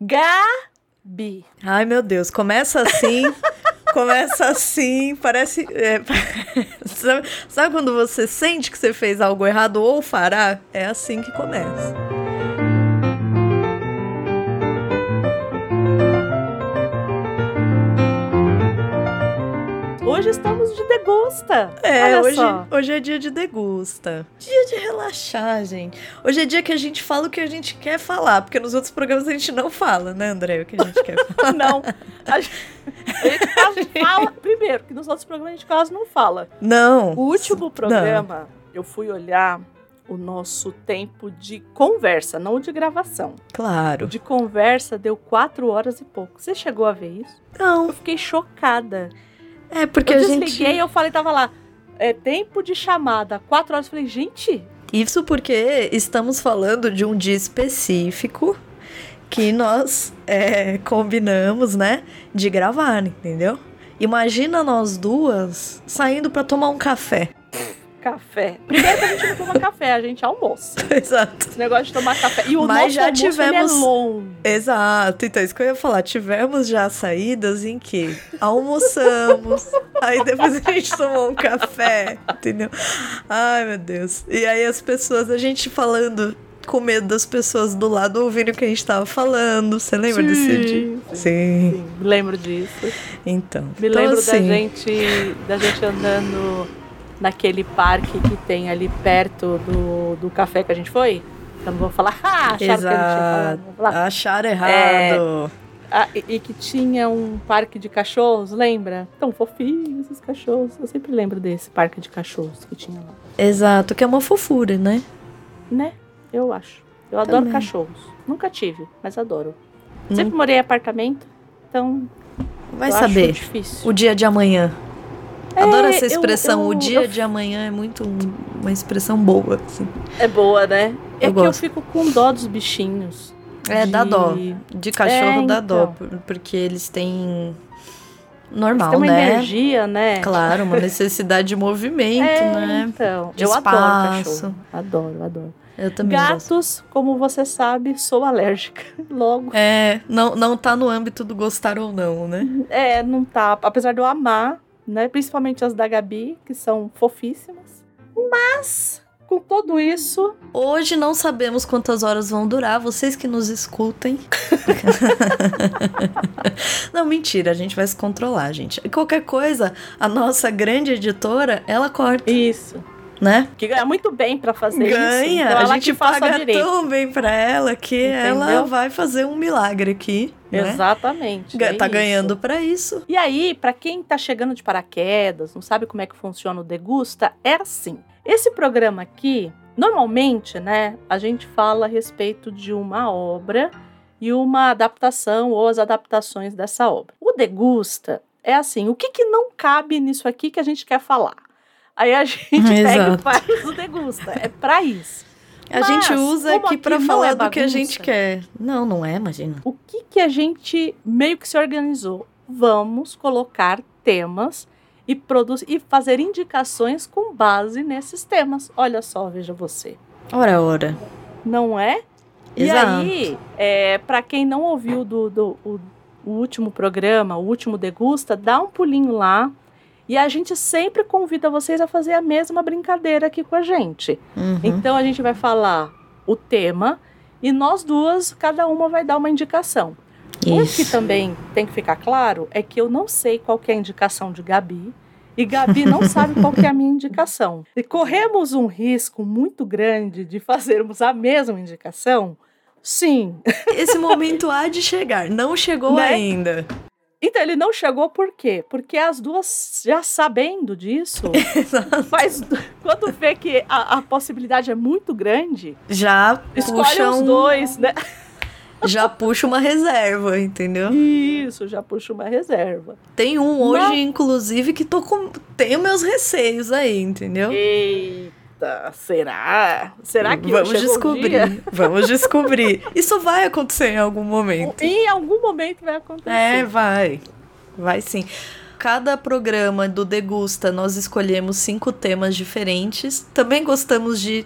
Gabi. Ai, meu Deus, começa assim. começa assim, parece. é, sabe, sabe quando você sente que você fez algo errado ou fará? É assim que começa. Hoje estamos de degusta. É, Olha hoje, só. hoje é dia de degusta. Dia de relaxar, gente. Hoje é dia que a gente fala o que a gente quer falar, porque nos outros programas a gente não fala, né, André? O que a gente quer falar. Não. A gente, a gente quase fala. Primeiro, que nos outros programas a gente quase não fala. Não. O último programa, eu fui olhar o nosso tempo de conversa, não de gravação. Claro. de conversa deu quatro horas e pouco. Você chegou a ver isso? Não. Eu fiquei chocada. É porque eu a desliguei, gente. eu falei, tava lá. É tempo de chamada, quatro horas. Eu falei, gente, Isso porque estamos falando de um dia específico que nós é, combinamos, né, de gravar, entendeu? Imagina nós duas saindo pra tomar um café. Café. Primeiro que a gente não toma café, a gente almoça. Exato. Esse negócio de tomar café. E o Mas nosso já almoço, ele tivemos- é longo. Exato, então isso que eu ia falar. Tivemos já saídas em que almoçamos, aí depois a gente tomou um café, entendeu? Ai, meu Deus. E aí as pessoas, a gente falando com medo das pessoas do lado ouvindo o que a gente tava falando. Você lembra desse dia? Sim. Sim, lembro disso. Então. Me então, lembro da assim, gente da gente andando naquele parque que tem ali perto do, do café que a gente foi. Eu não vou falar, ah, acharam que a gente falar. Exato. falar. Acharam errado. Ah, e, e que tinha um parque de cachorros, lembra? Tão fofinhos esses cachorros. Eu sempre lembro desse parque de cachorros que tinha lá. Exato, que é uma fofura, né? Né? Eu acho. Eu adoro Também. cachorros. Nunca tive, mas adoro. Hum. Sempre morei em apartamento, então Vai saber. difícil. O dia de amanhã. Adoro essa É, eu- expressão. eu- o dia eu- de amanhã é muito um- uma expressão boa. Assim. É boa, né? É que eu gosto. fico com dó dos bichinhos. É, de- dá dó. De cachorro É, dá dó, então. por- porque eles têm. Eles Normal, têm uma né? energia, né? Claro, uma necessidade de movimento, É, né? então. De eu adoro espaço. cachorro. Adoro, adoro. Eu também gosto. Gatos, como você sabe, sou alérgica. Logo. É, não, não tá no âmbito do gostar ou não, né? É, não tá. Apesar de eu amar, né? Principalmente as da Gabi, que são fofíssimas. Mas, com tudo isso, Hoje não sabemos quantas horas vão durar, vocês que nos escutem. não, mentira, a gente vai se controlar, gente. Qualquer coisa, a nossa grande editora, ela corta, isso. Né? Que ganha muito bem pra fazer isso. Ganha, Então a ela gente paga direito. tão bem pra ela que ela Entendeu? vai fazer um milagre aqui. Né? Exatamente. Ga- é tá isso. ganhando pra isso. E aí, pra quem tá chegando de paraquedas, não sabe como é que funciona o Degusta, é assim. Esse programa aqui, normalmente, né, a gente fala a respeito de uma obra e uma adaptação ou as adaptações dessa obra. O Degusta é assim, o que que não cabe nisso aqui que a gente quer falar? Aí a gente pega e faz o Degusta. É pra isso. A Mas, gente usa aqui não falar é do que a gente quer. Não, não é, imagina. O que que a gente meio que se organizou? Vamos colocar temas e produzir e fazer indicações com base nesses temas. Olha só, veja você. Ora, ora. Não é? E Exato. aí, é, para quem não ouviu do, do- o, o último programa, o último Degusta, dá um pulinho lá. E a gente sempre convida vocês a fazer a mesma brincadeira aqui com a gente. Uhum. Então a gente vai falar o tema e nós duas, cada uma vai dar uma indicação. O que Isso. também tem que ficar claro é que eu não sei qual que é a indicação de Gabi e Gabi não sabe qual que é a minha indicação. E corremos um risco muito grande de fazermos a mesma indicação? Sim. Esse momento há de chegar. Não chegou Né? ainda. Então ele não chegou por quê? Porque as duas já sabendo disso, faz, quando vê que a, a possibilidade é muito grande, Já escolhe os um, dois, né? Já puxa uma reserva, entendeu? Isso, já puxa uma reserva. Tem um hoje, Mas- inclusive, que tô com. Tenho meus receios aí, entendeu? Eita, será? Será que Vamos o descobrir. Vamos descobrir. Isso vai acontecer em algum momento. Em algum momento vai acontecer. É, vai. Vai sim. Cada programa do Degusta nós escolhemos cinco temas diferentes. Também gostamos de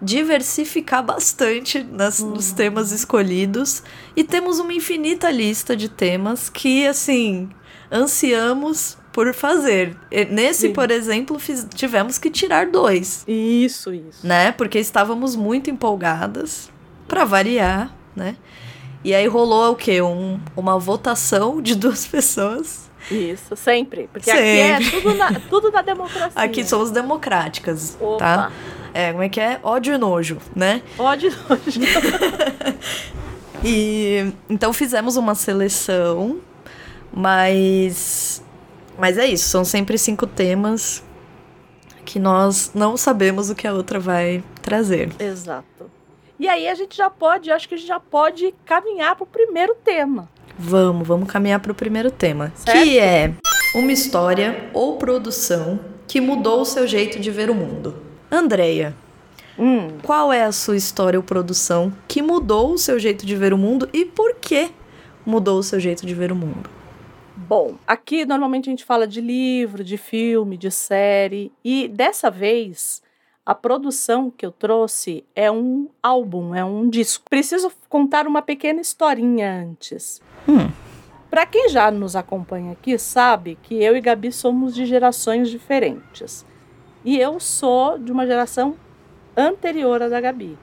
diversificar bastante nas, hum. nos temas escolhidos. E temos uma infinita lista de temas que, assim, ansiamos por fazer. Nesse, Sim. por exemplo, fiz, tivemos que tirar dois. Isso, isso. Né? Porque estávamos muito empolgadas, para variar, né? E aí rolou o quê? Um, uma votação de duas pessoas. Isso, sempre. Porque sempre. aqui é tudo na, tudo na democracia. Aqui somos democráticas, Opa. tá? É, como é que é? Ódio e nojo, né? Ódio e nojo. e então fizemos uma seleção, mas mas é isso, são sempre cinco temas que nós não sabemos o que a outra vai trazer. Exato. E aí a gente já pode, acho que a gente já pode caminhar para o primeiro tema. Vamos, vamos caminhar para o primeiro tema, certo? que é uma história ou produção que mudou o seu jeito de ver o mundo. Andreia, hum. qual é a sua história ou produção que mudou o seu jeito de ver o mundo e por que mudou o seu jeito de ver o mundo? Bom, aqui normalmente a gente fala de livro, de filme, de série, e dessa vez a produção que eu trouxe é um álbum, é um disco. Preciso contar uma pequena historinha antes. Hum. Para quem já nos acompanha aqui, sabe que eu e Gabi somos de gerações diferentes. E eu sou de uma geração anterior à da Gabi.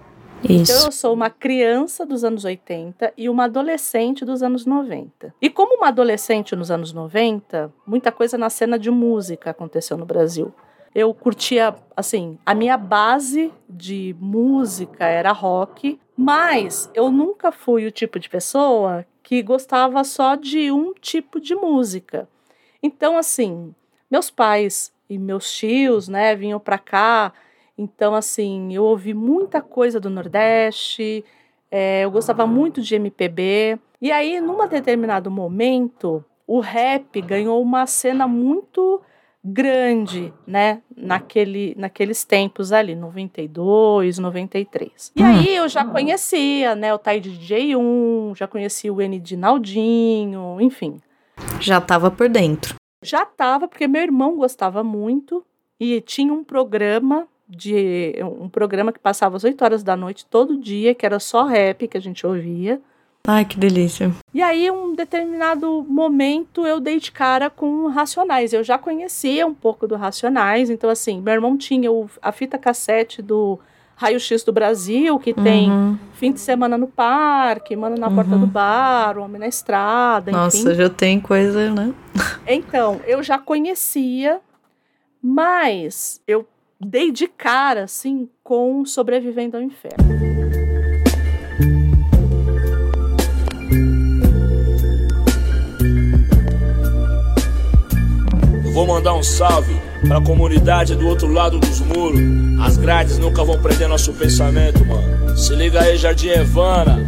Isso. Então eu sou uma criança dos anos 80 e uma adolescente dos anos 90. E como uma adolescente nos anos 90, muita coisa na cena de música aconteceu no Brasil. Eu curtia, assim, a minha base de música era rock, mas eu nunca fui o tipo de pessoa que gostava só de um tipo de música. Então, assim, meus pais e meus tios, né, vinham para cá então, assim, eu ouvi muita coisa do Nordeste, é, eu gostava muito de MPB. E aí, num determinado momento, o rap ganhou uma cena muito grande, né, naquele, naqueles tempos ali, 92, 93. E aí eu já conhecia, né, o Tai DJ1, já conhecia o N de Naldinho, enfim. Já estava por dentro. Já estava, porque meu irmão gostava muito e tinha um programa de um programa que passava às 8 horas da noite todo dia, que era só rap que a gente ouvia. Ai, que delícia. E aí, um determinado momento, eu dei de cara com Racionais. Eu já conhecia um pouco do Racionais, então, assim, meu irmão tinha o, a fita cassete do Raio X do Brasil, que tem uhum. fim de semana no parque, Mano na uhum. porta do bar, Homem na estrada, Nossa, enfim. já tem coisa, né? Então, eu já conhecia, mas eu dei de cara, assim, com Sobrevivendo ao Inferno. Vou mandar um salve pra comunidade do outro lado dos muros. As grades nunca vão prender nosso pensamento, mano. Se liga aí, Jardim Evana.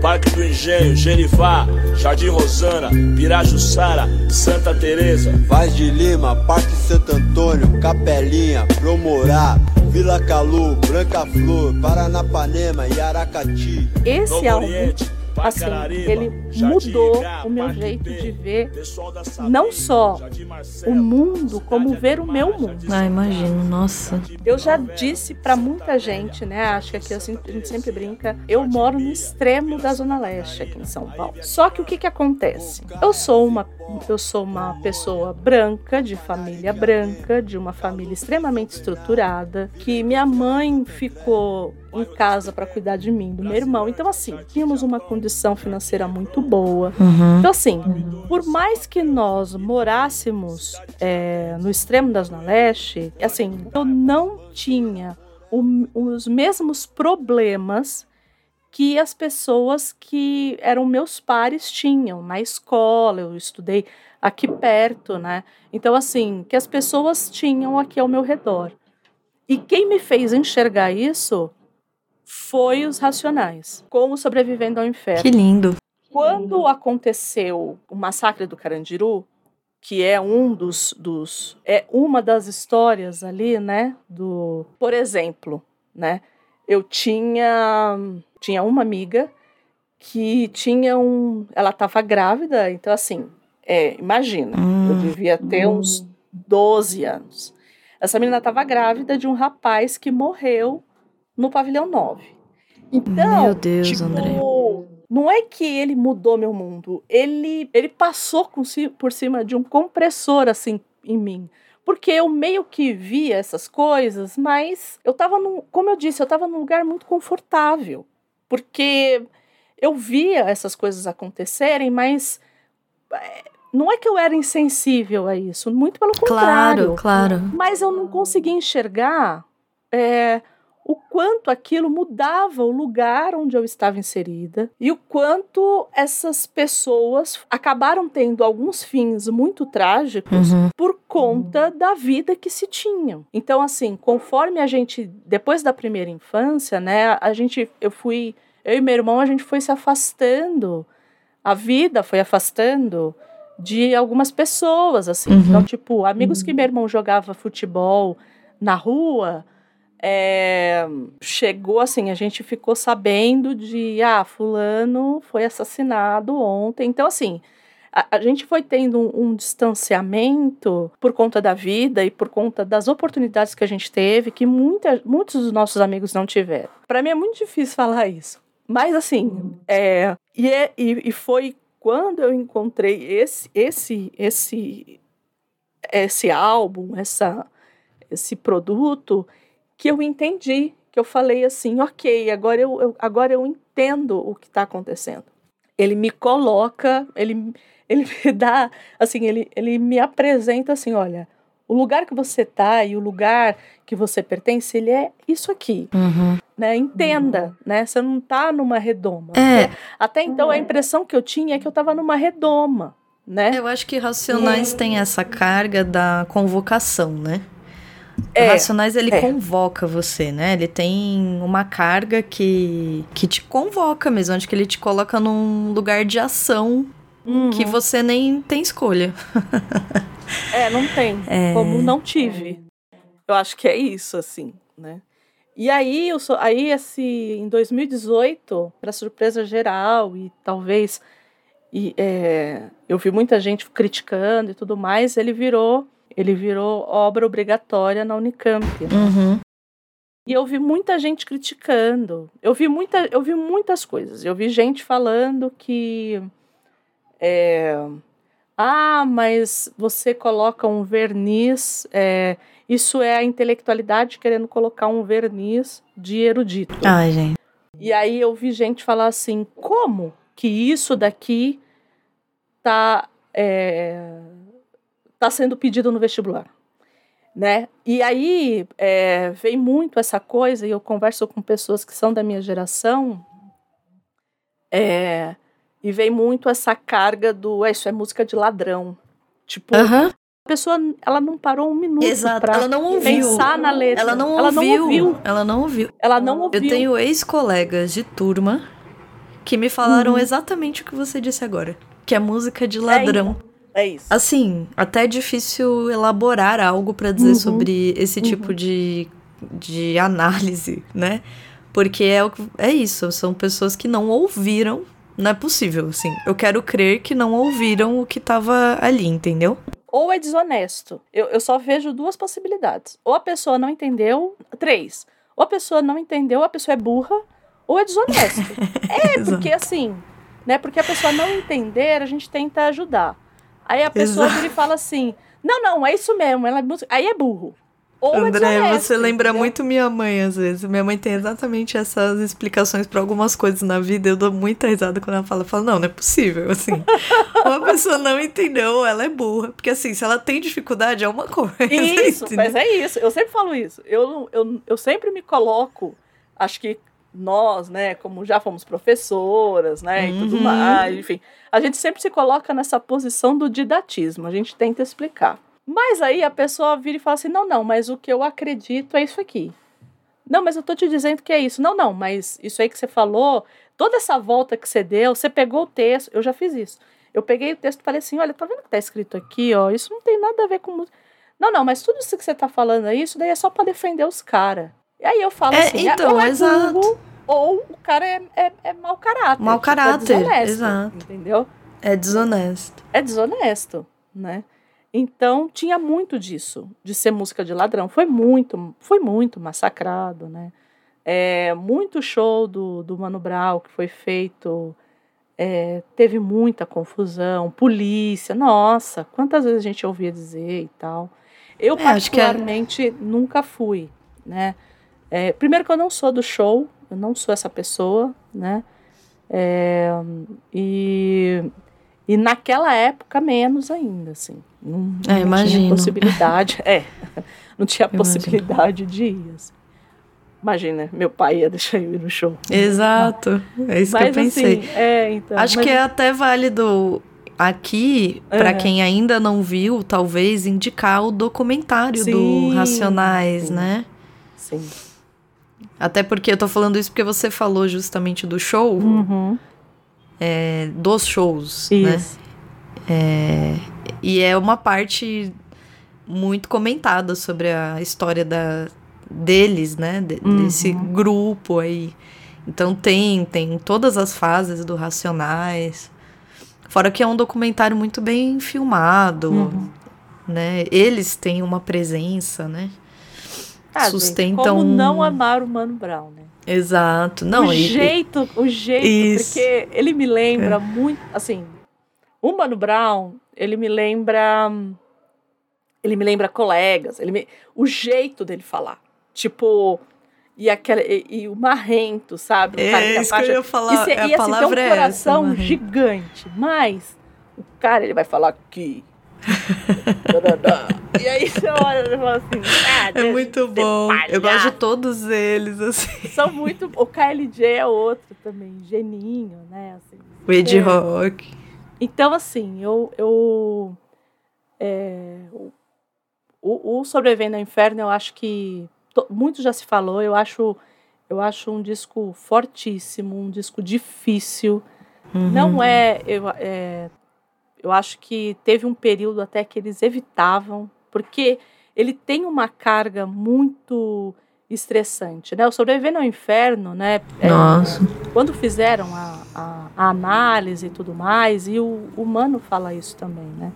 Parque do Engenho, Gerivá, Jardim Rosana, Pirajussara, Santa Teresa, Vaz de Lima, Parque Santo Antônio, Capelinha, Promorá, Vila Calu, Branca Flor, Paranapanema e Aracati. Esse Novo álbum Oriente assim, ele mudou o meu jeito de ver não só o mundo, como ver o meu mundo. Ah, imagino, nossa. Eu já disse para muita gente, né? Acho que aqui a gente sempre brinca. Eu moro no extremo da Zona Leste, aqui em São Paulo. Só que o que que acontece? Eu sou uma eu sou uma pessoa branca, de família branca, de uma família extremamente estruturada, que minha mãe ficou em casa para cuidar de mim, do meu irmão. Então, assim, tínhamos uma condição financeira muito boa. Uhum. Então, assim, por mais que nós morássemos é, no extremo da Zona Leste, assim, eu não tinha o, os mesmos problemas que as pessoas que eram meus pares tinham na escola, eu estudei aqui perto, né? Então, assim, que as pessoas tinham aqui ao meu redor. E quem me fez enxergar isso foi os Racionais, como Sobrevivendo ao Inferno. Que lindo. Quando aconteceu o massacre do Carandiru, que é um dos, dos é uma das histórias ali, né, do, por exemplo, né, eu tinha tinha uma amiga que tinha um, ela estava grávida, então assim, é, imagina, hum. eu devia ter uns 12 anos. Essa menina estava grávida de um rapaz que morreu no pavilhão 9. Então, Meu Deus, tipo, André. não é que ele mudou meu mundo, ele, ele passou ci- por cima de um compressor assim em mim. Porque eu meio que via essas coisas, mas eu tava num, como eu disse, eu tava num lugar muito confortável. Porque eu via essas coisas acontecerem, mas é, não é que eu era insensível a isso, muito pelo contrário. Claro, claro. Mas eu não conseguia enxergar é, o quanto aquilo mudava o lugar onde eu estava inserida e o quanto essas pessoas acabaram tendo alguns fins muito trágicos Uhum. por conta da vida que se tinham. Então, assim, conforme a gente, depois da primeira infância, né, a gente, eu fui, eu e meu irmão, a gente foi se afastando, a vida foi afastando de algumas pessoas, assim. Uhum. Então, tipo, amigos que meu irmão jogava futebol na rua, é, chegou assim, a gente ficou sabendo de, ah, fulano foi assassinado ontem. Então, assim, a, a gente foi tendo um, um distanciamento por conta da vida e por conta das oportunidades que a gente teve, que muita, muitos dos nossos amigos não tiveram. Para mim é muito difícil falar isso. Mas, assim, é, e, é, e, e foi quando eu encontrei esse, esse, esse, esse álbum, essa, esse produto, que eu entendi, que eu falei assim, ok, agora eu, eu- agora eu entendo o que está acontecendo. Ele me coloca, ele, ele me dá, assim, ele, ele me apresenta assim, olha, o lugar que você tá e o lugar que você pertence, ele é isso aqui, Uhum. né? Entenda, né? Você não tá numa redoma. É, Até então a impressão que eu tinha é que eu tava numa redoma, né? eu acho que Racionais tem essa carga da convocação, né? É, Racionais ele é. convoca você, né? Ele tem uma carga que, que te convoca mesmo, onde que ele te coloca num lugar de ação Uhum. que você nem tem escolha. É, não tem. É. Como não tive. Eu acho que é isso, assim, né? E aí, eu sou, aí esse, em 2018, para surpresa geral, e talvez e, é, eu vi muita gente criticando e tudo mais, ele virou, ele virou obra obrigatória na Unicamp. Uhum. E eu vi muita gente criticando. Eu vi, muita, eu vi muitas coisas. Eu vi gente falando que. é, ah, mas você coloca um verniz. é, isso é a intelectualidade querendo colocar um verniz de erudito. Ai, gente. E aí eu vi gente falar assim: como que isso daqui tá, é, tá sendo pedido no vestibular? Né? E aí é, vem muito essa coisa, e eu converso com pessoas que são da minha geração, é, e vem muito essa carga do "É, isso é música de ladrão. Tipo, a pessoa ela não parou um minuto ouviu. pensar na letra. Ela não ela ouviu. não ouviu. Ela não ouviu. Ela não ouviu. Eu tenho ex-colegas de turma que me falaram Uhum. exatamente o que você disse agora. Que é música de ladrão. É isso. Assim, até é difícil elaborar algo pra dizer Uhum. sobre esse tipo de, de análise, né? Porque é, é isso, são pessoas que não ouviram. Não é possível, assim. Eu quero crer que não ouviram o que tava ali, entendeu? ou é desonesto. Eu, eu só vejo duas possibilidades. Ou a pessoa não entendeu. Três. Ou a pessoa não entendeu, ou a pessoa é burra, ou é desonesto. é, porque assim, né? Porque a pessoa não entender, a gente tenta ajudar. Aí a pessoa Exato. vira e fala assim: não, não, é isso mesmo, ela é. Aí é burro. Ou é André, desonesto, você lembra entendeu? muito minha mãe, às vezes. Minha mãe tem exatamente essas explicações pra algumas coisas na vida. Eu dou muita risada quando ela fala. Eu falo, não, não é possível, assim. Uma pessoa não entendeu, ela é burra. Porque, assim, se ela tem dificuldade, é uma coisa. Isso, entendeu? mas é isso. Eu sempre falo isso. Eu, eu, eu sempre me coloco, acho que nós, né, como já fomos professoras, né, e tudo Uhum. mais, enfim, a gente sempre se coloca nessa posição do didatismo, a gente tenta explicar. Mas aí a pessoa vira e fala assim: não, não, mas o que eu acredito é isso aqui. Não, mas eu tô te dizendo que é isso. Não, não, mas isso aí que você falou, toda essa volta que você deu, você pegou o texto, eu já fiz isso. Eu peguei o texto e falei assim: olha, tá vendo o que tá escrito aqui, ó? Isso não tem nada a ver com. Não, não, mas tudo isso que você tá falando aí, isso daí é só pra defender os caras. E aí eu falo É, assim, então, ou é exato. burro, ou o cara é, é, é mau caráter. Mau tipo, caráter, é desonesto, exato. Entendeu? É desonesto. É desonesto, né? Então tinha muito disso, de ser música de ladrão. Foi muito, foi muito massacrado, né? É, muito show do, do Mano Brown que foi feito é, teve muita confusão, polícia, nossa, quantas vezes a gente ouvia dizer e tal. Eu, É, é- particularmente, nunca fui, né? É, primeiro que eu não sou do show, eu não sou essa pessoa, né? É, e, e naquela época, menos ainda, assim. Não, É, não imagino. tinha possibilidade, é, não tinha Imagino. possibilidade de ir, assim. Imagina, meu pai ia deixar eu ir no show. Exato. É isso que eu Mas pensei. assim, é, então. Acho mas- que é até válido aqui, pra Uhum. quem ainda não viu, talvez indicar o documentário Sim, do Racionais, sim. né? Sim. Até porque eu tô falando isso porque você falou justamente do show, Uhum. é, dos shows, né? Isso. E é uma parte muito comentada sobre a história da, deles, né? De- Uhum. Desse grupo aí. Então tem, tem todas as fases do Racionais. Fora que é um documentário muito bem filmado, Uhum. né? Eles têm uma presença, né? Ah, gente, Sustentam- como não amar o Mano Brown, né? Exato. Não, o e- jeito, o jeito, Isso. É. porque ele me lembra muito, assim, o Mano Brown, ele me lembra, ele me lembra colegas, ele me, o jeito dele falar, tipo, e aquela, e, e o marrento, sabe? O É cara que isso que eu ia falar, E, se- é, e, a assim, palavra tem um é essa, coração marrento. gigante, mas o cara, ele vai falar aqui. E aí você olha e fala assim, ah, É muito bom. Eu gosto de todos eles, assim. São muito. O KLJ é outro também, geninho, né? assim. O Ed É. Rock. Então, assim, eu. eu é, o, o Sobrevivendo ao Inferno, eu acho que. to- muito já se falou, eu acho, eu acho um disco fortíssimo, um disco difícil. Uhum. Não é eu, é. Eu acho que teve um período até que eles evitavam, porque ele tem uma carga muito estressante, né? O Sobrevivendo ao Inferno, né? é, Nossa. quando fizeram a, a- a análise e tudo mais, e o, o Mano fala isso também, né?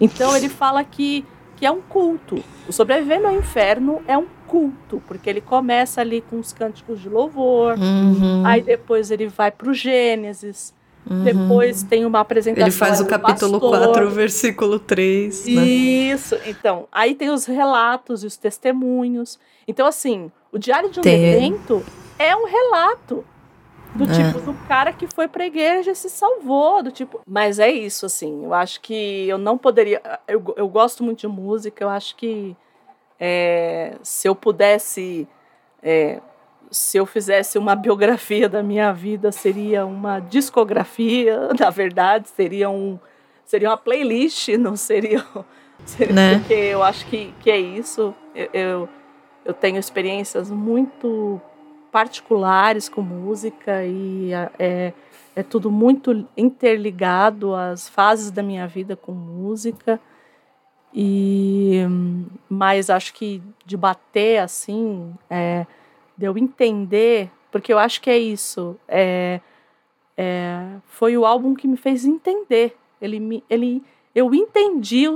Então ele fala que, que é um culto. O Sobrevivendo ao Inferno é um culto, porque ele começa ali com os cânticos de louvor, Uhum. aí depois ele vai para o Gênesis, Uhum. depois tem uma apresentação. Ele faz o do capítulo pastor. 4, versículo 3. Né? Isso, então, aí tem os relatos e os testemunhos. Então, assim, o Diário de um Tem. Detento é um relato do É. tipo do cara que foi pra igreja e se salvou, do tipo. Mas é isso, assim, eu acho que eu não poderia. Eu, eu gosto muito de música, eu acho que é, se eu pudesse. é, se eu fizesse uma biografia da minha vida, seria uma discografia, na verdade, seria um seria uma playlist, não seria, seria Né? porque eu acho que, que é isso. Eu, eu, eu tenho experiências muito particulares com música e é, é tudo muito interligado às fases da minha vida com música. E mas acho que de bater assim, é, de eu entender, porque eu acho que é isso. É, é, foi o álbum que me fez entender. Ele, me, ele, eu entendi.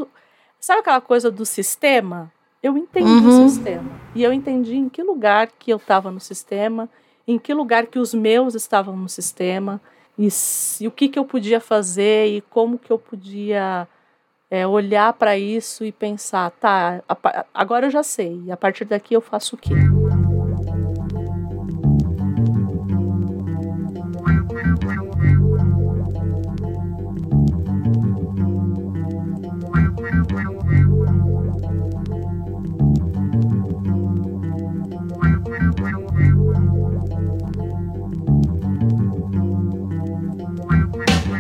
Sabe aquela coisa do sistema? Eu entendi Uhum. o sistema. E eu entendi em que lugar que eu estava no sistema, em que lugar que os meus estavam no sistema, e, se- o que, que eu podia fazer e como que eu podia é, olhar para isso e pensar, tá, a agora eu já sei, e a partir daqui eu faço o quê?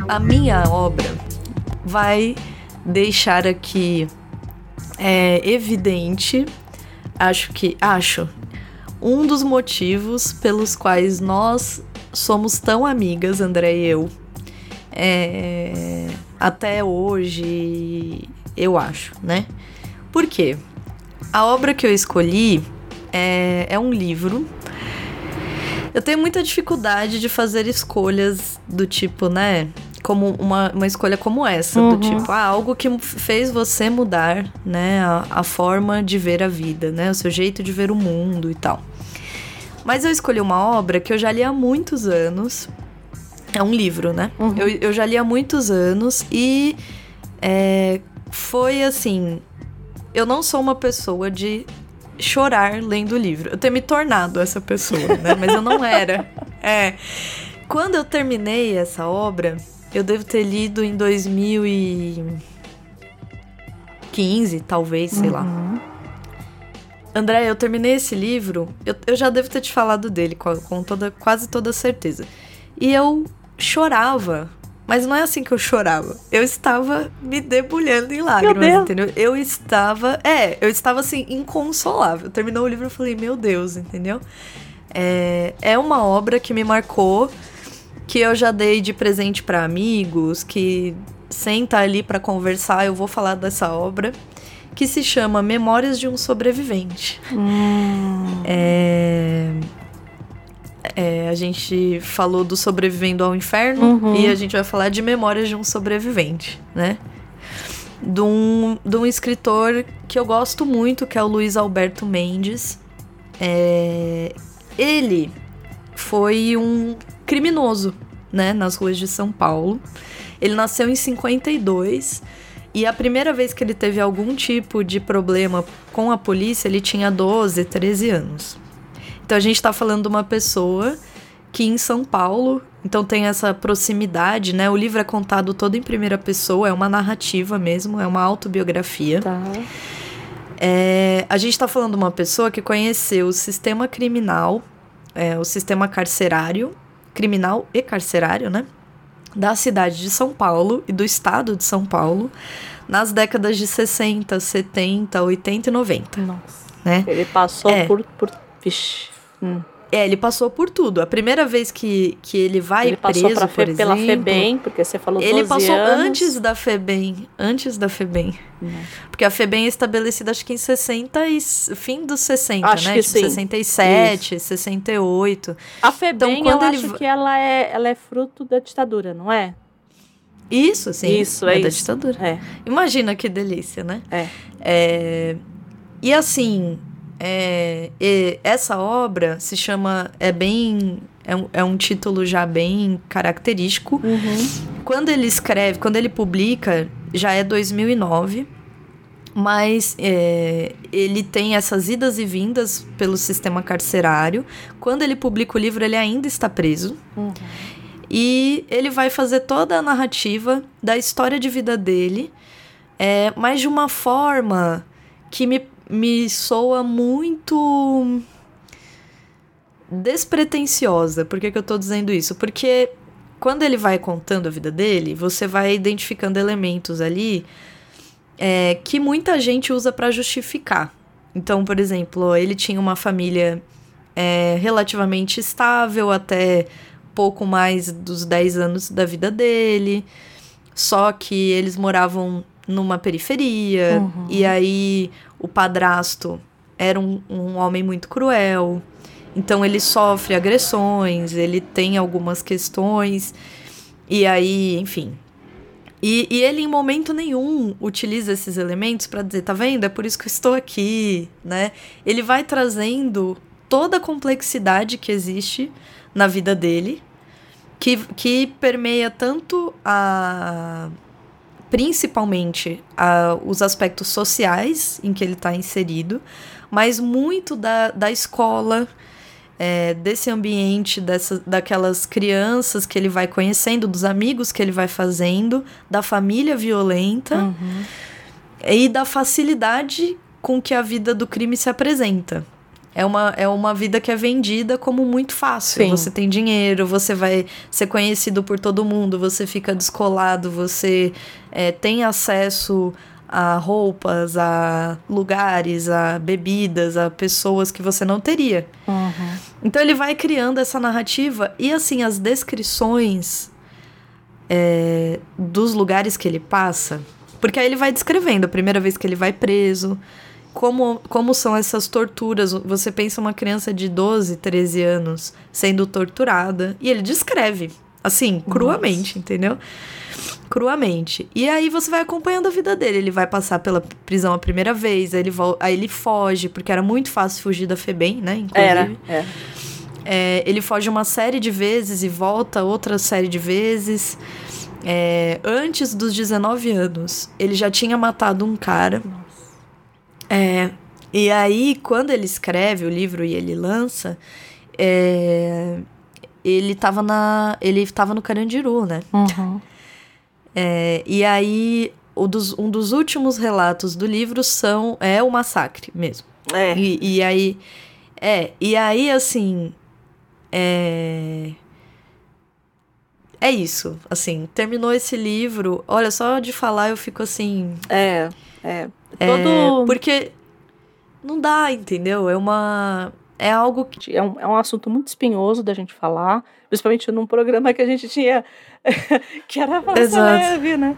A minha obra vai deixar aqui é, evidente, acho que, acho, um dos motivos pelos quais nós somos tão amigas, André e eu, é, até hoje, eu acho, né? Por quê? A obra que eu escolhi é, é um livro. Eu tenho muita dificuldade de fazer escolhas do tipo, né? Como uma, uma escolha como essa, do Uhum. tipo, ah, algo que fez você mudar, né? A, a forma de ver a vida, né? O seu jeito de ver o mundo e tal. Mas eu escolhi uma obra que eu já li há muitos anos. É um livro, né? Uhum. Eu, eu já li há muitos anos e é, foi assim. Eu não sou uma pessoa de chorar lendo o livro. Eu tenho me tornado essa pessoa, né? Mas eu não era. É. Quando eu terminei essa obra, eu devo ter lido em 2015, talvez, sei lá. Uhum. André, eu terminei esse livro, eu, eu já devo ter te falado dele com, com toda, quase toda certeza. E eu chorava. Mas não é assim que eu chorava. Eu estava me debulhando em lágrimas, entendeu? Eu estava. É, eu estava assim, inconsolável. Terminou o livro e eu falei, meu Deus, entendeu? É, é uma obra que me marcou, que eu já dei de presente para amigos, que senta ali para conversar, eu vou falar dessa obra, que se chama Memórias de um Sobrevivente. Hum. É, é, a gente falou do Sobrevivendo ao Inferno Uhum. e a gente vai falar de Memórias de um Sobrevivente, né? De um, de um escritor que eu gosto muito, que é o Luiz Alberto Mendes. É, ele foi um criminoso, né, nas ruas de São Paulo. Ele nasceu em 52 e a primeira vez que ele teve algum tipo de problema com a polícia, ele tinha 12, 13 anos. Então a gente tá falando de uma pessoa que em São Paulo, então tem essa proximidade, né? O livro é contado todo em primeira pessoa, é uma narrativa mesmo, é uma autobiografia. Tá. É, a gente está falando de uma pessoa que conheceu o sistema criminal, é, o sistema carcerário, criminal e carcerário, né? Da cidade de São Paulo e do estado de São Paulo nas décadas de 60, 70, 80 e 90, Nossa. né? Ele passou É. por. por... Vixe. Hum. É, ele passou por tudo. A primeira vez que, que ele vai Ele passou preso, pra por Fe- pela exemplo, FEBEM, porque você falou Ele 12 passou anos. antes da FEBEM. Antes da FEBEM. Hum. Porque a FEBEM é estabelecida, acho que em 60 e... Fim dos 60, Acho né? que tipo, sim. 67, 68. A FEBEM, Então, quando eu ele acho que ela é, ela é fruto da ditadura, não é? Isso, sim. Isso, é da isso. ditadura. É. Imagina que delícia, né? É. É, E assim, é, essa obra se chama. É bem. É um, é um título já bem característico. Uhum. Quando ele escreve, quando ele publica, já é 2009. Mas é, ele tem essas idas e vindas pelo sistema carcerário. Quando ele publica o livro, ele ainda está preso. Uhum. E ele vai fazer toda a narrativa da história de vida dele, é, mas de uma forma que me, me soa muito despretensiosa. Por que, que eu tô dizendo isso? Porque quando ele vai contando a vida dele, você vai identificando elementos ali é, que muita gente usa para justificar. Então, por exemplo, ele tinha uma família é, relativamente estável até pouco mais dos 10 anos da vida dele. Só que eles moravam numa periferia. Uhum. E aí o padrasto era um, um homem muito cruel. Então ele sofre agressões, ele tem algumas questões. E aí, enfim. E, e ele, em momento nenhum, utiliza esses elementos para dizer, tá vendo? É por isso que eu estou aqui, né? Ele vai trazendo toda a complexidade que existe na vida dele, que, que permeia tanto a. principalmente a, os aspectos sociais em que ele está inserido, mas muito da, da escola, é, desse ambiente, dessa, daquelas crianças que ele vai conhecendo, dos amigos que ele vai fazendo, da família violenta Uhum. e da facilidade com que a vida do crime se apresenta. É uma, é uma vida que é vendida como muito fácil. Sim. Você tem dinheiro, você vai ser conhecido por todo mundo, você fica descolado, você é, tem acesso a roupas, a lugares, a bebidas, a pessoas que você não teria. Uhum. Então ele vai criando essa narrativa e assim as descrições é, dos lugares que ele passa, porque aí ele vai descrevendo a primeira vez que ele vai preso, como, como são essas torturas. Você pensa uma criança de 12, 13 anos sendo torturada e ele descreve, assim, cruamente, entendeu? Cruamente. E aí você vai acompanhando a vida dele. Ele vai passar pela prisão a primeira vez, aí ele, aí ele foge, porque era muito fácil fugir da FEBEM, né? Inclusive. Era, era. É, ele foge uma série de vezes e volta outra série de vezes. É, antes dos 19 anos, ele já tinha matado um cara. É, e aí, quando ele escreve o livro e ele lança, é, ele estava na, ele tava no Carandiru, né? Uhum. É, e aí, dos, um dos últimos relatos do livro são é o massacre mesmo. É. E, e aí, é, e aí assim, é, é isso, assim, terminou esse livro, olha, só de falar eu fico assim, É, é. É, Todo. porque não dá, entendeu? É uma, é algo que É um, é um assunto muito espinhoso da gente falar, principalmente num programa que a gente tinha, que era Exato. leve, né?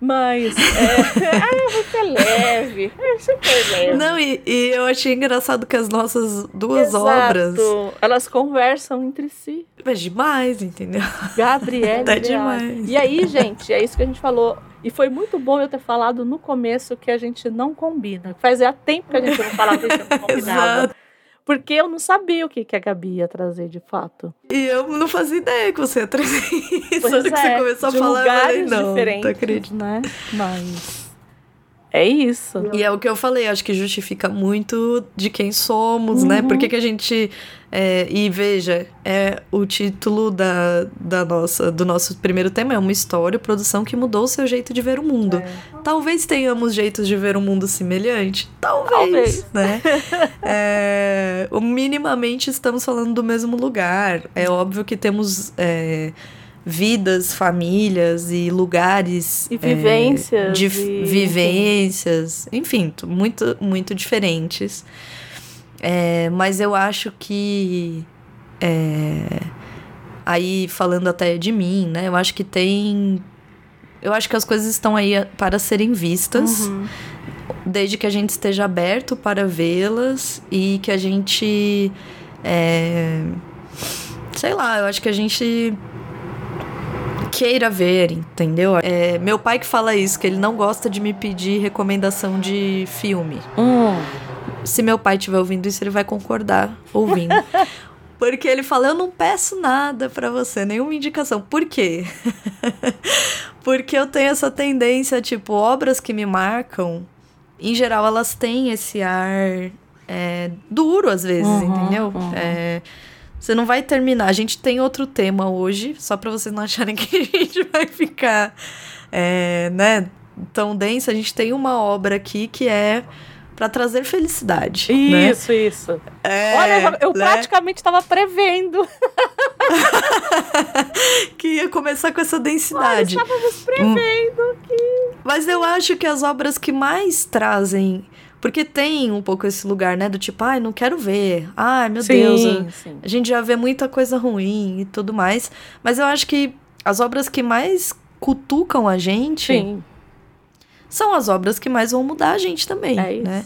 Mas, é, ah, você é leve, é super leve. Não, e, e eu achei engraçado que as nossas duas Exato. obras. Elas conversam entre si. Mas demais, entendeu? Gabriela. Tá demais. E aí, gente, é isso que a gente falou. E foi muito bom eu ter falado no começo que a gente não combina. Fazia tempo que a gente não falava que a gente não combinava. Exato. Porque eu não sabia o que, que a Gabi ia trazer de fato. E eu não fazia ideia que você ia trazer isso. Pois hora que você é, começou a falar, eu falei, não, não acredito. né? Mas é isso. E é o que eu falei, acho que justifica muito de quem somos, né? Uhum. Por que que a gente. é, e veja, é o título da, da nossa, do nosso primeiro tema é uma história, produção que mudou o seu jeito de ver o mundo. É. Talvez tenhamos jeitos de ver o mundo semelhante. Talvez, Talvez. né? É, minimamente estamos falando do mesmo lugar. É óbvio que temos é, vidas, famílias e lugares E é, vivências, dif- e- vivências, enfim, muito, muito diferentes. É, mas eu acho que é, aí falando até de mim, né? Eu acho que tem eu acho que as coisas estão aí para serem vistas, Uhum. desde que a gente esteja aberto para vê-las e que a gente. sei lá, eu acho que a gente queira ver, entendeu? É, meu pai que fala isso, que ele não gosta de me pedir recomendação de filme. Hum. Se meu pai estiver ouvindo isso, ele vai concordar ouvindo. Porque ele fala: Eu não peço nada pra você, nenhuma indicação. Por quê? Porque eu tenho essa tendência, tipo, obras que me marcam, em geral, elas têm esse ar é, duro às vezes, Uhum, entendeu? uhum. É, você não vai terminar. A gente tem outro tema hoje, só pra vocês não acharem que a gente vai ficar, é, né, tão denso. A gente tem uma obra aqui que é pra trazer felicidade. né? Isso, isso. É, Olha, eu né? praticamente estava prevendo. que ia começar com essa Nós densidade. estávamos prevendo que. Mas eu acho que as obras que mais trazem. Porque tem um pouco esse lugar, né? Do tipo, ai, não quero ver. Ai, meu Deus. sim, sim. A gente já vê muita coisa ruim e tudo mais. Mas eu acho que as obras que mais cutucam a gente Sim, são as obras que mais vão mudar a gente também, é isso. né?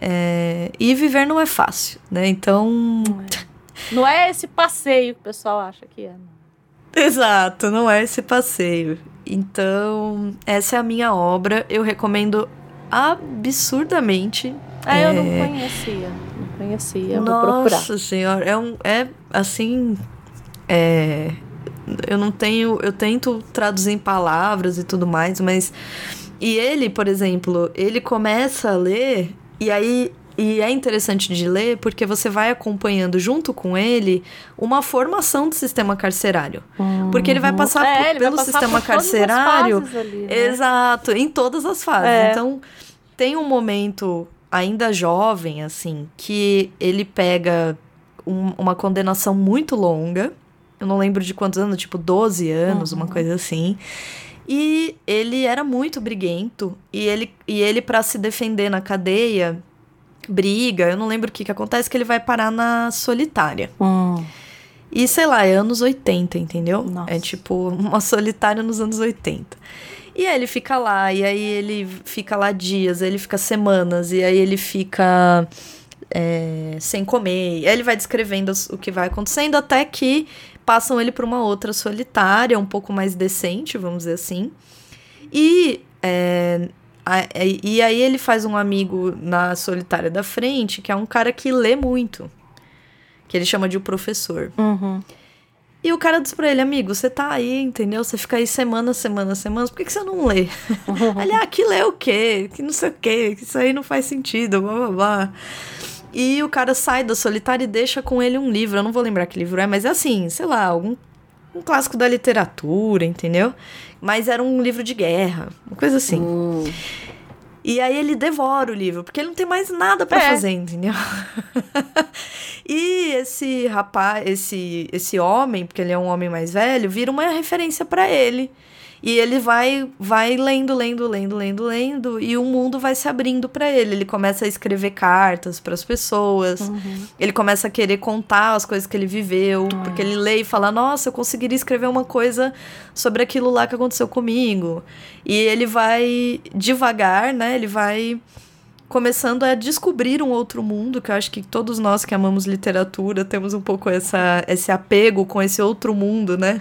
É, E viver não é fácil, né? Então. Não é esse passeio que o pessoal acha que é. não. Exato, não é esse passeio. Então, essa é a minha obra. Eu recomendo absurdamente. É, eu não É. conhecia. Não conhecia. Eu vou procurar. Nossa senhora, é um. É assim. É. Eu não tenho. Eu tento traduzir em palavras e tudo mais, mas. E ele, por exemplo, ele começa a ler, e aí. E é interessante de ler porque você vai acompanhando junto com ele uma formação do sistema carcerário. Porque ele vai passar É, por- ele vai pelo passar sistema por todas as carcerário. fases ali, né? Exato, em todas as fases. É. Então, tem um momento ainda jovem, assim, que ele pega um- uma condenação muito longa. Eu não lembro de quantos anos, tipo 12 anos, uma coisa assim. E ele era muito briguento. E ele, e ele para se defender na cadeia, briga. Eu não lembro o que, que acontece, que ele vai parar na solitária. Hum. E sei lá, é anos 80, entendeu? Nossa. É tipo uma solitária nos anos 80. E aí ele fica lá, e aí ele fica lá dias, aí ele fica semanas, e aí ele fica é, sem comer. E aí ele vai descrevendo o que vai acontecendo até que passam ele para uma outra solitária, um pouco mais decente, vamos dizer assim. E, é, e aí ele faz um amigo na solitária da frente, que é um cara que lê muito que ele chama de o professor. Uhum. E o cara diz pra ele, amigo, você tá aí, entendeu? Você fica aí semana, semana, semanas, por que, que você não lê? ele, ah, que lê o quê? Que não sei o quê, que isso aí não faz sentido, blá blá blá. E o cara sai da solitária e deixa com ele um livro. Eu não vou lembrar que livro é, mas é assim, sei lá, algum um clássico da literatura, entendeu? Mas era um livro de guerra, uma coisa assim. Hum. E aí ele devora o livro, porque ele não tem mais nada para É. fazer, entendeu? e esse rapaz, esse esse homem, porque ele é um homem mais velho, vira uma referência para ele. E ele vai vai lendo, lendo, lendo, lendo, lendo e o mundo vai se abrindo para ele. Ele começa a escrever cartas para as pessoas. Uhum. Ele começa a querer contar as coisas que ele viveu, porque ele lê e fala: "Nossa, eu conseguiria escrever uma coisa sobre aquilo lá que aconteceu comigo". E ele vai devagar, né? Ele vai começando a descobrir um outro mundo, que eu acho que todos nós que amamos literatura temos um pouco essa, esse apego com esse outro mundo, né?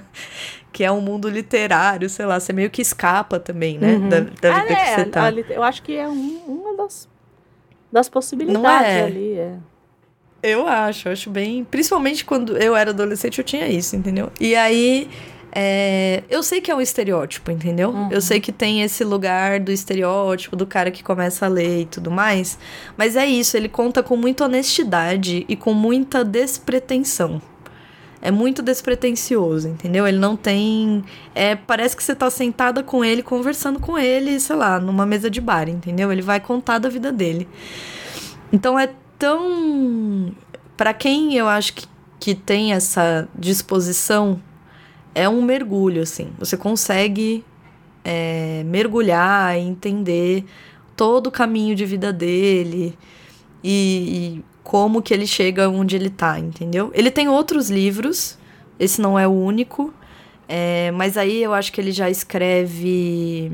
Que é um mundo literário, sei lá, você meio que escapa também, né? Uhum. Da, da Ah, vida é, que você tá. a eu acho que é um- uma das, das possibilidades é? ali. É. Eu acho, eu acho bem. Principalmente quando eu era adolescente, eu tinha isso, entendeu? E aí. é, eu sei que é um estereótipo, entendeu? Uhum. Eu sei que tem esse lugar do estereótipo, do cara que começa a ler e tudo mais. Mas é isso, ele conta com muita honestidade e com muita despretensão. É muito despretensioso, entendeu? Ele não tem. É, parece que você tá sentada com ele, conversando com ele, sei lá, numa mesa de bar, entendeu? Ele vai contar da vida dele. Então é tão. Pra quem eu acho que, que tem essa disposição, é um mergulho, assim. Você consegue é, mergulhar e entender todo o caminho de vida dele e, e como que ele chega onde ele tá, entendeu? Ele tem outros livros, esse não é o único, é, mas aí eu acho que ele já escreve.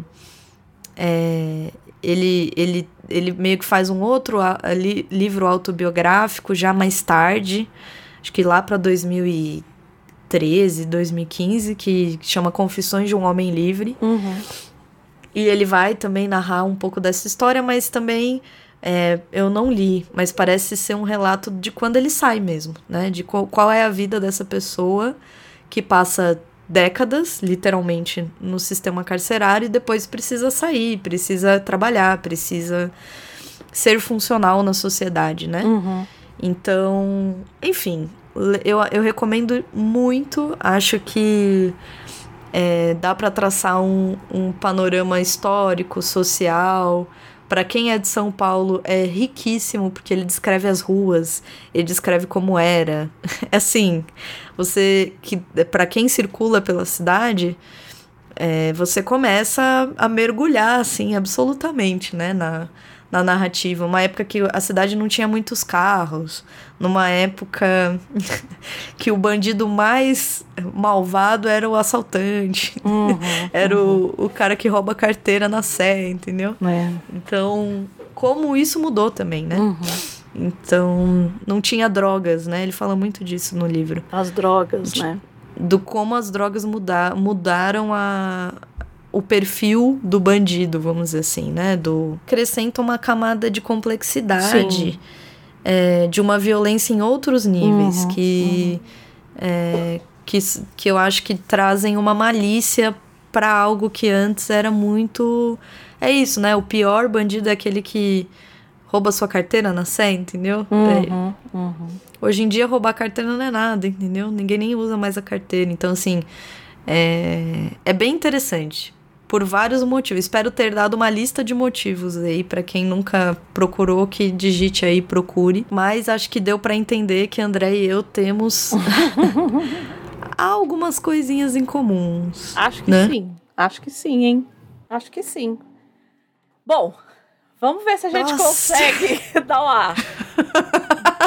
é, ele, ele, ele meio que faz um outro li- livro autobiográfico já mais tarde, acho que lá para 2013, 2015, que chama Confissões de um Homem Livre. Uhum. E ele vai também narrar um pouco dessa história, mas também é, eu não li, mas parece ser um relato de quando ele sai mesmo, né? De qual, qual é a vida dessa pessoa que passa décadas, literalmente, no sistema carcerário e depois precisa sair, precisa trabalhar, precisa ser funcional na sociedade, né? Uhum. Então, enfim, eu, eu recomendo muito. Acho que é, dá para traçar um, um panorama histórico, social. Para quem é de São Paulo, é riquíssimo, porque ele descreve as ruas, ele descreve como era. Assim, você que para quem circula pela cidade, é, você começa a mergulhar, assim, absolutamente, né, na, na narrativa. Uma época que a cidade não tinha muitos carros, numa época que o bandido mais malvado era o assaltante, Uhum. era o, o cara que rouba carteira na Sé, entendeu? É. Então, como isso mudou também, né? Uhum. Então, não tinha drogas, né? Ele fala muito disso no livro As drogas, né? do como as drogas muda mudaram a, o perfil do bandido, vamos dizer assim, né? Do acrescenta uma camada de complexidade, é, de uma violência em outros níveis Uhum, que, é, que que eu acho que trazem uma malícia para algo que antes era muito é isso, né? O pior bandido é aquele que rouba sua carteira na Sé, entendeu? É, Uhum. Uhum. Hoje em dia, roubar carteira não é nada, entendeu? Ninguém nem usa mais a carteira. Então, assim, é, é bem interessante. Por vários motivos. Espero ter dado uma lista de motivos aí para quem nunca procurou, que digite aí, procure. Mas acho que deu para entender que André e eu temos algumas coisinhas em comuns. Acho que Né? sim. Acho que sim, hein? Acho que sim. Bom, vamos ver se a gente Nossa. consegue dar uma,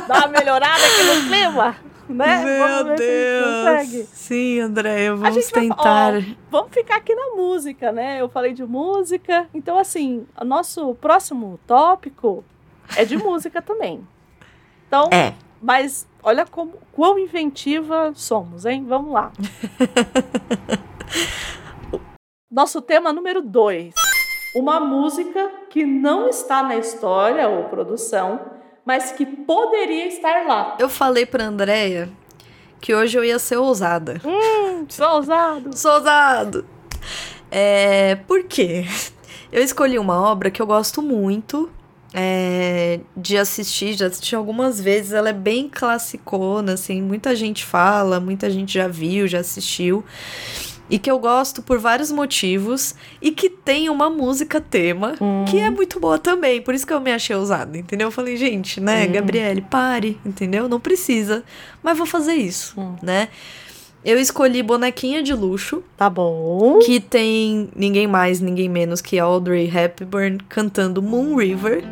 dar uma melhorada aqui no clima, né? vamos a gente consegue. Sim, André, A vamos gente vai- tentar. ó, vamos ficar aqui na música, né? Eu falei de música. Então, assim, o nosso próximo tópico é de música também. Então, É. mas olha como quão inventiva somos, hein? Vamos lá. Nosso tema número 2. Uma música que não está na história ou produção, mas que poderia estar lá. Eu falei pra Andréia que hoje eu ia ser ousada. Hum, sou ousado. Sou ousado! É, por quê? Eu escolhi uma obra que eu gosto muito é, de assistir, já assisti algumas vezes. Ela é bem classicona, assim, muita gente fala, muita gente já viu, já assistiu. E que eu gosto por vários motivos. E que tem uma música tema Hum. que é muito boa também. Por isso que eu me achei ousada, entendeu? Eu falei, gente, né, Hum. Gabriele, pare, entendeu? Não precisa. Mas vou fazer isso, Hum. né? Eu escolhi Bonequinha de Luxo, Tá bom. que tem ninguém mais, ninguém menos que Audrey Hepburn cantando Moon River.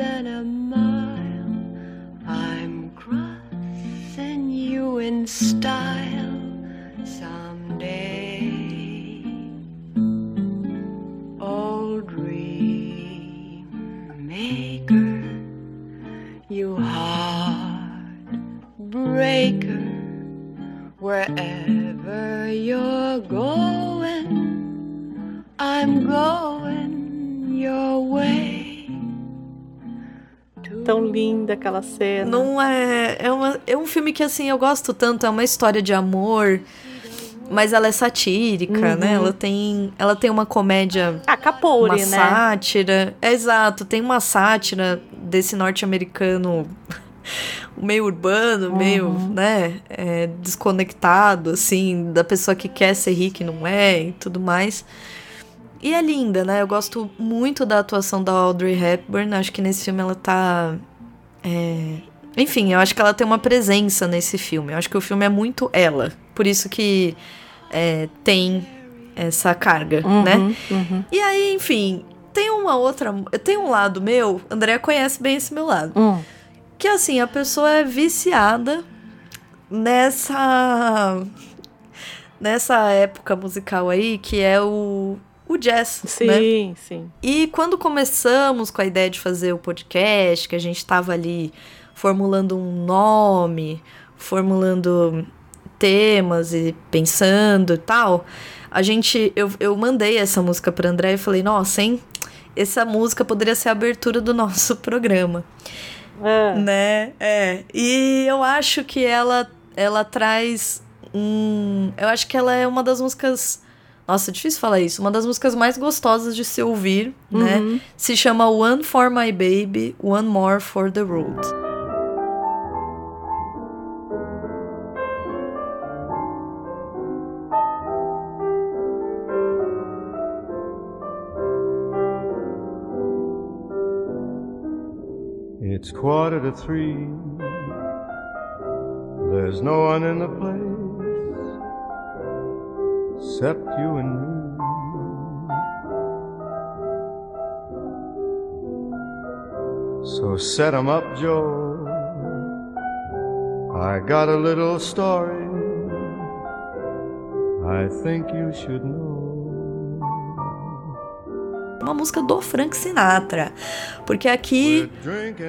Than a mile. I'm crossing you in style someday. Old dream maker, you heartbreaker. Wherever you're going, I'm going your way. Tão linda aquela cena. Não é. É, uma, é um filme que, assim, eu gosto tanto. É uma história de amor, mas ela é satírica, né? Ela tem, ela tem uma comédia. Ah, Capone, uma né? sátira. É, exato, tem uma sátira desse norte-americano meio urbano, meio, né, é, desconectado, assim, da pessoa que quer ser rica e não é e tudo mais. E é linda, né? Eu gosto muito da atuação da Audrey Hepburn. Acho que nesse filme ela tá. é, Enfim, eu acho que ela tem uma presença nesse filme. Eu acho que o filme é muito ela. Por isso que é, tem essa carga, né? Uhum. E aí, enfim, tem uma outra. Tem um lado meu, Andrea conhece bem esse meu lado. Hum. Que assim, a pessoa é viciada nessa. nessa época musical aí, que é o. o jazz, né? Sim, sim. E quando começamos com a ideia de fazer o podcast, que a gente tava ali formulando um nome, formulando temas e pensando e tal, a gente. Eu, eu mandei essa música pra André e falei, nossa, hein? Essa música poderia ser a abertura do nosso programa. É. Né? É. E eu acho que ela, ela traz um. Eu acho que ela é uma das músicas. Nossa, é difícil falar isso. Uma das músicas mais gostosas de se ouvir, né? Uhum. Se chama One for My Baby, One More for the Road. It's quarter to three. There's no one in the place except you and me. So set 'em up, Joe. I got a little story I think you should know. Uma música do Frank Sinatra. Porque aqui,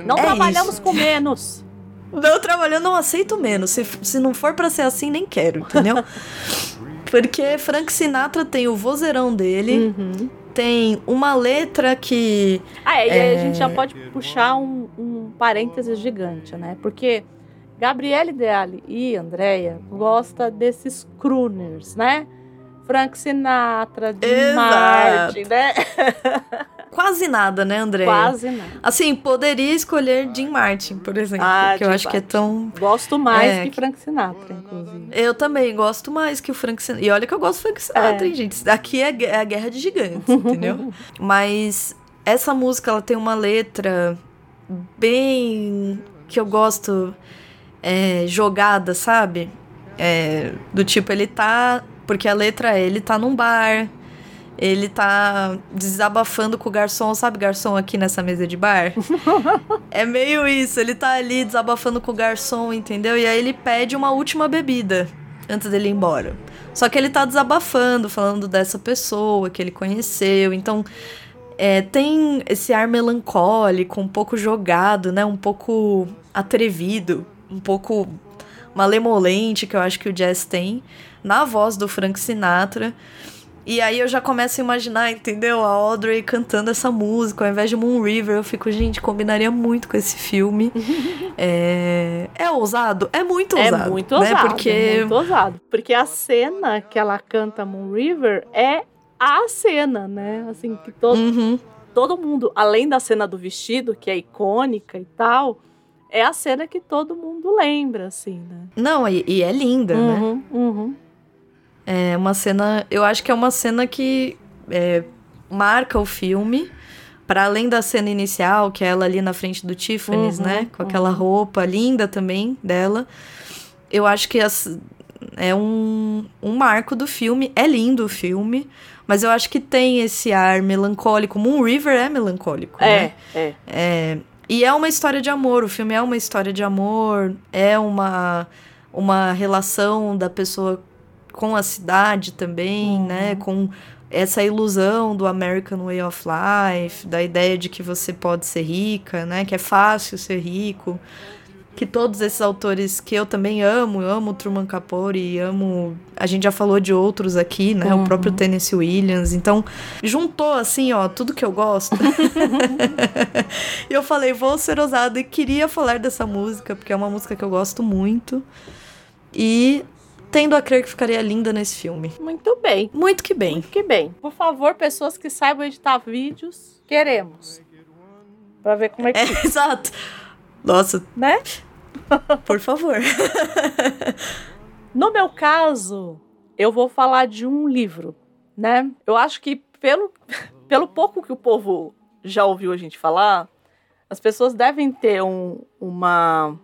Não É trabalhamos isso. com menos. não trabalhando, não aceito menos. Se, se não for pra ser assim, nem quero, entendeu? Porque Frank Sinatra tem o vozeirão dele, Uhum. tem uma letra que. Ah, é, e aí a É. gente já pode puxar um, um parênteses gigante, né? Porque Gabriele Deali e Andrea gosta desses crooners, né? Frank Sinatra, de. Martin, né? Quase nada, né, André? Quase nada. Assim, poderia escolher Jim Martin, por exemplo. Ah, que eu Jim acho que é Martin. tão. Gosto mais É, que Frank Sinatra, inclusive. Eu também gosto mais que o Frank Sinatra. E olha que eu gosto do Frank Sinatra, É. hein, gente? Aqui é é a guerra de gigantes, entendeu? Mas essa música, ela tem uma letra bem. que eu gosto é, jogada, sabe? É, do tipo, ele tá. Porque a letra é: ele tá num bar. Ele tá desabafando com o garçom, sabe, garçom aqui nessa mesa de bar? É meio isso, ele tá ali desabafando com o garçom, entendeu? E aí ele pede uma última bebida antes dele ir embora. Só que ele tá desabafando, falando dessa pessoa que ele conheceu. Então, é, tem esse ar melancólico, um pouco jogado, né? Um pouco atrevido, um pouco malemolente que eu acho que o jazz tem, na voz do Frank Sinatra. E aí eu já começo a imaginar, entendeu? A Audrey cantando essa música, ao invés de Moon River, eu fico, gente, combinaria muito com esse filme. é... é ousado? É muito ousado. É muito né? ousado. Porque é muito ousado. Porque a cena que ela canta Moon River é a cena, né? Assim, que todo, Uhum. todo mundo, além da cena do vestido, que é icônica e tal, é a cena que todo mundo lembra, assim, né? Não, e, e é linda, né? Uhum, uhum. É uma cena. Eu acho que é uma cena que é, marca o filme. Para além da cena inicial, que é ela ali na frente do Tiffany's, Uhum, né? Com aquela roupa linda também dela. Eu acho que as- é um, um marco do filme. É lindo o filme. Mas eu acho que tem esse ar melancólico. Moon River é melancólico, né? É, é. É, e é uma história de amor, o filme é uma história de amor, é uma, uma relação da pessoa com a cidade também, Uhum. né? Com essa ilusão do American Way of Life, da ideia de que você pode ser rica, né? Que é fácil ser rico. Que todos esses autores que eu também amo, eu amo Truman Capote, amo. A gente já falou de outros aqui, né? Uhum. O próprio Tennessee Williams. Então, juntou assim, ó, tudo que eu gosto. E eu falei, vou ser ousada e queria falar dessa música, porque é uma música que eu gosto muito. E tendo a crer que ficaria linda nesse filme. Muito bem. Muito que bem. Muito que bem. Por favor, pessoas que saibam editar vídeos, queremos. Pra ver como é que É, fica, exato. Nossa, né? por favor. No meu caso, eu vou falar de um livro, né? Eu acho que pelo, pelo pouco que o povo já ouviu a gente falar, as pessoas devem ter um- uma.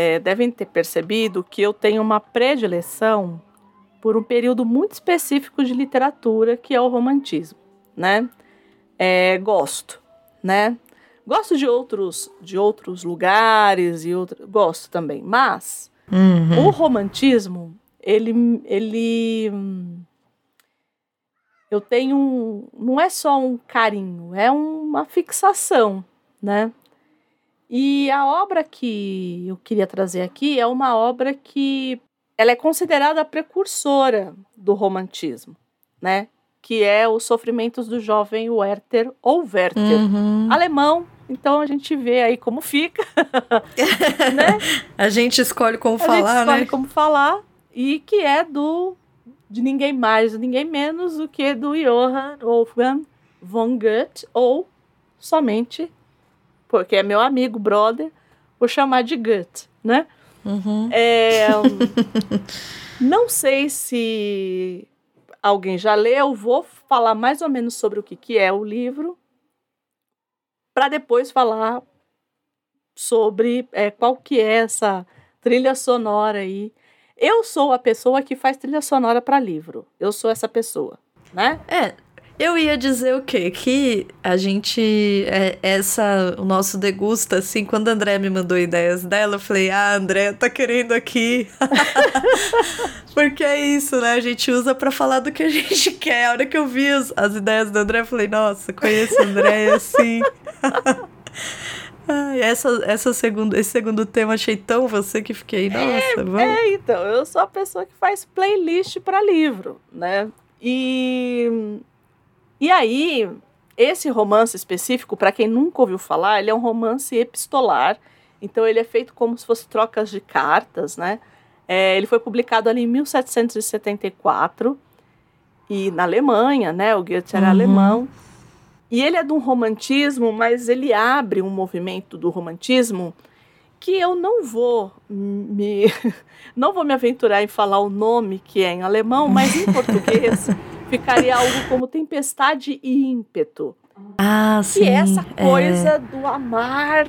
É, devem ter percebido que eu tenho uma predileção por um período muito específico de literatura, que é o romantismo, né? É, gosto, né? Gosto de outros, de outros lugares e outro, gosto também, mas Uhum. o romantismo, ele, ele, eu tenho um, não é só um carinho, é uma fixação, né? E a obra que eu queria trazer aqui é uma obra que ela é considerada a precursora do romantismo, né? Que é os sofrimentos do jovem Werther ou Werther, Uhum. alemão. Então a gente vê aí como fica, né? A gente escolhe como a falar, gente escolhe né? como falar e que é do de ninguém mais, ninguém menos do que do Johann Wolfgang von Goethe ou somente porque é meu amigo, brother, vou chamar de Goethe, né? Uhum. É, não sei se alguém já leu, vou falar mais ou menos sobre o que, que é o livro, para depois falar sobre é, qual que é essa trilha sonora aí. Eu sou a pessoa que faz trilha sonora para livro. Eu sou essa pessoa, né? É, eu ia dizer o quê? Que a gente. É, essa, o nosso degusta, assim, quando a André me mandou ideias dela, eu falei, ah, André tá querendo aqui. Porque é isso, né? A gente usa pra falar do que a gente quer. A hora que eu vi as, as ideias do André, eu falei, nossa, conheço o André é assim. Ai, essa, essa segundo, esse segundo tema achei tão você que fiquei, nossa, vamos. É, então, eu sou a pessoa que faz playlist para livro, né? E, e aí, esse romance específico, para quem nunca ouviu falar, ele é um romance epistolar. Então, ele é feito como se fosse trocas de cartas, né? É, ele foi publicado ali em 1774 e na Alemanha, né? O Goethe era Uhum. alemão. E ele é de um romantismo, mas ele abre um movimento do romantismo que eu não vou me não vou me aventurar em falar o nome que é em alemão, mas em português ficaria algo como tempestade e ímpeto, Ah, sim. que é essa é. coisa do amar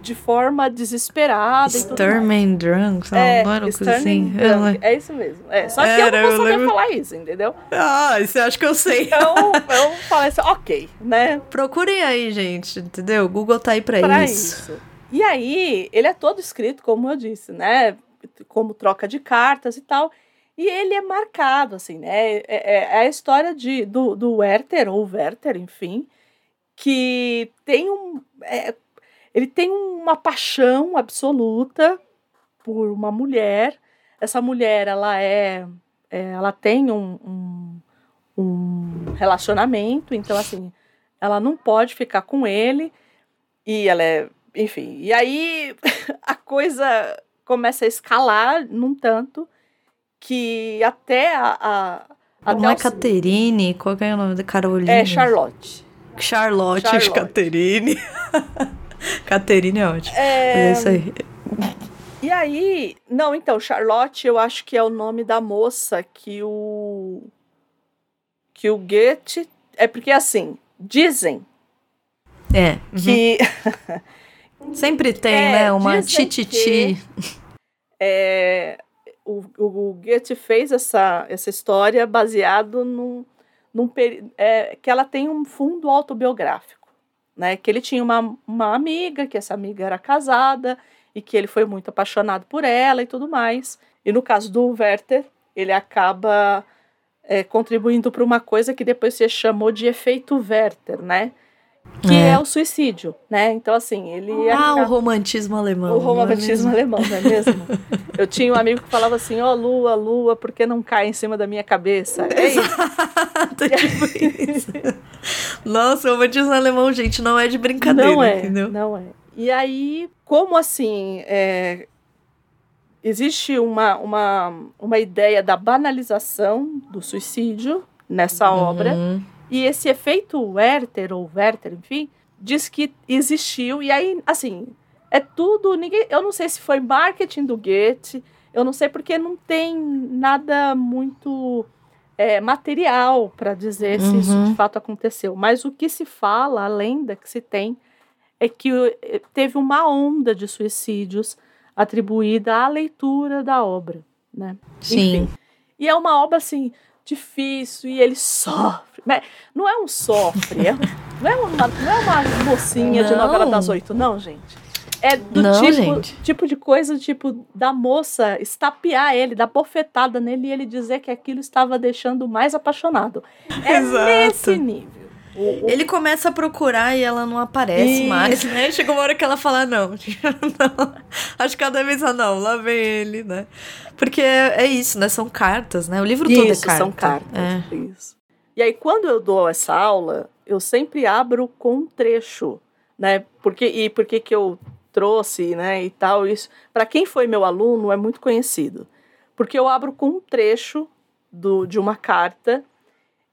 de forma desesperada e mais. Sturm Drunk, não, É, não era uma coisa Sturm assim. Drunk, é isso mesmo. É, só que eu Era, não eu vou saber lembro. falar isso, entendeu? Ah, você acha que eu sei? Então eu falei assim, ok, né? Procurem aí, gente, entendeu? O Google tá aí pra, Pra isso. isso. E aí, ele é todo escrito, como eu disse, né? Como troca de cartas e tal. E ele é marcado, assim, né? É, é- é a história de, do, do Werther, ou Werther, enfim, que tem um. é, ele tem uma paixão absoluta por uma mulher. Essa mulher, ela é, é ela tem um, um, um relacionamento, então assim, ela não pode ficar com ele e ela é, enfim. E aí a coisa começa a escalar num tanto que até a, a até Não é o- Caterine? Qual que é o nome da Carolina? é Charlotte. Charlotte, Charlotte. Caterine. Caterine é ótimo. É, É isso aí. E aí, não, então, Charlotte, eu acho que é o nome da moça que o que o Goethe é porque assim, dizem É. que Sempre tem, É, né? Uma tititi. é, o, o Goethe fez essa, essa história baseado num, num é, que ela tem um fundo autobiográfico, né? Que ele tinha uma, uma amiga, que essa amiga era casada e que ele foi muito apaixonado por ela e tudo mais. E no caso do Werther, ele acaba é, contribuindo para uma coisa que depois se chamou de efeito Werther, né? Que é, É. o suicídio, né? Então, assim, ele... Ah, o romantismo alemão. o romantismo é alemão, não é mesmo? Eu tinha um amigo que falava assim, ó, lua, lua, por que não cai em cima da minha cabeça? É isso. Exato, tipo isso. Nossa, o romantismo alemão, gente, não é de brincadeira, não é, entendeu? não é. E aí, como assim, é, existe uma, uma, uma ideia da banalização do suicídio nessa obra, Uhum. E esse efeito Werther, ou Werther, enfim, diz que existiu. E aí, assim, é tudo. Ninguém, eu não sei se foi marketing do Goethe, eu não sei porque não tem nada muito é, material para dizer se isso Uhum. de fato aconteceu. Mas o que se fala, a lenda que se tem, é que eh, teve uma onda de suicídios atribuída à leitura da obra, né? Sim. E é uma obra assim difícil e ele sofre. Mas não é um sofre, é, não, é uma, não é uma mocinha de Não. novela das oito, não, gente. É do Não, tipo, gente. tipo de coisa, tipo, da moça estapear ele, dar bofetada nele e ele dizer que aquilo estava deixando mais apaixonado. É Exato. nesse nível. O- o- Ele começa a procurar e ela não aparece Isso. mais, né? Chega uma hora que ela fala, não, não. Acho que cada vez, ah, não, lá vem ele, né? Porque é, é isso, né? São cartas, né? O livro todo é carta. são cartas. É. Isso. E aí, quando eu dou essa aula, eu sempre abro com um trecho, né? Porque, e por que que eu trouxe, né, e tal, isso. Para quem foi meu aluno, é muito conhecido. Porque eu abro com um trecho do, de uma carta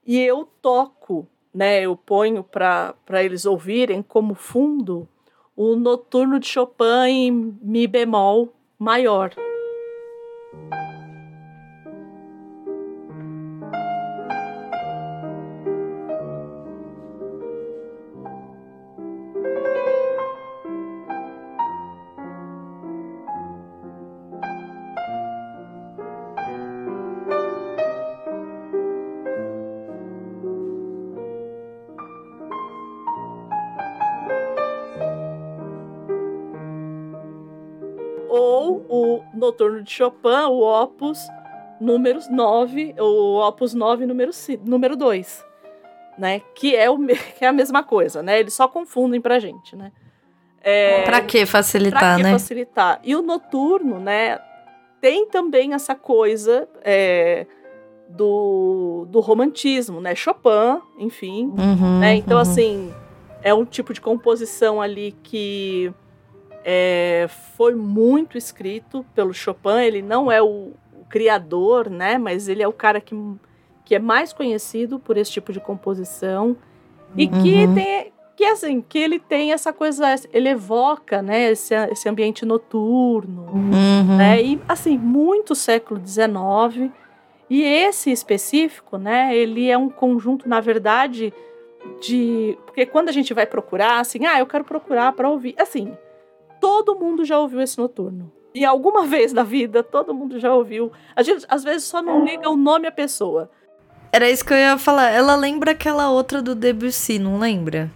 e eu toco, né? Eu ponho para eles ouvirem como fundo o noturno de Chopin em Mi bemol maior. De Chopin, o Opus número 9, o Opus 9 número, número 2, né? Que é, o, que é a mesma coisa, né? Eles só confundem pra gente, né? É, Pra que pra facilitar, que né? facilitar? E o Noturno, né? Tem também essa coisa é, do, do romantismo, né? Chopin, enfim, Uhum, né? Então, uhum. assim, é um tipo de composição ali que é, foi muito escrito pelo Chopin. Ele não é o, o criador, né? Mas ele é o cara que, que é mais conhecido por esse tipo de composição e que Uhum. tem que assim que ele tem essa coisa, ele evoca, né? Esse, esse ambiente noturno, Uhum. né? E assim, muito século XIX. E esse específico, né? Ele é um conjunto, na verdade, de porque quando a gente vai procurar, assim, ah, eu quero procurar para ouvir, assim, todo mundo já ouviu esse noturno. E alguma vez na vida, todo mundo já ouviu. A gente às vezes só não liga o nome à pessoa. Era isso que eu ia falar. Ela lembra aquela outra do Debussy, não lembra?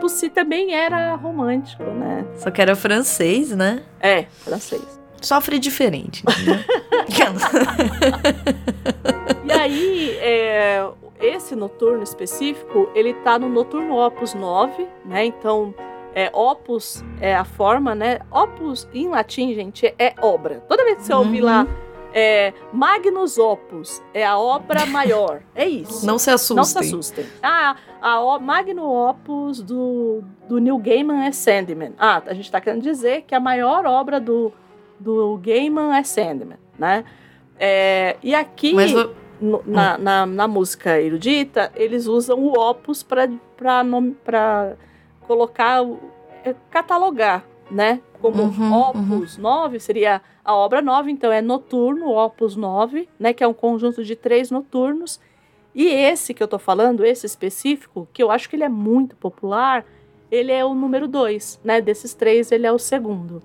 Debussy também era romântico, né? Só que era francês, né? É, francês. Sofre diferente. entendeu? E aí, é, esse noturno específico, ele tá no noturno Opus 9, né? Então, é, Opus é a forma, né? Opus em latim, gente, é obra. Toda vez que você ouvir Uhum. lá, é, Magnus Opus é a obra maior. É isso. Não se assustem. Não se assustem. Ah, a o- Magno Opus do, do Neil Gaiman é Sandman. Ah, a gente está querendo dizer que a maior obra do, do Gaiman é Sandman, né? É, e aqui, no- na, na, na música erudita, eles usam o Opus para colocar, é, catalogar, né? Como Uhum, Opus 9 seria a obra 9, então é noturno, Opus 9, né? Que é um conjunto de três noturnos. E esse que eu tô falando, esse específico, que eu acho que ele é muito popular, ele é o número 2, né? Desses três, ele é o segundo.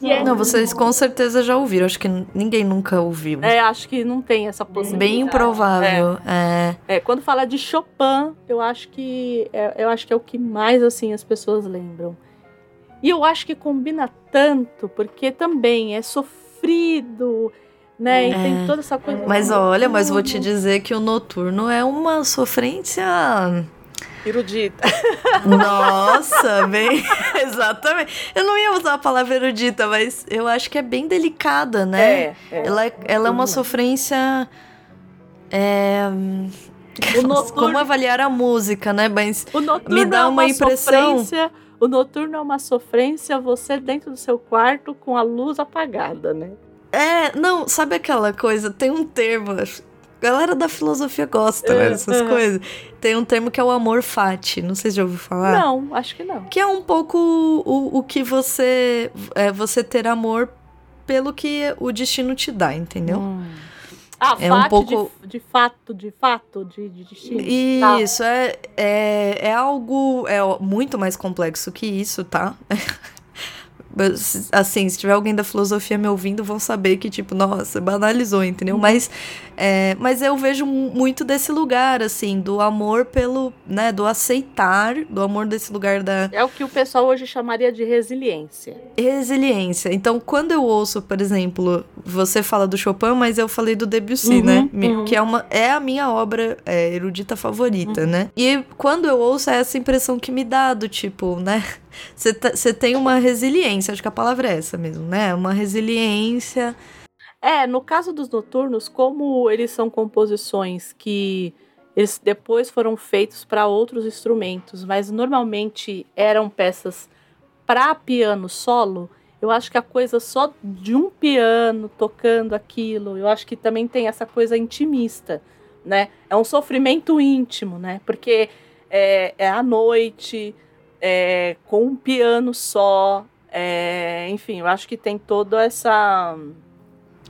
É, Não, vocês com certeza já ouviram. Acho que ninguém nunca ouviu. é, acho que não tem essa possibilidade. Bem improvável. É. É, quando fala de Chopin, eu acho que é, eu acho que é o que mais assim as pessoas lembram. E eu acho que combina tanto, porque também é sofrido, né? E É. tem toda essa coisa. Mas olha, mas vou te dizer que o noturno é uma sofrência. Erudita. Nossa, bem. Exatamente. Eu não ia usar a palavra erudita, mas eu acho que é bem delicada, né? É, é. Ela, é- ela é uma Uhum. sofrência. É... O noturno, Como avaliar a música, né? Mas o noturno me dá é uma impressão- sofrência. O noturno é uma sofrência, você dentro do seu quarto com a luz apagada, né? É, não, sabe aquela coisa? Tem um termo. A galera da filosofia gosta né, É, dessas é. coisas. Tem um termo que é o amor fati. Não sei se já ouviu falar. Não, acho que não. Que é um pouco o, o que você. É você ter amor pelo que o destino te dá, entendeu? Hum. Ah, É um pouco- de, de fato, de fato, de, de destino. Tá. Isso, é, é, é algo é muito mais complexo que isso, tá? Assim, se tiver alguém da filosofia me ouvindo, vão saber que, tipo, nossa, banalizou, entendeu? Uhum. Mas, é, mas eu vejo mu- muito desse lugar, assim, do amor pelo, né, do aceitar, do amor desse lugar da É o que o pessoal hoje chamaria de resiliência. resiliência. Então, quando eu ouço, por exemplo, você fala do Chopin, mas eu falei do Debussy, Uhum, né? Uhum. Que é, uma, é a minha obra é, erudita favorita, né? E quando eu ouço, é essa impressão que me dá do tipo, né? Você tá- você tem uma resiliência, acho que a palavra é essa mesmo, né? Uma resiliência. É, no caso dos noturnos, como eles são composições que eles depois foram feitos para outros instrumentos, mas normalmente eram peças para piano solo, eu acho que a coisa só de um piano tocando aquilo, eu acho que também tem essa coisa intimista, né? É um sofrimento íntimo, né? Porque é, é à noite, é, com um piano só, é, enfim, eu acho que tem toda essa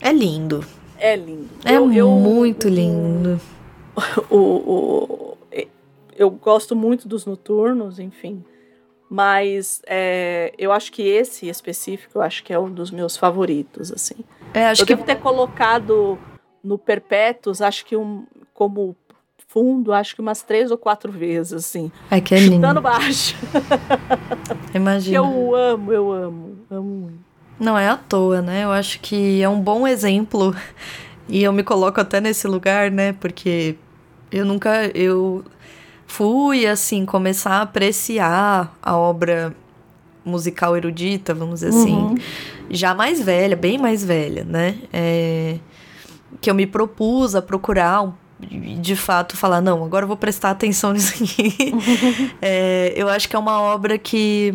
É lindo. é lindo. É Eu- eu- muito lindo. O, o- eu gosto muito dos noturnos, enfim. Mas é, eu acho que esse específico, eu acho que é um dos meus favoritos, assim. É, acho eu que devo ter colocado no Perpétuos, acho que um, como fundo, acho que umas três ou quatro vezes, assim. é que é lindo. Chutando baixo. Imagina. Eu amo, eu amo, amo muito. Não é à toa, né? Eu acho que é um bom exemplo. E eu me coloco até nesse lugar, né? Porque eu nunca. Eu fui, assim, começar a apreciar a obra musical erudita, vamos dizer assim, Uhum. já mais velha, bem mais velha, né? É, que eu me propus a procurar um- de fato falar, não, agora eu vou prestar atenção nisso aqui. É, eu acho que é uma obra que,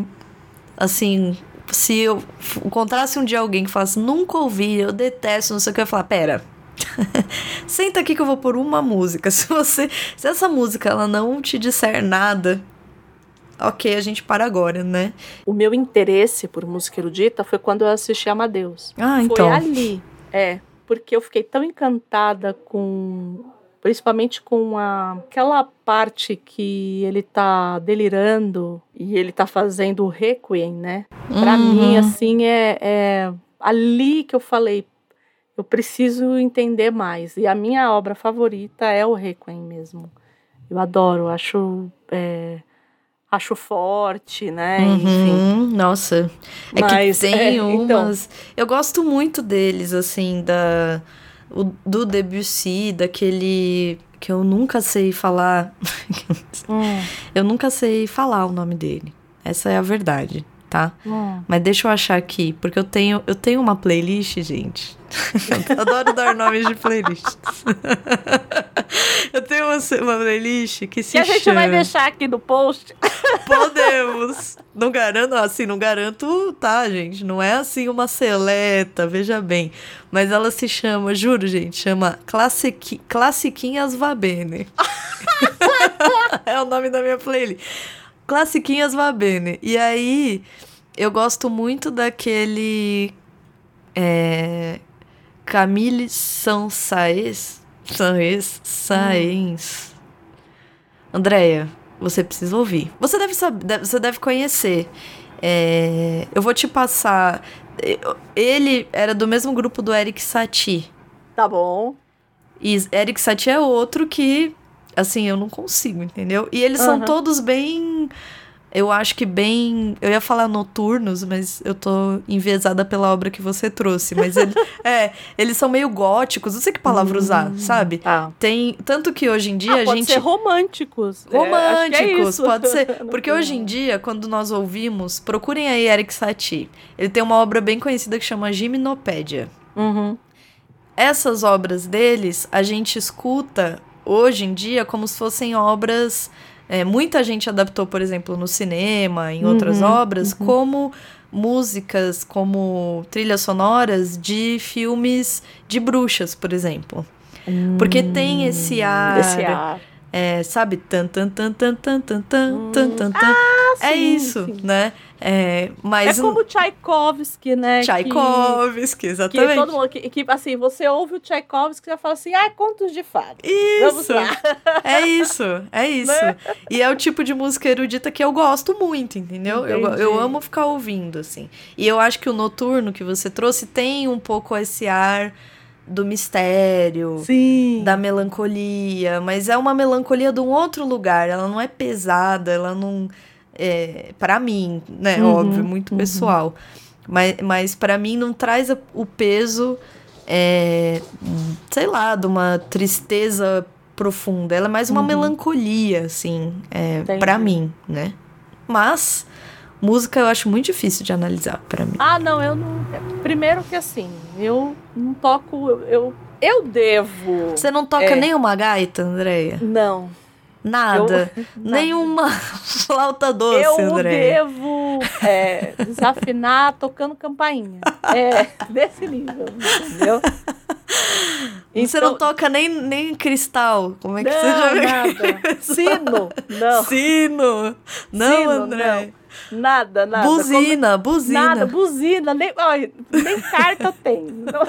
assim, se eu encontrasse um dia alguém que falasse, nunca ouvi, eu detesto, não sei o que, eu ia falar, pera. Senta aqui que eu vou pôr uma música. Se você, se essa música ela não te disser nada, ok, a gente para agora, né? O meu interesse por música erudita foi quando eu assisti Amadeus. Ah, Foi então. ali, é, porque eu fiquei tão encantada com, principalmente com a, aquela parte que ele tá delirando e ele tá fazendo o requiem, né? Pra Uhum. mim, assim, é, é ali que eu falei, eu preciso entender mais. E a minha obra favorita é o requiem mesmo. Eu adoro, acho é, acho forte, né? Enfim. Uhum, nossa. É Mas, que tem é, então. umas. Eu gosto muito deles, assim, da. O- do Debussy, daquele. Que eu nunca sei falar. Hum, eu nunca sei falar o nome dele. Essa é a verdade, tá? hum. Mas deixa eu achar aqui, porque eu tenho, eu tenho uma playlist, gente. Eu adoro dar nomes de playlists. eu tenho uma, uma playlist que se Que a gente chama... vai deixar aqui no post. Podemos. Não garanto, assim, não garanto, tá, gente? Não é assim uma seleta, veja bem. Mas ela se chama, juro, gente, chama Classiqui, Classiquinhas Vabene. é o nome da minha playlist. Classiquinhas Vabene. E aí, eu gosto muito daquele. É, Camille Sansaes. Saez. Saez. Andréia, você precisa ouvir. Você deve saber, você deve conhecer. É, eu vou te passar. Ele era do mesmo grupo do Eric Satie. Tá bom. E Eric Satie é outro que, assim, eu não consigo, entendeu? E eles são Aham. todos bem. Eu acho que bem. Eu ia falar noturnos, mas eu tô enviesada pela obra que você trouxe. Mas ele, é, eles são meio góticos, não sei que palavra usar, sabe? Tá. Tem. Tanto que hoje em dia Ah, a pode gente. ser românticos. É, é Românticos, isso. pode ser. Porque hoje em dia, quando nós ouvimos, procurem aí Eric Satie. Ele tem uma obra bem conhecida que chama Gimnopédia. Uhum. Essas obras deles, a gente escuta hoje em dia como se fossem obras. é, muita gente adaptou, por exemplo, no cinema, em outras Uhum, obras, como músicas, como trilhas sonoras de filmes de bruxas, por exemplo. Porque tem esse ar. Esse ar. É, sabe? Tan, tan, tan, tan, tan, tan, tan, tan, tan, tan. é sim, isso, sim. né? É, mas É como Tchaikovsky, né? que- Tchaikovsky, Que, exatamente. todo mundo, que, que, assim, você ouve o Tchaikovsky e já fala assim, ah, contos de fada. Vamos Isso, é isso, é isso. Né? E é o tipo de música erudita que eu gosto muito, entendeu? Eu, eu amo ficar ouvindo, assim. E eu acho que o noturno que você trouxe tem um pouco esse ar do mistério, Sim. da melancolia, mas é uma melancolia de um outro lugar. Ela não é pesada, ela não. É, para mim, né? Uhum, Óbvio, muito pessoal. Mas, mas para mim não traz o peso, é, sei lá, de uma tristeza profunda. Ela é mais uma Uhum. melancolia, assim, é, para mim, né? Mas música eu acho muito difícil de analisar para mim. Ah, não, eu não. Primeiro que assim, eu não toco. Eu, eu, devo. Você não toca É. nem uma gaita, Andréia? Não. Nada. Nenhuma flauta doce, eu André. devo é, desafinar tocando campainha. É, desse nível, entendeu? Você não toca nem, nem cristal. Como é que você já Então Não, nada. Sino, não. Sino. Não, Sino, André. Nada, nada. Buzina, buzina. Nada, buzina, nem, olha, nem carta eu. Não.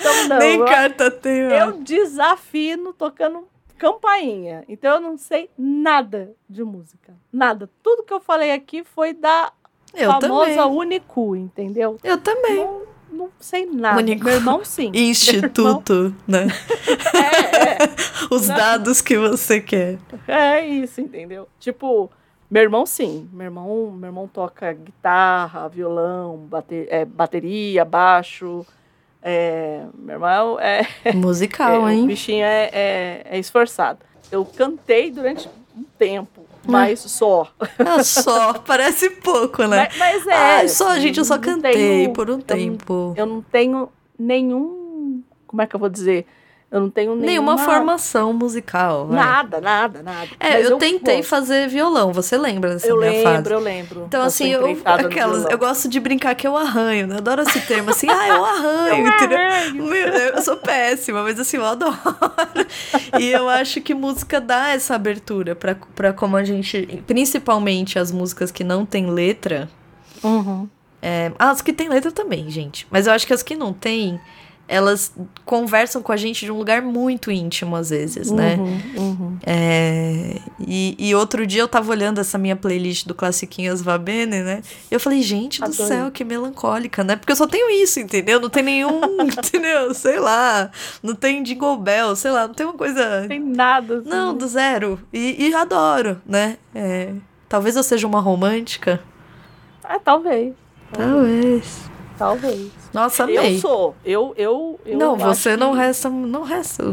Então, não, nem eu, carta tem. ó. eu desafino tocando campainha. Então eu não sei nada de música. Nada. Tudo que eu falei aqui foi da Eu famosa também. Unicu, entendeu? Eu também. Não, não sei nada. Unicu. Meu irmão, sim. Instituto, né? É, Os Não. dados que você quer. é, é isso, entendeu? Tipo, meu irmão, sim. Meu irmão, meu irmão toca guitarra, violão, bate- é, bateria, baixo. É, meu irmão é, Musical, é, o hein? bichinho é, é, é esforçado. Eu cantei durante um tempo, mas só. Ah, só, parece pouco, né? Mas, mas é. Ai, só, gente, eu só não cantei tenho- por um eu não- tempo. Eu não tenho nenhum. Como é que eu vou dizer? Eu não tenho Nenhuma nenhuma formação musical. vai. Nada, nada, nada. É, Mas eu, tentei fazer violão, você lembra dessa Eu minha lembro, fase? eu lembro. Então, da assim, sua eu, empreitada no aquelas, eu gosto de brincar que eu arranho, né? Adoro esse termo, assim, ah, eu arranho, entendeu? Meu, eu sou péssima, mas assim, eu adoro. e eu acho que música dá essa abertura pra, pra como a gente, principalmente as músicas que não tem letra, Uhum. é, as que tem letra também, gente, mas eu acho que as que não tem, elas conversam com a gente de um lugar muito íntimo, às vezes, né? Uhum, uhum. É, e, e outro dia eu tava olhando essa minha playlist do Classiquinhas Va Bene, né? E eu falei, gente do Adorei. céu, que melancólica, né? Porque eu só tenho isso, entendeu? Não tem nenhum, entendeu? Sei lá. Não tem Jingle Bell, sei lá, não tem uma coisa. Não tem nada. assim. Não, do zero. E, e adoro, né? É, talvez eu seja uma romântica. Ah, talvez. Talvez. Talvez. Nossa, amei. Eu sou. Eu, eu, eu não, você não que- resta, não resta.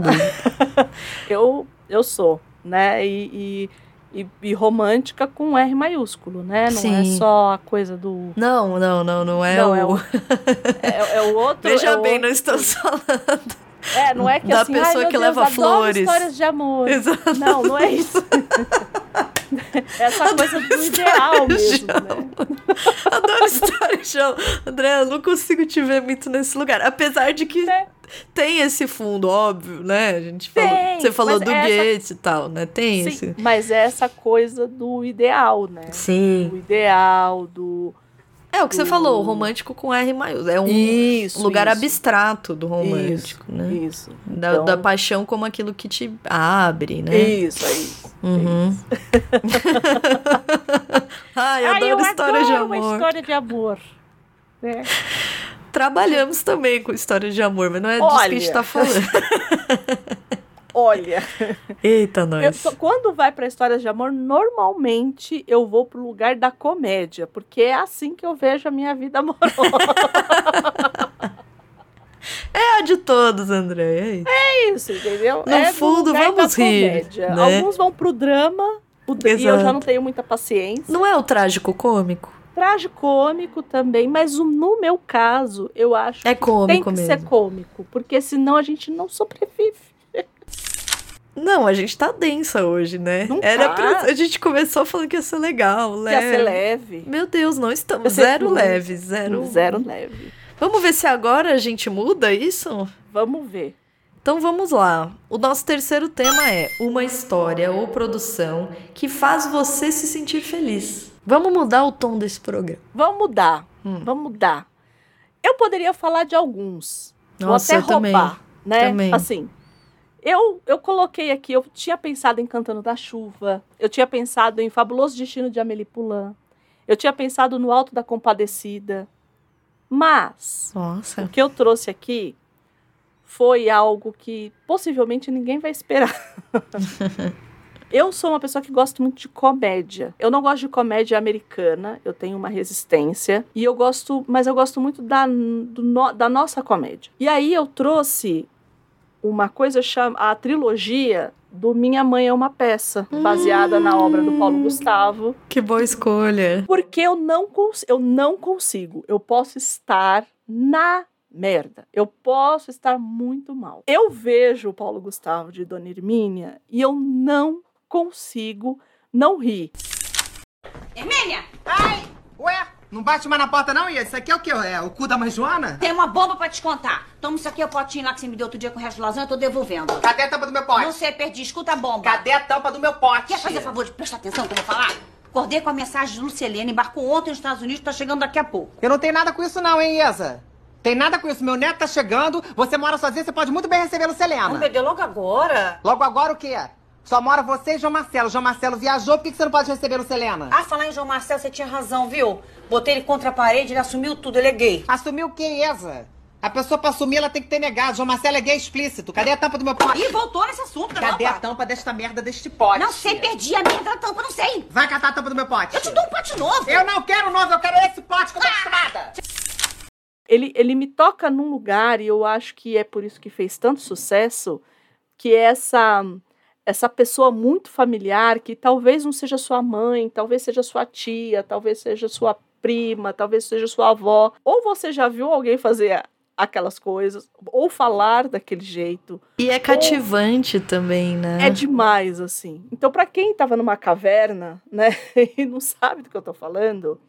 Eu, eu sou, né? E, e, e- e romântica com R maiúsculo, né? Não é Sim. só a coisa do. não, não, não, não é Não, o. é o- É, é o outro. Veja é bem, outro- não estamos falando. É, não é que da assim, pessoa que Deus, leva adoro flores." histórias de amor. Exato. Não, não é isso. Essa coisa do ideal mesmo, né? Adoro história, João. André, eu não consigo te ver muito nesse lugar. Apesar de que É. tem esse fundo, óbvio, né? A gente falou, Tem, você falou do essa- Goethe e tal, né? Tem Sim, esse. mas é essa coisa do ideal, né? Sim. Do ideal, do. É o que você falou, o romântico com R maiúsculo. É um Isso. lugar isso, abstrato do romântico, né? Isso. Da, Então- da paixão como aquilo que te abre, né? Isso, é isso. Uhum. Ai, eu Ai, adoro eu história de adoro amor. uma história de amor. né? Trabalhamos também com história de amor, mas não é disso que a gente Olha. tá falando. Olha, Eita, eu nós. tô- quando vai pra histórias de amor, normalmente eu vou pro lugar da comédia, porque é assim que eu vejo a minha vida amorosa. É a de todos, André. é isso. É isso, entendeu? No é do fundo, vamos rir, né? Alguns vão pro drama, o e eu já não tenho muita paciência. Não é o trágico cômico? Tragicômico também, mas no meu caso, eu acho É que tem cômico que mesmo. ser cômico, porque senão a gente não sobrevive. Não, a gente tá densa hoje, né? Não Era tá. pra- A gente começou falando que ia ser legal, Ia leve. ser leve. Meu Deus, não estamos. Ia Zero leve, zero. Zero leve. Vamos ver se agora a gente muda isso? Vamos ver. Então vamos lá. O nosso terceiro tema é uma história ou produção que faz você se sentir feliz. Vamos mudar o tom desse programa. Vamos mudar. Hum. Vamos mudar. Eu poderia falar de alguns. Nossa, Vou eu até também. roubar, né? Também. Assim, eu, eu coloquei aqui, eu tinha pensado em Cantando da Chuva, eu tinha pensado em Fabuloso Destino de Amélie Poulain, eu tinha pensado no Alto da Compadecida, mas o Nossa. que eu trouxe aqui foi algo que possivelmente ninguém vai esperar. eu sou uma pessoa que gosta muito de comédia. Eu não gosto de comédia americana, eu tenho uma resistência. E eu gosto, mas eu gosto muito da, no- da nossa comédia. E aí eu trouxe uma coisa chama a trilogia do Minha Mãe é uma Peça, baseada na obra do Paulo Gustavo. Que boa escolha. Porque eu não, eu não consigo. Eu posso estar na merda. Eu posso estar muito mal. Eu vejo o Paulo Gustavo de Dona Hermínia e eu não consigo não rir. Hermínia, Ai! Ué, não bate mais na porta não, Ia? Isso aqui é o quê? É o cu da mãe Joana? tem uma bomba pra te contar. Toma isso aqui, é o potinho lá que você me deu outro dia com o resto de lasanha, eu tô devolvendo. Cadê a tampa do meu pote? Não sei, perdi. Escuta a bomba. Cadê a tampa do meu pote? Quer fazer favor de prestar atenção no que eu vou falar? Acordei com a mensagem de Lucelene, embarcou ontem nos Estados Unidos, tá chegando daqui a pouco. Eu não tenho nada com isso não, hein, Isa? Tem nada com isso. Meu neto tá chegando, você mora sozinha, você pode muito bem receber Ah, Lucelena. meu Deus, logo agora? Logo agora o quê? Só mora você e João Marcelo. João Marcelo viajou, por que que você não pode receber a Lucelena? Ah, falar em João Marcelo, você tinha razão, viu? Botei ele contra a parede, ele assumiu tudo, ele é gay. Assumiu o quê, Isa? A pessoa pra assumir, ela tem que ter negado. João Marcelo é gay explícito. Cadê a tampa do meu pote? Ih, voltou nesse assunto, Cadê caramba. a tampa desta merda deste pote? Não sei, perdi a merda da tampa, não sei. Vai catar a tampa do meu pote. Eu te dou um pote novo. Eu não quero novo, eu quero esse pote que eu tô acostumada. Ele, ele me toca num lugar e eu acho que é por isso que fez tanto sucesso, que é essa essa pessoa muito familiar que talvez não seja sua mãe, talvez seja sua tia, talvez seja sua prima, talvez seja sua avó, ou você já viu alguém fazer aquelas coisas, ou falar daquele jeito. E é cativante também, né? É demais, assim. Então, para quem estava numa caverna, né, e não sabe do que eu tô falando,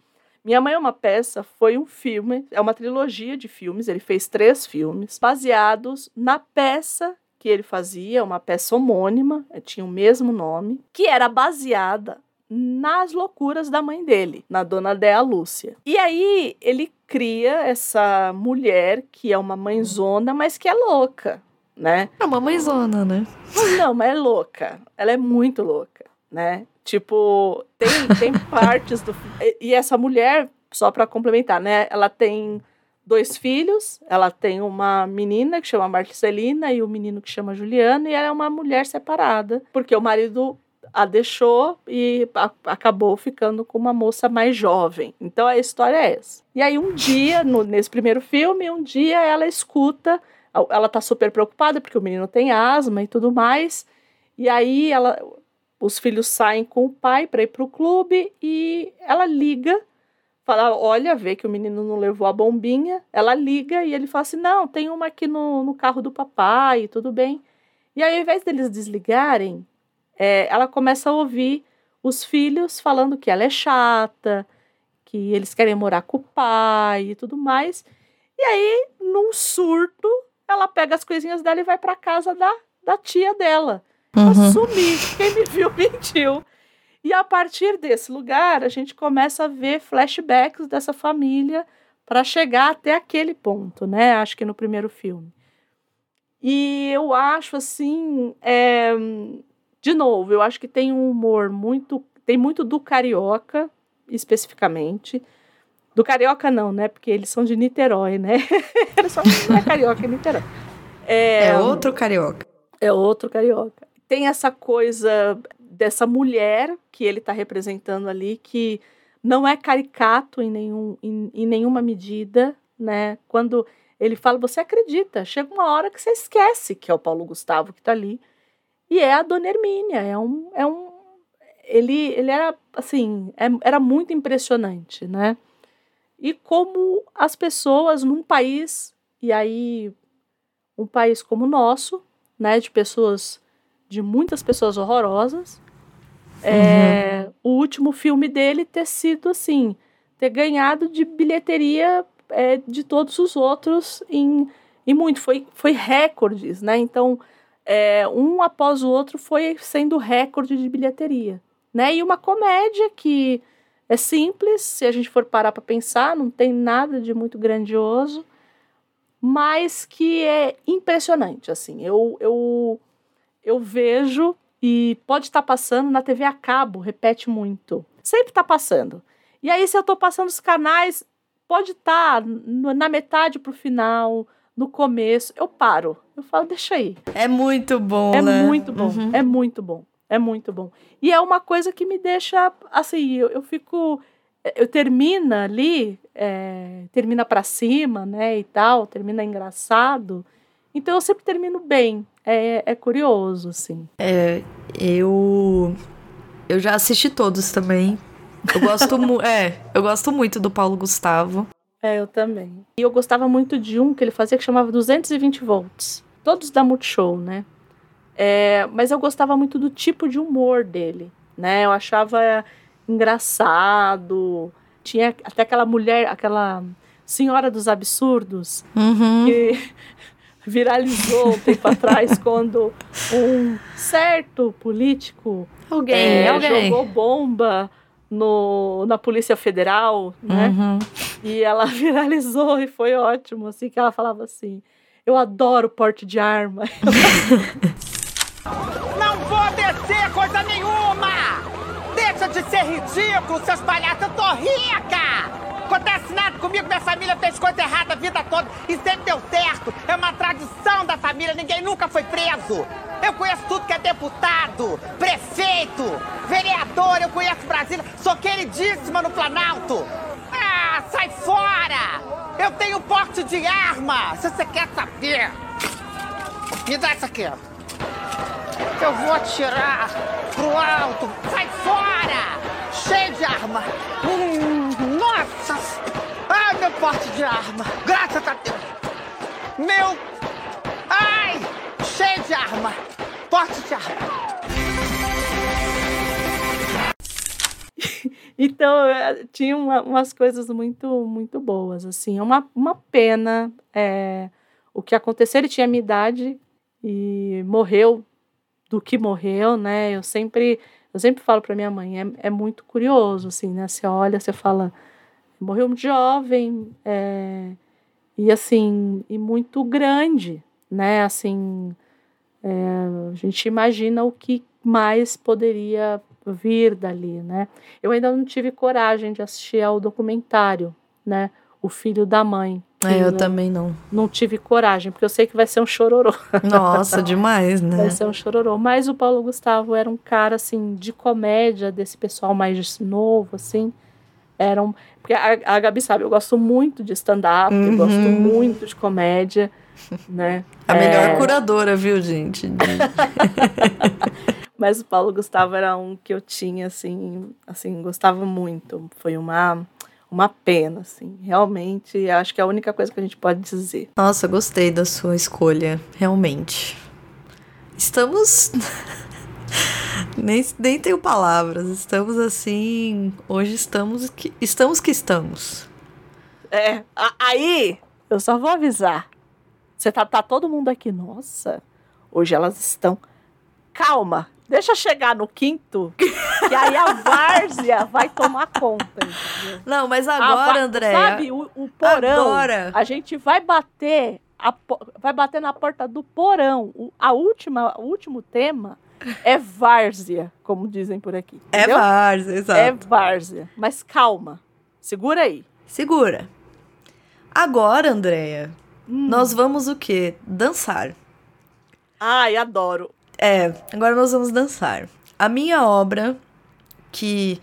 Minha Mãe é uma Peça foi um filme, é uma trilogia de filmes, ele fez três filmes, baseados na peça que ele fazia, uma peça homônima, eh, tinha o mesmo nome, que era baseada nas loucuras da mãe dele, na dona Dea Lúcia. E aí ele cria essa mulher que é uma mãezona, mas que é louca, né? É uma mãezona, né? Não, mas é louca. Ela é muito louca, né? Tipo, tem, tem partes do. E, e essa mulher, só pra complementar, né? Ela tem dois filhos. Ela tem uma menina que chama Marcelina e um menino que chama Juliano. E ela é uma mulher separada, porque o marido a deixou e a- acabou ficando com uma moça mais jovem. Então a história é essa. E aí um dia, no- nesse primeiro filme, um dia ela escuta, ela tá super preocupada porque o menino tem asma e tudo mais. E aí ela, os filhos saem com o pai para ir pro clube e ela liga, fala, olha, vê que o menino não levou a bombinha. Ela liga e ele fala assim, não, tem uma aqui no, no carro do papai, tudo bem. E aí, ao invés deles desligarem, é, ela começa a ouvir os filhos falando que ela é chata, que eles querem morar com o pai e tudo mais. E aí, num surto, ela pega as coisinhas dela e vai para casa da, da tia dela. Pra sumir. Quem me viu mentiu. E a partir desse lugar, a gente começa a ver flashbacks dessa família para chegar até aquele ponto, né? Acho que no primeiro filme. E eu acho assim, é, de novo, eu acho que tem um humor muito, tem muito do carioca especificamente. Do carioca não, né? Porque eles são de Niterói, né? eles são não é carioca, é Niterói. É, outro carioca. É outro carioca. Tem essa coisa dessa mulher que ele está representando ali, que não é caricato em, nenhum, em, em nenhuma medida, né? Quando ele fala, você acredita, chega uma hora que você esquece que é o Paulo Gustavo que está ali. E é a Dona Hermínia, é um. É um ele, ele era, assim, é- era muito impressionante, né? E como as pessoas num país, e aí um país como o nosso, né, de pessoas, de muitas pessoas horrorosas, é, o último filme dele ter sido assim, ter ganhado de bilheteria é, de todos os outros em, em muito, foi, foi recordes, né? Então, é, um após o outro foi sendo recorde de bilheteria, né? E uma comédia que é simples, se a gente for parar para pensar, não tem nada de muito grandioso, mas que é impressionante, assim. Eu, eu, eu vejo e pode estar passando na TV a cabo, repete muito. Sempre está passando. E aí, se eu estou passando os canais, pode estar na metade pro final, no começo, eu paro. Eu falo, deixa aí. É muito bom, É né? muito bom, Uhum. é muito bom, é muito bom. E é uma coisa que me deixa, assim, eu, eu fico, eu termina ali, é, termina pra cima, né, e tal, termina engraçado. Então eu sempre termino bem, é, é curioso, assim. É, eu. Eu já assisti todos também. Eu gosto, mu é, eu gosto muito do Paulo Gustavo. É, eu também. E eu gostava muito de um que ele fazia que chamava 220 volts. Todos da Multishow, né? É, mas eu gostava muito do tipo de humor dele, né? Eu achava engraçado. Tinha até aquela mulher, aquela senhora dos absurdos, Uhum. que viralizou um tempo atrás quando um certo político Alguém, é, alguém. jogou bomba no, na Polícia Federal, né? Uhum. E ela viralizou e foi ótimo, assim, que ela falava assim, eu adoro porte de arma. Não vou descer coisa nenhuma! Deixa de ser ridículo, seus palhaços, eu tô rica! Acontece nada comigo, minha família fez coisa errada a vida toda e sempre deu certo. É uma tradição da família, ninguém nunca foi preso. Eu conheço tudo que é deputado, prefeito, vereador, eu conheço Brasília, sou queridíssima no Planalto. Ah, sai fora! Eu tenho porte de arma, se você quer saber. Me dá isso aqui. Eu vou atirar pro alto. Sai fora! Cheio de arma. Hum, porte de arma. Graças a Deus. Meu... Ai! Cheio de arma. Porte de arma. Então, é, tinha uma- umas coisas muito, muito boas, assim. É uma, uma pena é, o que aconteceu. Ele tinha minha idade e morreu do que morreu, né? Eu sempre, eu sempre falo para minha mãe, é, é muito curioso, assim, né? Você olha, você fala, Morreu muito jovem, é, e assim, e muito grande, né? Assim, é, a gente imagina o que mais poderia vir dali, né? Eu ainda não tive coragem de assistir ao documentário, né? O filho da mãe. É, eu não, também não. Não tive coragem, porque eu sei que vai ser um chororô. Nossa, demais, né? Vai ser um chororô. Mas o Paulo Gustavo era um cara, assim, de comédia, desse pessoal mais novo, assim. Era um... Porque a, a Gabi sabe, eu gosto muito de stand-up, eu gosto Uhum. muito de comédia, né? A melhor É, curadora, viu, gente? Mas o Paulo Gustavo era um que eu tinha, assim, assim, gostava muito. Foi uma, uma pena, assim. Realmente, acho que é a única coisa que a gente pode dizer. Nossa, gostei da sua escolha, realmente. Estamos. nem, nem tenho palavras. Estamos assim. Hoje estamos que, estamos que estamos. É, aí, eu só vou avisar. Você tá, tá todo mundo aqui, nossa, hoje elas estão. Calma, deixa chegar no quinto, que aí a várzea vai tomar conta. entendeu? Não, mas agora, Andréia. Sabe, o, o porão. Agora. A gente vai bater, a vai bater na porta do porão. O, a última, o último tema é várzea, como dizem por aqui. É entendeu? várzea, exato. É várzea. Mas calma, segura aí. Segura. Agora, Andréia, Hum. nós vamos o quê? Dançar. Ai, adoro. É, agora nós vamos dançar. A minha obra, que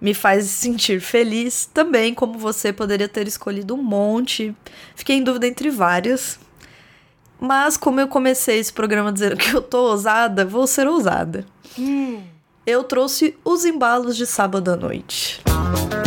me faz sentir feliz, também, como você poderia ter escolhido um monte. Fiquei em dúvida entre várias. Mas, como eu comecei esse programa dizendo que eu tô ousada, vou ser ousada. Eu trouxe os embalos de sábado à noite. Well,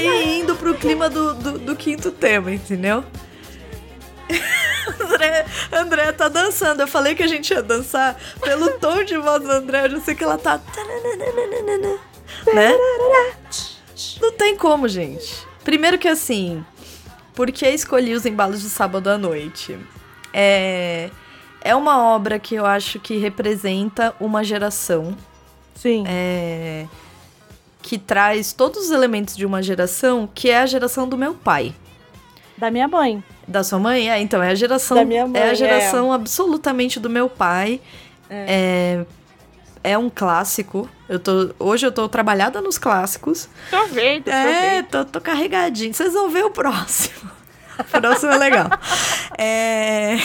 Ir indo pro clima do, do, do quinto tema, entendeu? André, André tá dançando. Eu falei que a gente ia dançar pelo tom de voz do André. Eu já sei que ela tá. Né? Não tem como, gente. Primeiro que assim, por que escolhi os embalos de sábado à noite? É, é uma obra que eu acho que representa uma geração Sim. é, que traz todos os elementos de uma geração, que é a geração do meu pai. Da minha mãe. Da sua mãe? É, então, é a geração. Da minha mãe, é a geração absolutamente do meu pai. É. é um clássico. Eu tô, hoje eu tô trabalhada nos clássicos. Tô vendo, tô É, vendo. tô, tô carregadinho. Vocês vão ver o próximo. O próximo é legal. É,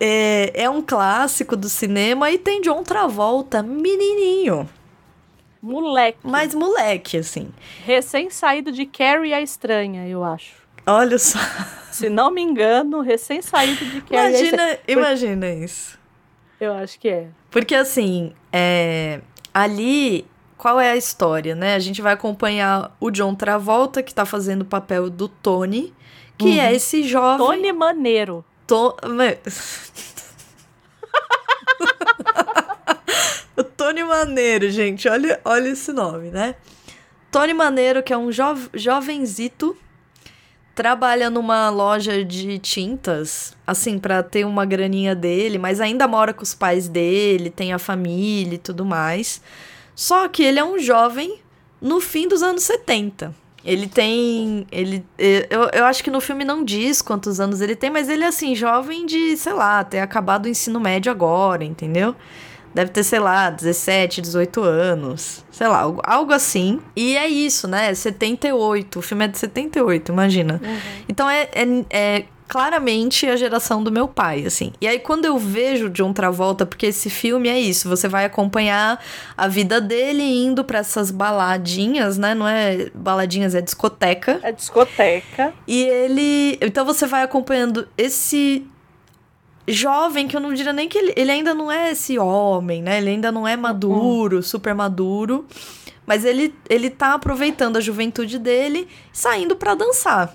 é, é um clássico do cinema e tem John Travolta, menininho. Moleque. Mas moleque, assim. Recém-saído de Carrie a Estranha, eu acho. Olha só. Se não me engano, recém-saído de Carrie a Imagina, Estranha. imagina isso. Eu acho que é. Porque assim, é, ali, qual é a história, né? A gente vai acompanhar o John Travolta, que tá fazendo o papel do Tony, que é esse jovem. Tony Maneiro. To... me- o Tony Maneiro, gente, olha, olha esse nome, né? Tony Maneiro, que é um jo jovenzito, trabalha numa loja de tintas, assim, pra ter uma graninha dele, mas ainda mora com os pais dele, tem a família e tudo mais. Só que ele é um jovem no fim dos anos 70. Ele tem. Ele, eu, eu acho que no filme não diz quantos anos ele tem, mas ele é assim, jovem de, sei lá, ter acabado o ensino médio agora, entendeu? Deve ter, sei lá, 17, 18 anos. Sei lá, algo, algo assim. E é isso, né? 78. O filme é de 78, imagina. Então é, é, é claramente a geração do meu pai, assim. E aí quando eu vejo John Travolta, porque esse filme é isso, você vai acompanhar a vida dele indo pra essas baladinhas, né? Não é baladinhas, é discoteca. É discoteca. E ele. Então você vai acompanhando esse jovem, que eu não diria nem que ele, ele ainda não é esse homem, né? Ele ainda não é maduro, super maduro. Mas ele, ele tá aproveitando a juventude dele, saindo pra dançar.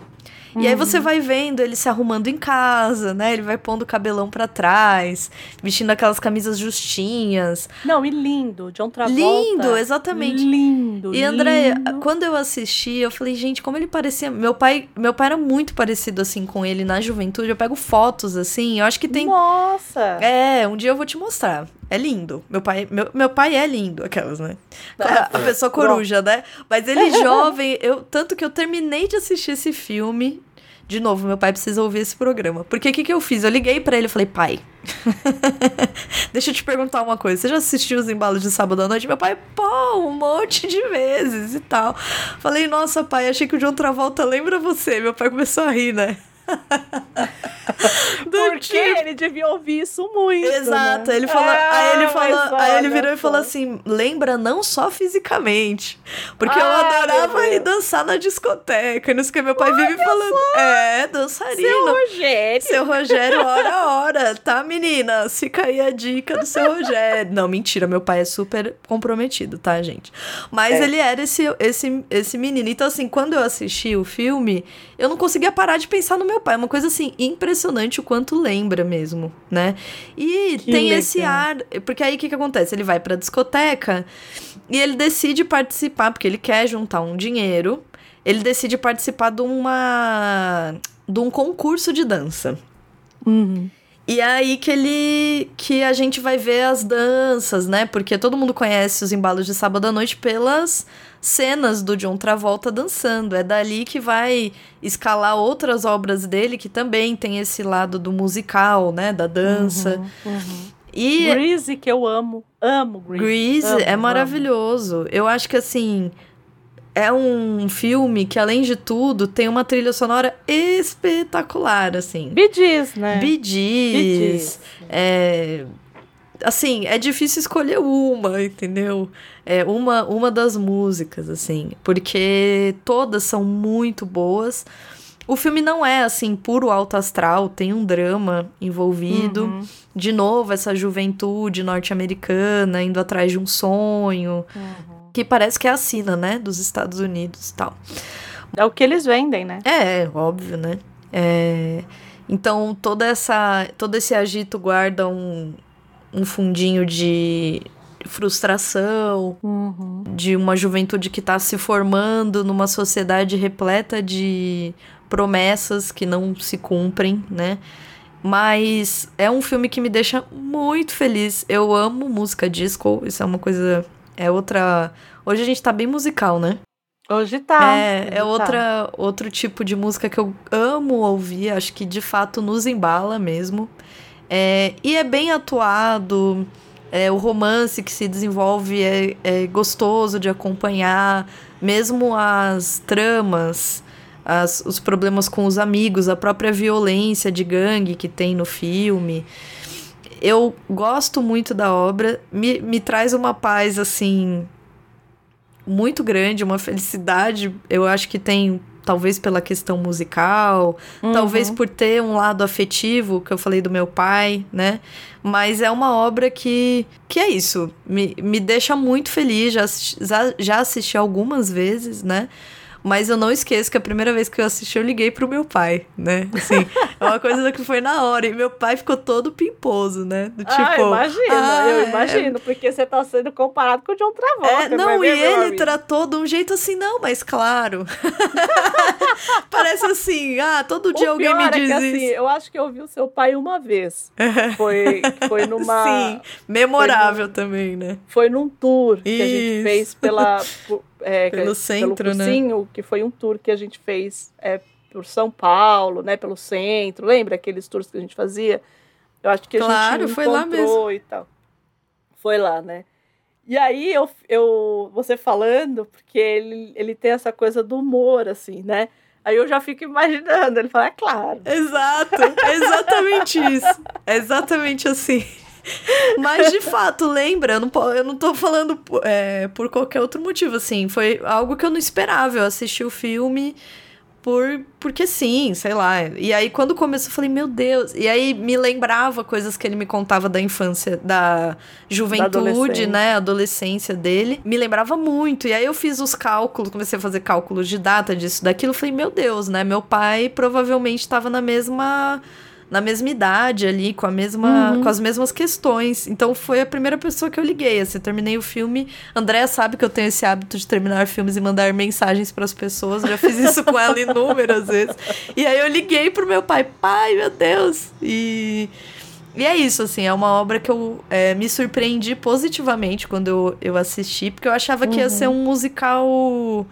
E aí você vai vendo ele se arrumando em casa, né? Ele vai pondo o cabelão pra trás, vestindo aquelas camisas justinhas. Não, e lindo. John Travolta. Lindo, exatamente. Lindo. E André, lindo. quando eu assisti, eu falei, gente, como ele parecia. Meu pai, meu pai era muito parecido assim com ele na juventude. Eu pego fotos assim, eu acho que tem. Nossa! É, um dia eu vou te mostrar. É lindo. Meu pai, meu, meu pai é lindo, aquelas, né? A, a pessoa coruja, né? Mas ele jovem, eu tanto que eu terminei de assistir esse filme. De novo, meu pai precisa ouvir esse programa. Porque o que, que eu fiz? Eu liguei pra ele e falei, pai, deixa eu te perguntar uma coisa. Você já assistiu os embalos de sábado à noite? Meu pai, pô, um monte de vezes e tal. Falei, nossa, pai, achei que o John Travolta lembra você. Meu pai começou a rir, né? Do Porque tipo- ele devia ouvir isso muito. Exato, né? ele falou, É, aí ele falou, aí ele olha virou e falou só. assim: "Lembra não só fisicamente, porque eu Ah, adorava meu ir dançar na discoteca". E não sei o que meu pai vive falando: "É, dançarino". Seu Rogério. Seu Rogério, hora a hora, tá, meninas? Fica aí a dica do seu Rogério. Não, mentira, meu pai é super comprometido, tá, gente? Mas É. ele era esse, esse, esse menino. Então, assim, quando eu assisti o filme, eu não conseguia parar de pensar no meu É uma coisa, assim, impressionante o quanto lembra mesmo, né? E Que tem esse legal. ar. Porque aí o que, que acontece? Ele vai pra discoteca e ele decide participar, porque ele quer juntar um dinheiro. Ele decide participar de uma. de um concurso de dança. Uhum. E é aí que ele. que a gente vai ver as danças, né? Porque todo mundo conhece os embalos de sábado à noite pelas cenas do John Travolta dançando. É dali que vai escalar outras obras dele que também tem esse lado do musical, né? Da dança. E Greasy, que eu amo. Amo Greasy. Grease Amo, é amo. maravilhoso. Eu acho que assim. É um filme que, além de tudo, tem uma trilha sonora espetacular, assim. Bee Gees, né? Bee Bee Gees, Gees. é, assim, é difícil escolher uma, entendeu? É uma, uma das músicas, assim, porque todas são muito boas. O filme não é, assim, puro alto astral, tem um drama envolvido. Uhum. De novo, essa juventude norte-americana indo atrás de um sonho, Uhum. que parece que é a sina, né, dos Estados Unidos e tal. É o que eles vendem, né? É, óbvio, né? É, Então, toda essa, todo esse agito guarda um, um fundinho de frustração, Uhum. de uma juventude que está se formando numa sociedade repleta de promessas que não se cumprem, né? Mas é um filme que me deixa muito feliz. Eu amo música disco, isso é uma coisa. É outra. Hoje a gente tá bem musical, né? Hoje tá. É, hoje é tá. outra, outro tipo de música que eu amo ouvir, acho que de fato nos embala mesmo. É, e é bem atuado, é, o romance que se desenvolve é, é gostoso de acompanhar, mesmo as tramas, as, os problemas com os amigos, a própria violência de gangue que tem no filme. Eu gosto muito da obra, me, me traz uma paz assim muito grande, uma felicidade. Eu acho que tem, talvez pela questão musical, Uhum. talvez por ter um lado afetivo, que eu falei do meu pai, né? Mas é uma obra que, que é isso, me, me deixa muito feliz. Já, assisti- já, já assisti algumas vezes, né? Mas eu não esqueço que a primeira vez que eu assisti, eu liguei pro meu pai, né? Assim, é uma coisa que foi na hora. E meu pai ficou todo pimposo, né? Do tipo. ah, imagina, "Ah, eu é, imagino, porque você tá sendo comparado com o John Travolta. é, não, vai e ele amigo? tratou de um jeito assim, não, mas claro. Parece assim, ah, todo dia o alguém me é que, diz assim, isso. eu acho que eu vi o seu pai uma vez. Foi, foi numa. Sim, memorável também, né? Foi num tour que a gente Isso. fez pela. por- é, Pelo que- centro, né? cursinho, que foi um tour que a gente fez é, por São Paulo, né? Pelo centro. Lembra aqueles tours que a gente fazia? Eu acho que a Claro, gente foi lá encontrou e tal. Foi lá, né? E aí eu, eu você falando, porque ele, ele tem essa coisa do humor, assim, né? Aí eu já fico imaginando, ele fala, é claro. Exato, é exatamente isso. É exatamente assim. Mas de fato, lembra, eu não, eu não tô falando é, por qualquer outro motivo, assim. Foi algo que eu não esperava. Eu assisti o filme por porque sim, sei lá. E aí quando começou, eu falei, meu Deus. E aí me lembrava coisas que ele me contava da infância, da juventude, adolescência. né, adolescência dele. Me lembrava muito. E aí eu fiz os cálculos, comecei a fazer cálculos de data disso, daquilo. Falei, meu Deus, né? Meu pai provavelmente estava na mesma na mesma idade ali, com a mesma Uhum. com as mesmas questões. Então foi a primeira pessoa que eu liguei. Assim, eu terminei o filme. Andréa sabe que eu tenho esse hábito de terminar filmes e mandar mensagens para as pessoas. Eu já fiz isso com ela inúmeras vezes. E aí eu liguei pro meu pai, pai, meu Deus. E e é isso, assim, é uma obra que eu é, me surpreendi positivamente quando eu, eu assisti, porque eu achava que ia ser um musical.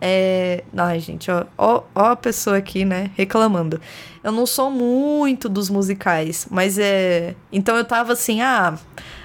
É... Ai, gente, ó, ó, ó a pessoa aqui, né, reclamando. Eu não sou muito dos musicais, mas é. Então eu tava assim, ah.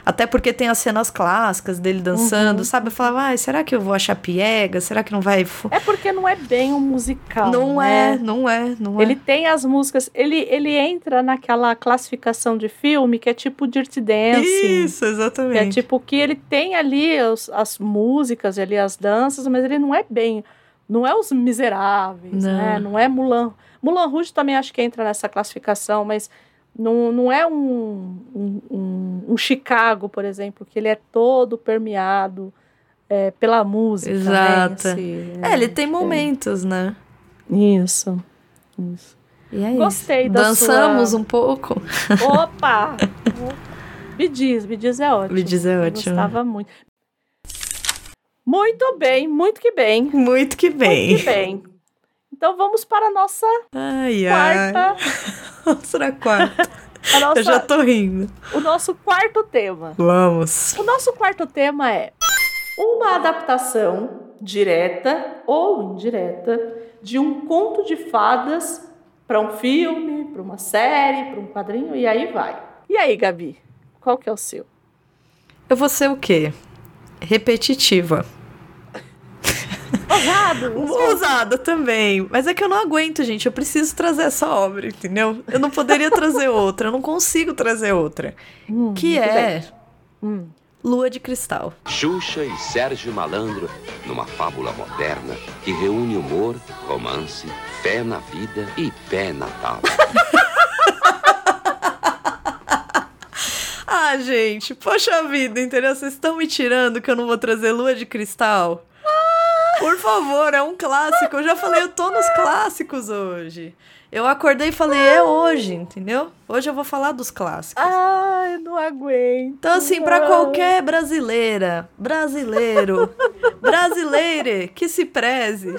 Até porque tem as cenas clássicas dele dançando, sabe? Eu falava, ai, será que eu vou achar piega? Será que não vai. fu-" É porque não é bem um musical. Não né? é, não é, não Ele é. tem as músicas, ele, ele entra naquela classificação de filme que é tipo Dirty Dancing. Isso, é exatamente. tipo que ele tem ali os- as músicas, ali as danças, mas ele não é bem. Não é os miseráveis, Não. né? Não é Mulan. Mulan Rouge também acho que entra nessa classificação, mas não, não é um, um, um- um Chicago, por exemplo, que ele é todo permeado é, pela música. né, Exato. si. É, ele tem momentos, né? Isso. Isso. E é Gostei isso. da Dançamos sua- um pouco. Opa! Me diz, me diz é ótimo. Me diz é Eu ótimo. Gostava muito. Muito bem, muito que bem. Muito que bem. Muito que bem. Então vamos para a nossa Ai, ai. quarta. Nossa, quarta. a nossa- Eu já tô rindo. O nosso quarto tema. Vamos. O nosso quarto tema é uma adaptação direta ou indireta de um conto de fadas para um filme, para uma série, para um quadrinho e aí vai. E aí, Gabi? Qual que é o seu? Eu vou ser o quê? Repetitiva. Ousado! Ousada também. Mas é que eu não aguento, gente. Eu preciso trazer essa obra, entendeu? Eu não poderia trazer outra. Eu não consigo trazer outra. Hum, Que é. Hum. Lua de Cristal. Xuxa e Sérgio Malandro, numa fábula moderna que reúne humor, romance, fé na vida e pé natal. Ah, gente, poxa vida, entendeu? Vocês estão me tirando que eu não vou trazer Lua de Cristal? Por favor, é um clássico. Eu já falei, eu tô nos clássicos hoje. Eu acordei e falei, é hoje, entendeu? Hoje eu vou falar dos clássicos. Ai, não aguento. Então, assim, pra não. qualquer brasileira, brasileiro, brasileire que se preze,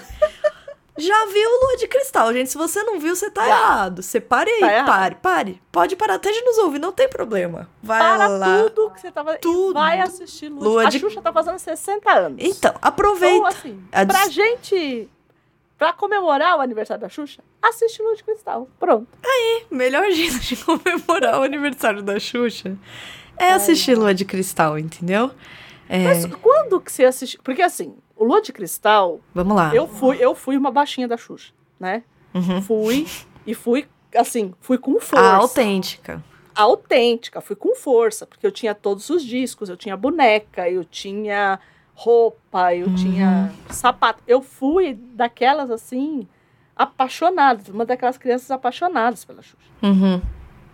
já viu Lua de Cristal, gente. Se você não viu, você tá errado. Você pare aí, Tá pare, pare. Pode parar até de nos ouvir, não tem problema. Vai Para lá. tudo que você tava. Tudo. E vai assistir Lua. Lua a de- Xuxa tá fazendo 60 anos. Então, aproveita. Então, assim, A pra gente. Pra comemorar o aniversário da Xuxa, assiste Lua de Cristal. Pronto. Melhor jeito de comemorar o aniversário da Xuxa é assistir Lua de Cristal, entendeu? É, Mas quando que você assistiu? Porque assim, o Lua de Cristal, vamos lá. eu fui, eu fui uma baixinha da Xuxa, né? Uhum. Fui e fui, assim, fui com A força. autêntica. autêntica, fui com força, porque eu tinha todos os discos, eu tinha boneca, eu tinha roupa, eu tinha sapato. Eu fui daquelas assim, apaixonadas, uma daquelas crianças apaixonadas pela Xuxa. Uhum.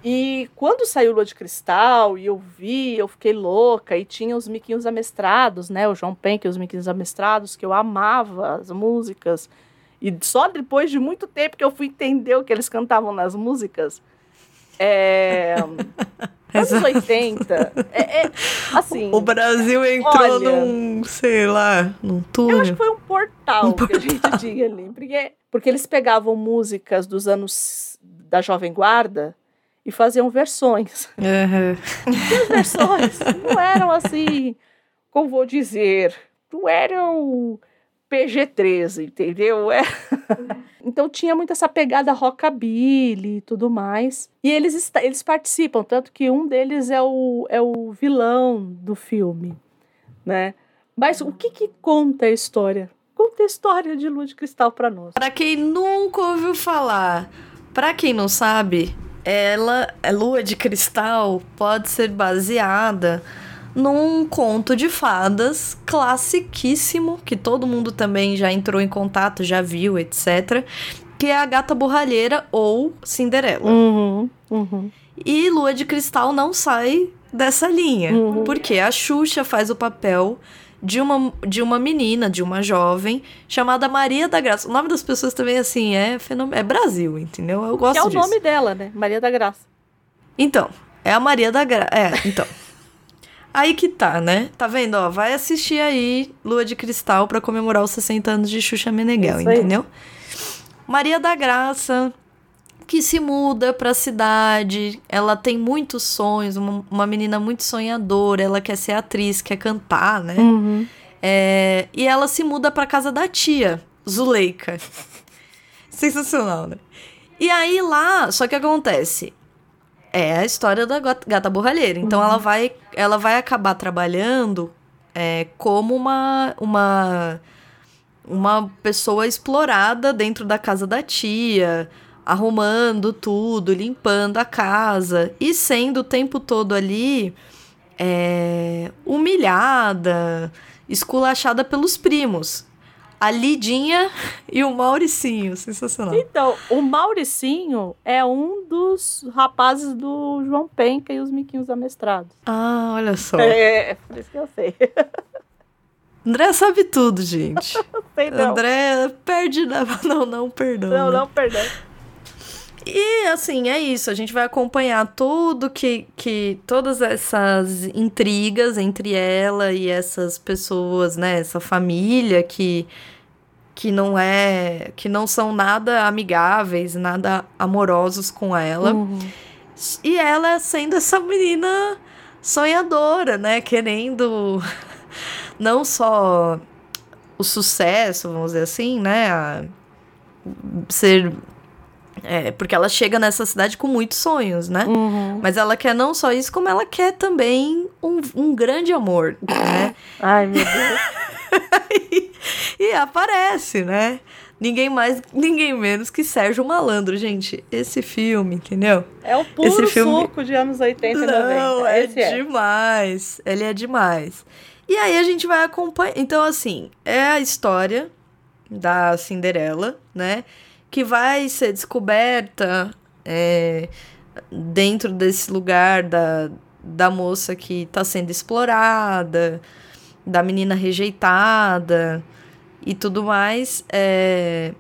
E quando saiu Lua de Cristal e eu vi, eu fiquei louca. E tinha os miquinhos amestrados, né? O João Penck e os miquinhos amestrados, que eu amava as músicas. E só depois de muito tempo que eu fui entender o que eles cantavam nas músicas. É... Anos Exato. 80. É, é, assim, O Brasil entrou Olha, num, sei lá, num eu acho túnel. que foi um portal Um que a gente tinha ali. Porque, porque eles pegavam músicas dos anos da Jovem Guarda e faziam versões. Uhum. E as versões não eram assim, como vou dizer, não eram PG-13, entendeu? É. Então tinha muito essa pegada rockabilly e tudo mais. E eles, eles participam, tanto que um deles é o, é o vilão do filme, né? Mas o que que conta a história? Conta a história de Lua de Cristal pra nós. Pra quem nunca ouviu falar, pra quem não sabe, ela, a Lua de Cristal, pode ser baseada num conto de fadas classiquíssimo, que todo mundo também já entrou em contato, já viu, etc. Que é a Gata Borralheira ou Cinderela. Uhum, uhum. E Lua de Cristal não sai dessa linha. Uhum. Porque a Xuxa faz o papel de uma, de uma menina, de uma jovem, chamada Maria da Graça. O nome das pessoas também, assim, é, é Brasil, entendeu? Eu gosto Que é o disso. nome dela, né? Maria da Graça. Então, é a Maria da Graça. É, então. Aí que tá, né? Tá vendo, ó? Vai assistir aí Lua de Cristal pra comemorar os 60 anos de Xuxa Meneghel, entendeu? Maria da Graça, que se muda pra cidade, ela tem muitos sonhos, uma, uma menina muito sonhadora, ela quer ser atriz, quer cantar, né? Uhum. É, e ela se muda pra casa da tia, Zuleika. Sensacional, né? E aí lá, só que acontece? É a história da gata borralheira. Então ela vai ela vai acabar trabalhando é, como uma, uma uma pessoa explorada dentro da casa da tia, arrumando tudo, limpando a casa e sendo o tempo todo ali é, humilhada, esculachada pelos primos. A Lidinha e o Mauricinho, sensacional. Então, o Mauricinho é um dos rapazes do João Penca e os Miquinhos Amestrados. Ah, olha só. É, por isso que eu sei. André sabe tudo, gente. sei não. André perde. na- Não, não, perdão. Não, né? não, perdão. E assim, é isso. A gente vai acompanhar tudo que, que. Todas essas intrigas entre ela e essas pessoas, né? Essa família que. Que não é. Que não são nada amigáveis, nada amorosos com ela. Uhum. E ela sendo essa menina sonhadora, né? Querendo não só o sucesso, vamos dizer assim, né? a- ser. É, porque ela chega nessa cidade com muitos sonhos, né? Uhum. Mas ela quer não só isso, como ela quer também um, um grande amor, né? Ai, meu Deus. e aparece, né? Ninguém mais, ninguém menos que Sérgio Malandro, gente. Esse filme, entendeu? É o puro Esse filme- suco de anos 80 e 90. Não, é Esse é. demais. Ele é demais. E aí a gente vai acompanhar. Então, assim, é a história da Cinderela, né? Que vai ser descoberta é, dentro desse lugar da, da moça que tá sendo explorada, da menina rejeitada e tudo mais. É,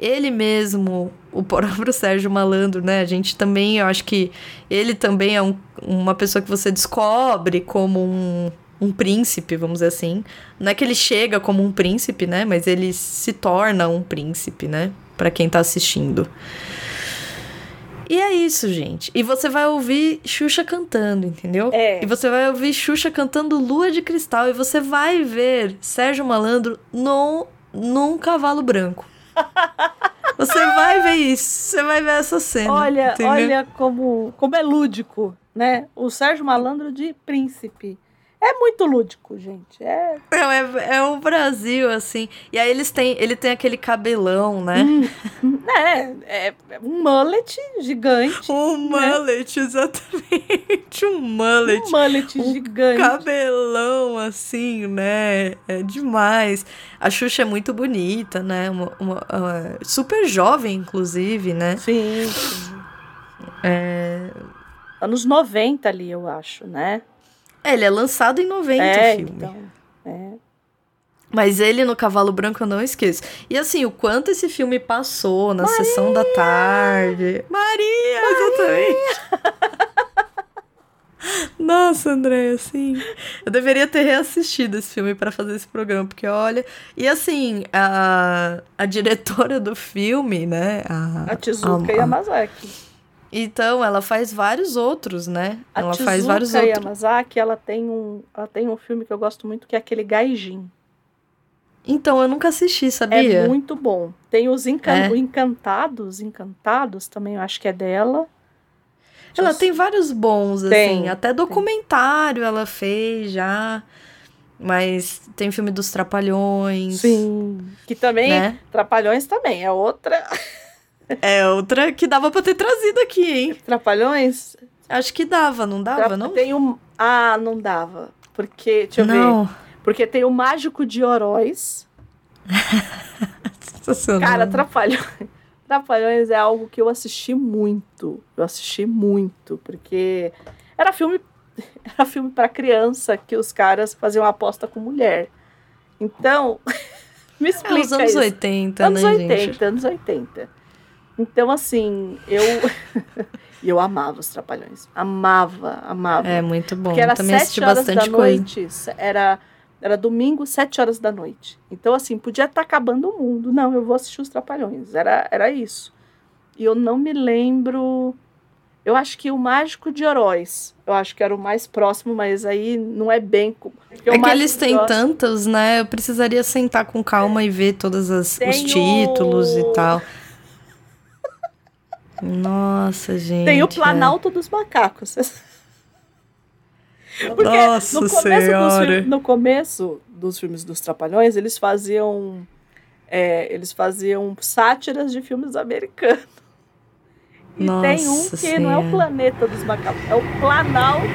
ele mesmo, o próprio Sérgio Malandro, né? A gente também, eu acho que ele também é um- uma pessoa que você descobre como um, um príncipe, vamos dizer assim. Não é que ele chega como um príncipe, né? Mas ele se torna um príncipe, né? Pra quem tá assistindo. E é isso, gente. E você vai ouvir Xuxa cantando, entendeu? É. E você vai ouvir Xuxa cantando Lua de Cristal. E você vai ver Sérgio Malandro no, num cavalo branco. Você vai ver isso. Você vai ver essa cena. Olha, entendeu? olha como, como é lúdico, né? O Sérgio Malandro de príncipe. É muito lúdico, gente. É. Não, é, é o Brasil, assim. E aí eles têm, ele tem aquele cabelão, né? É, é um mullet gigante. Um né? mullet, exatamente. Um mullet. Um mullet gigante. Cabelão, assim, né? É demais. A Xuxa é muito bonita, né? Uma, uma- uma- super jovem, inclusive, né? Sim. É... Anos 90 ali, eu acho, né? É, ele é lançado em 90 é, o filme. então. É. Mas ele no Cavalo Branco eu não esqueço. E assim, o quanto esse filme passou na sessão da tarde. Maria, exatamente. Nossa, André, assim. Eu deveria ter reassistido esse filme pra fazer esse programa, porque olha. E assim, a, a diretora do filme, né? A, A Tizuka a- Yamazaki. Então, ela faz vários outros, né? A ela Tizuka faz vários outros. Yamazaki, ela tem, um, ela tem um filme que eu gosto muito, que é aquele Gaijin. Então, eu nunca assisti, sabia? É muito bom. Tem os encan É. Encantados, Encantados também, eu acho que é dela. Ela tem vários bons, assim. Tem, até documentário ela fez já. Mas tem filme dos Trapalhões. Sim. Que também, Né? Trapalhões também, é outra. É outra que dava pra ter trazido aqui, hein? Trapalhões? Acho que dava, não dava, Tra- não? Tem um... Ah, não dava. Porque, deixa eu Não. ver. Porque tem o Mágico de. Sensacional. Cara, Trapalhões. Trapalhões é algo que eu assisti muito. Eu assisti muito, porque era filme era filme para criança que os caras faziam aposta com mulher. Então, me É explica os anos isso. 80, anos né, 80, gente? anos 80. Então, assim, eu e eu amava os Trapalhões. Amava, amava. É muito bom. Porque era Também sete assisti horas bastante da coisa. noite. Era, era domingo, sete horas da noite. Então, assim, podia estar acabando o mundo. Não, eu vou assistir os Trapalhões. Era, era isso. E eu não me lembro. Eu acho que o Mágico de Oroz. Eu acho que era o mais próximo, mas aí não é bem. É que eles têm Oz- tantos, né? Eu precisaria sentar com calma e ver todos as- os títulos o- e tal. Nossa, gente. Tem o é. Planalto dos Macacos. Porque Nossa no começo, filmes, no começo dos filmes dos Trapalhões, eles faziam. é, eles faziam sátiras de filmes americanos. E tem um Nossa que não é o Senhora. planeta dos macacos, é o Planalto.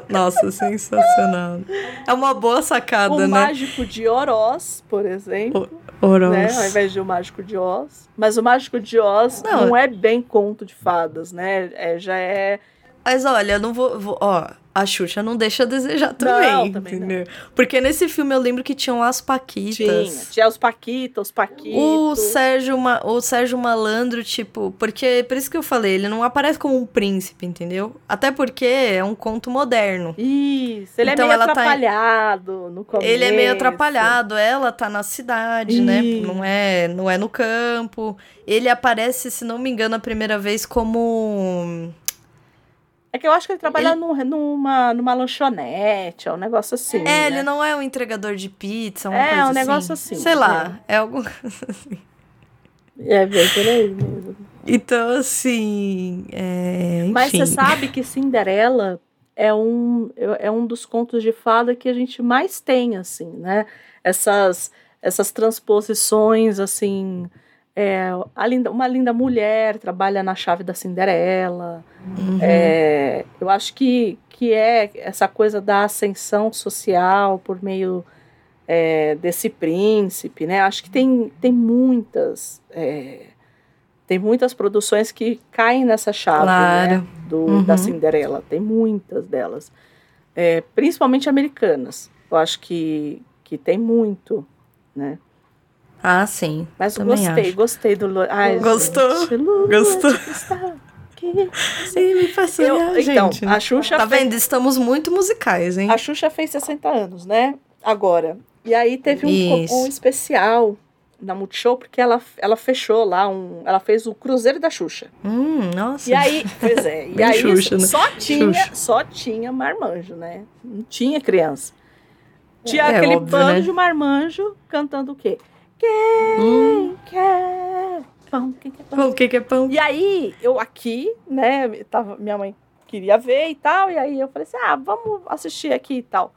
Nossa, sensacional. É uma boa sacada, o né? Mágico de Oroz, por exemplo. Oroz. Né? Ao invés de o Mágico de Oz. Mas o Mágico de Oz Não, não, é bem conto de fadas, né? É, já é. Mas olha, eu não vou, vou- Ó, a Xuxa não deixa a desejar também, também não. entendeu? Porque nesse filme eu lembro que tinham as Paquitas. Tinha. Tinha os Paquitas, os Paquitos. O Sérgio, Ma- o Sérgio Malandro, tipo, porque por isso que eu falei, ele não aparece como um príncipe, entendeu? Até porque é um conto moderno. Isso, ele Então é meio ela tá- atrapalhado no começo. Ele é meio atrapalhado, ela tá na cidade, né? Não é, não é no campo. Ele aparece, se não me engano, a primeira vez como É que eu acho que ele trabalha num- numa, numa lanchonete, é um negócio assim. É, né? ele não é um entregador de pizza, uma É, coisa um negócio assim, Sei lá, é algum É, bem por aí mesmo. Então, assim, é. Mas você sabe que Cinderela é um, é um dos contos de fada que a gente mais tem, assim, né? Essas, essas transposições, assim. É, a linda, uma linda mulher trabalha na chave da Cinderela. Uhum. É, eu acho que, que é essa coisa da ascensão social por meio é, desse príncipe, né? Acho que tem, tem muitas. é, tem muitas produções que caem nessa chave Claro. né, do, Uhum. da Cinderela. Tem muitas delas. É, principalmente americanas. Eu acho que, que tem muito, né? Ah, sim. Mas gostei, acho. gostei do... Lu- Ai, Gostou? gente, Lua Gostou? de Sim, me faz Eu- então, gente. a Xuxa Tá fez- vendo? Estamos muito musicais, hein? A Xuxa fez 60 anos, né? Agora. E aí teve um, um especial na Multishow, porque ela, ela fechou lá um. Ela fez o Cruzeiro da Xuxa. Hum, nossa. E aí, pois é, e aí Xuxa, né? só tinha, Xuxa. só tinha marmanjo, né? Não tinha criança. Tinha É, aquele óbvio, né? banjo marmanjo cantando o quê? Quem Hum. quer pão? Quem quer pão? Pão, o que é pão? E aí, eu aqui, né, tava, minha mãe queria ver e tal, e aí eu falei assim, ah, vamos assistir aqui e tal.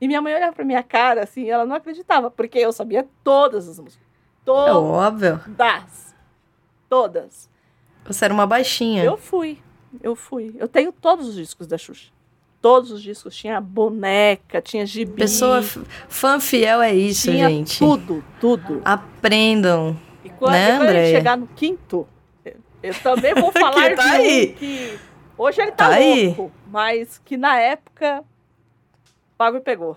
E minha mãe olhava pra minha cara, assim, ela não acreditava, porque eu sabia todas as músicas. É Todas. óbvio. Todas. Você era uma baixinha. Eu fui, eu fui. Eu tenho todos os discos da Xuxa. Todos os discos. Tinha boneca, tinha gibi. Pessoa fã fiel é isso, tinha gente. tudo, tudo. Aprendam. E quando, Né, quando Andréia? chegar no quinto, eu- eu também vou falar Que tá de um aí. que hoje ele tá, Tá aí. louco, mas que na época pago e pegou.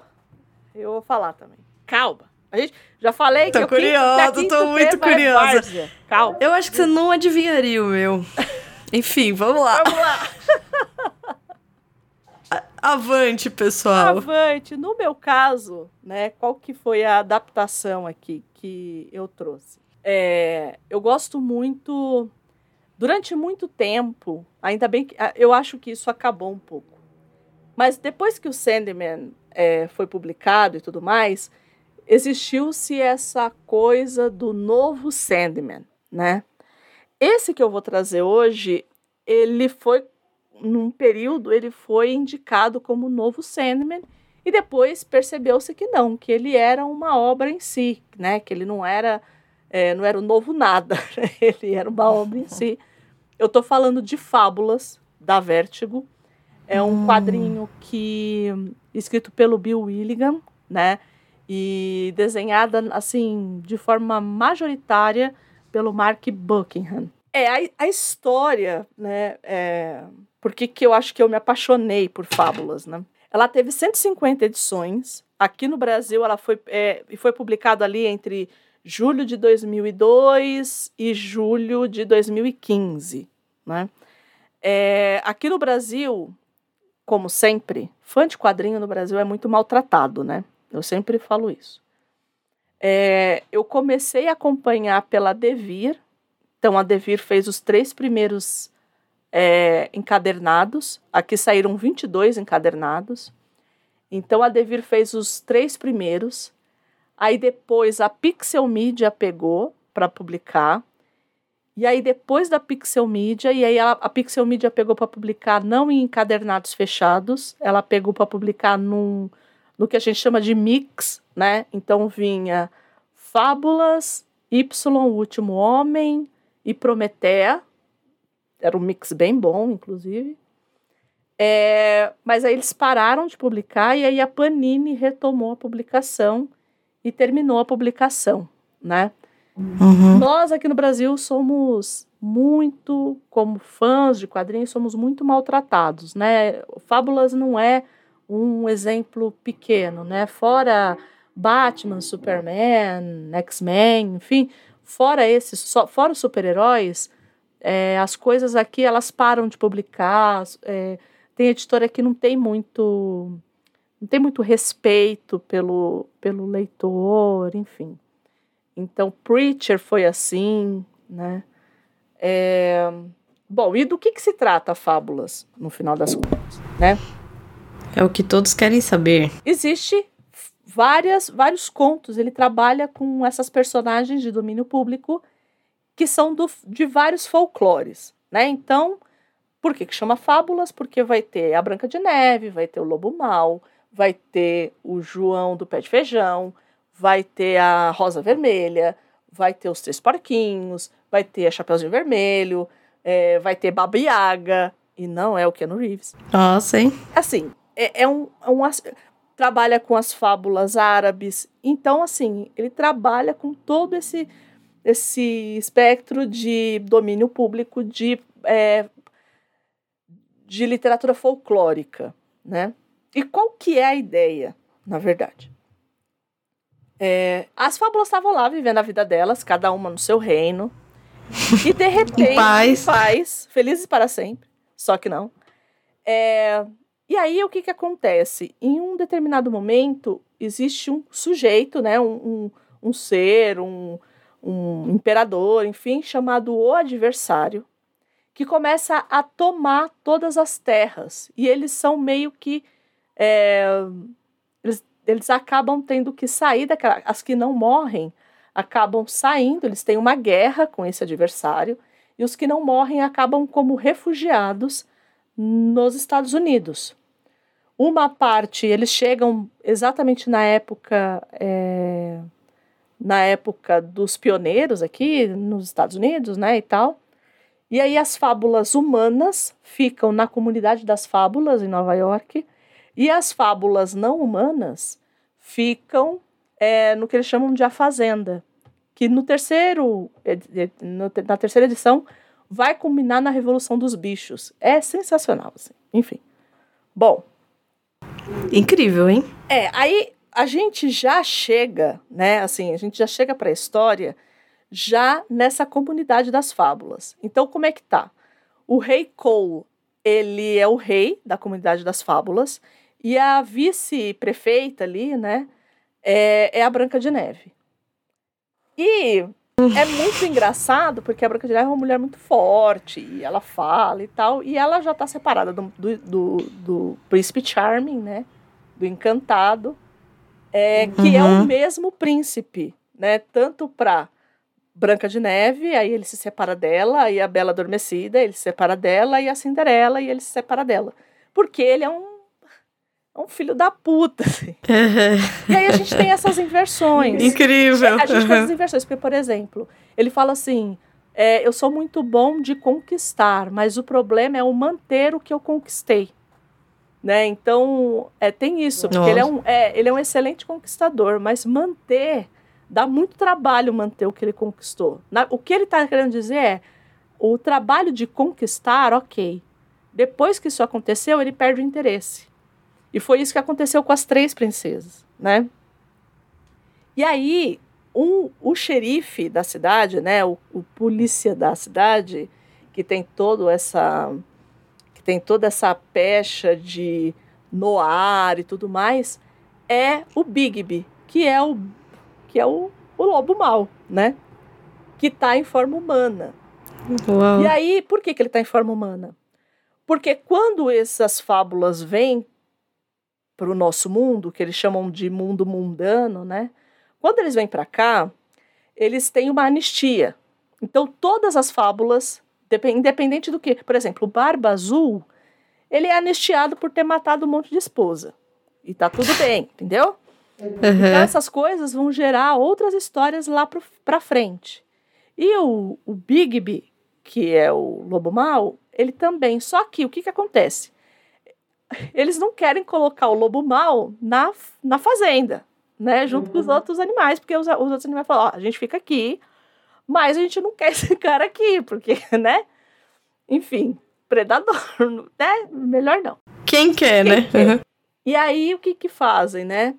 Eu vou falar também. Calma. A gente já falei Tô que quinto- curiosa, a quinto tô muito tema é curiosa. várzea. Calma. Eu acho que você não adivinharia o meu. Enfim, vamos lá. Vamos lá. Avante, pessoal. Avante. No meu caso, né, qual que foi a adaptação aqui que eu trouxe? É, eu gosto muito. Durante muito tempo, ainda bem que. ah, Eu acho que isso acabou um pouco. Mas depois que o Sandman é, foi publicado e tudo mais, existiu-se essa coisa do novo Sandman, né? Esse que eu vou trazer hoje, ele foi num período ele foi indicado como novo Sandman e depois percebeu-se que não, que ele era uma obra em si, né? Que ele não era é, não era o novo nada, ele era uma obra em si. Eu tô falando de Fábulas da Vértigo. É um quadrinho que escrito pelo Bill Willigan, né? E desenhada assim de forma majoritária pelo Mark Buckingham. É a, a história, né? É, por que que eu acho que eu me apaixonei por fábulas, né? Ela teve 150 edições. Aqui no Brasil, ela foi, é, foi publicado ali entre julho de 2002 e julho de 2015, né? É, aqui no Brasil, como sempre, fã de quadrinho no Brasil é muito maltratado, né? Eu sempre falo isso. É, eu comecei a acompanhar pela Devir. Então, a Devir fez os três primeiros é, encadernados. Aqui saíram 22 encadernados. Então, a Devir fez os três primeiros. Aí, depois, a Pixel Media pegou para publicar. E aí, depois da Pixel Media, e aí a, a Pixel Media pegou para publicar não em encadernados fechados, ela pegou para publicar num, no que a gente chama de mix, né? Então vinha Fábulas, Y, o Último Homem e Prometeia. Era um mix bem bom, inclusive. É, mas aí eles pararam de publicar e aí a Panini retomou a publicação e terminou a publicação, né? Nós aqui no Brasil somos muito, como fãs de quadrinhos, somos muito maltratados, né? Fábulas não é um exemplo pequeno, né? Fora Batman, Superman, X-Men, enfim, fora esses, só, fora os super-heróis, é, as coisas aqui elas param de publicar. é, tem editora que não tem muito, não tem muito respeito pelo, pelo leitor, enfim. Então, Preacher foi assim, né? É, Bom, e do que, que se trata Fábulas, no final das contas, né? É o que todos querem saber. Existe várias, vários contos, ele trabalha com essas personagens de domínio público que são do, de vários folclores, né? Então, por que, que chama Fábulas? Porque vai ter a Branca de Neve, vai ter o Lobo Mal, vai ter o João do Pé de Feijão, vai ter a Rosa Vermelha, vai ter os Três Porquinhos, vai ter a Chapeuzinho Vermelho, é, vai ter Baba Yaga, e não é o Keanu Reeves. Nossa, hein? Assim, é, é um, é um trabalha com as fábulas árabes. Então, assim, ele trabalha com todo esse esse espectro de domínio público de é, de literatura folclórica, né? E qual que é a ideia, na verdade? É, as fábulas estavam lá vivendo a vida delas, cada uma no seu reino. E de repente, paz. paz, felizes para sempre. Só que não. É, e aí o que, que acontece? Em um determinado momento, existe um sujeito, né, um, um, um ser, um, um imperador, enfim, chamado o adversário, que começa a tomar todas as terras. E eles são meio que. é, eles, eles acabam tendo que sair daquela. As que não morrem acabam saindo, eles têm uma guerra com esse adversário, e os que não morrem acabam como refugiados nos Estados Unidos. Uma parte, eles chegam exatamente na época. é, na época dos pioneiros aqui nos Estados Unidos, né, e tal. E aí as fábulas humanas ficam na comunidade das fábulas em Nova York e as fábulas não humanas ficam é, no que eles chamam de a fazenda, que no terceiro na terceira edição vai culminar na Revolução dos Bichos. É sensacional, assim. Enfim. Bom, Incrível, hein? é, aí a gente já chega, né? Assim, a gente já chega para a história já nessa comunidade das fábulas. Então, como é que tá? O rei Cole, ele é o rei da comunidade das fábulas e a vice-prefeita ali, né, é, é a Branca de Neve. E é muito engraçado porque a Branca de Neve é uma mulher muito forte e ela fala e tal, e ela já tá separada do, do, do, do Príncipe Charming, né, do Encantado, é, que é o Uhum. mesmo príncipe, né, tanto para Branca de Neve, aí ele se separa dela, aí a Bela Adormecida, ele se separa dela, e a Cinderela, e ele se separa dela. Porque ele é um, é um filho da puta, assim. E aí a gente tem essas inversões. Incrível. A gente tem essas inversões, porque, por exemplo, ele fala assim: é, eu sou muito bom de conquistar, mas o problema é o manter o que eu conquistei. Né? Então, é, tem isso, porque ele é, um, é, ele é um excelente conquistador, mas manter, dá muito trabalho manter o que ele conquistou. Na- o que ele está querendo dizer é, o trabalho de conquistar, ok. Depois que isso aconteceu, ele perde o interesse. E foi isso que aconteceu com as três princesas, né? E aí, um, o xerife da cidade, né, o, o polícia da cidade, que tem todo essa tem toda essa pecha de noir e tudo mais, é o Bigby, que é o que é o, o lobo mau, né? Que está em forma humana. Uau. E aí, por que, que ele está em forma humana? Porque quando essas fábulas vêm para o nosso mundo, que eles chamam de mundo mundano, né? Quando eles vêm para cá, eles têm uma anistia. Então, todas as fábulas, independente do que, por exemplo, o Barba Azul, ele é anistiado por ter matado um monte de esposa. E tá tudo bem, entendeu? Então, Aham. essas coisas vão gerar outras histórias lá pro, pra frente. E o, o Bigby, que é o lobo mau, ele também. Só que o que, que acontece? Eles não querem colocar o lobo mau na, na fazenda, né? Junto com os outros animais, porque os, os outros animais falam: ó, a gente fica aqui, mas a gente não quer esse cara aqui, porque, né? Enfim, predador, né? Melhor não. Quem quer, né? Aham. E aí, o que que fazem, né?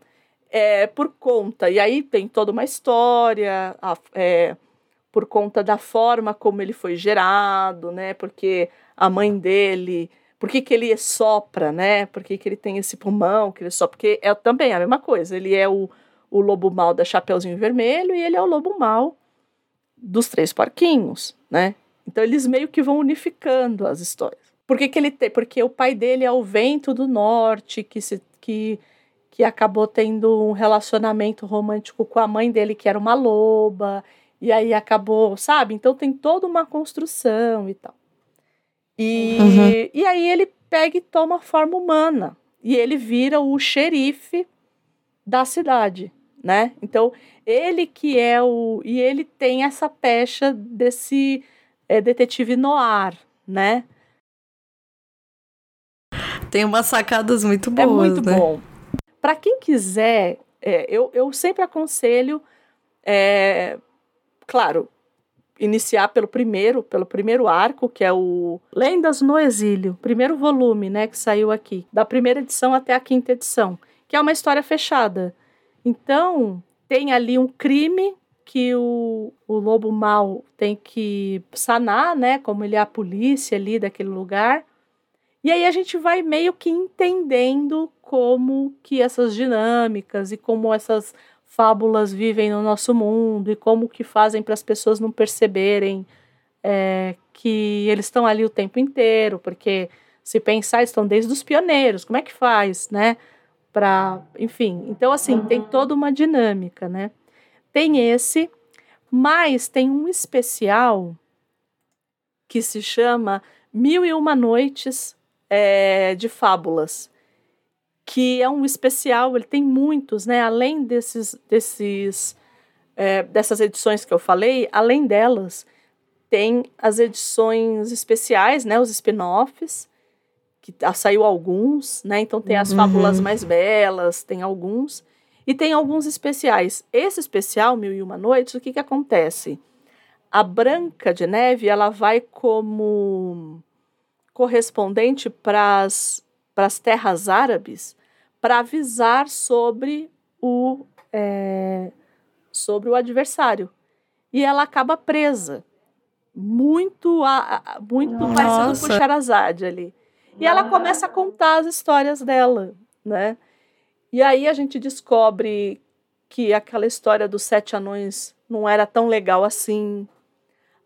É, por conta, e aí tem toda uma história, a- é, por conta da forma como ele foi gerado, né? Porque a mãe dele, por que, que ele sopra, né? Por que, que ele tem esse pulmão, que ele sopra? Porque é também a mesma coisa, ele é o, o lobo mau da Chapeuzinho Vermelho e ele é o lobo mau dos Três Porquinhos, né? Então eles meio que vão unificando as histórias. Por que, que ele tem? Porque o pai dele é o vento do norte, que, se, que, que acabou tendo um relacionamento romântico com a mãe dele, que era uma loba, e aí acabou, sabe? Então tem toda uma construção e tal. E, Uhum. e aí ele pega e toma forma humana. E ele vira o xerife da cidade, né? Então, ele que é o. E ele tem essa pecha desse é, detetive noir, né? Tem umas sacadas muito É boas, muito né? bom. Para quem quiser, é, eu, eu sempre aconselho, é, claro, iniciar pelo primeiro, pelo primeiro arco, que é o Lendas no Exílio, primeiro volume, né, que saiu aqui, da primeira edição até a quinta edição, que é uma história fechada. Então, tem ali um crime que o, o lobo mau tem que sanar, né, como ele é a polícia ali daquele lugar. E aí a gente vai meio que entendendo como que essas dinâmicas e como essas fábulas vivem no nosso mundo e como que fazem para as pessoas não perceberem é, que eles estão ali o tempo inteiro, porque se pensar, estão desde os pioneiros, como é que faz, né? Para, enfim, então assim, tem toda uma dinâmica, né? Tem esse, mas tem um especial que se chama Mil e Uma Noites é, de Fábulas, que é um especial, ele tem muitos, né? Além desses, desses é, dessas edições que eu falei, além delas, tem as edições especiais, né? Os spin-offs, que saiu alguns, né? Então tem as Uhum. fábulas mais belas, tem alguns. E tem alguns especiais. Esse especial, Mil e Uma Noites, o que, que acontece? A Branca de Neve, ela vai como correspondente para as terras árabes para avisar sobre o, é, sobre o adversário. E ela acaba presa. Muito, a, muito parecido Nossa. com Sherazade ali. E ela começa a contar as histórias dela, né? E aí a gente descobre que aquela história dos sete anões não era tão legal assim.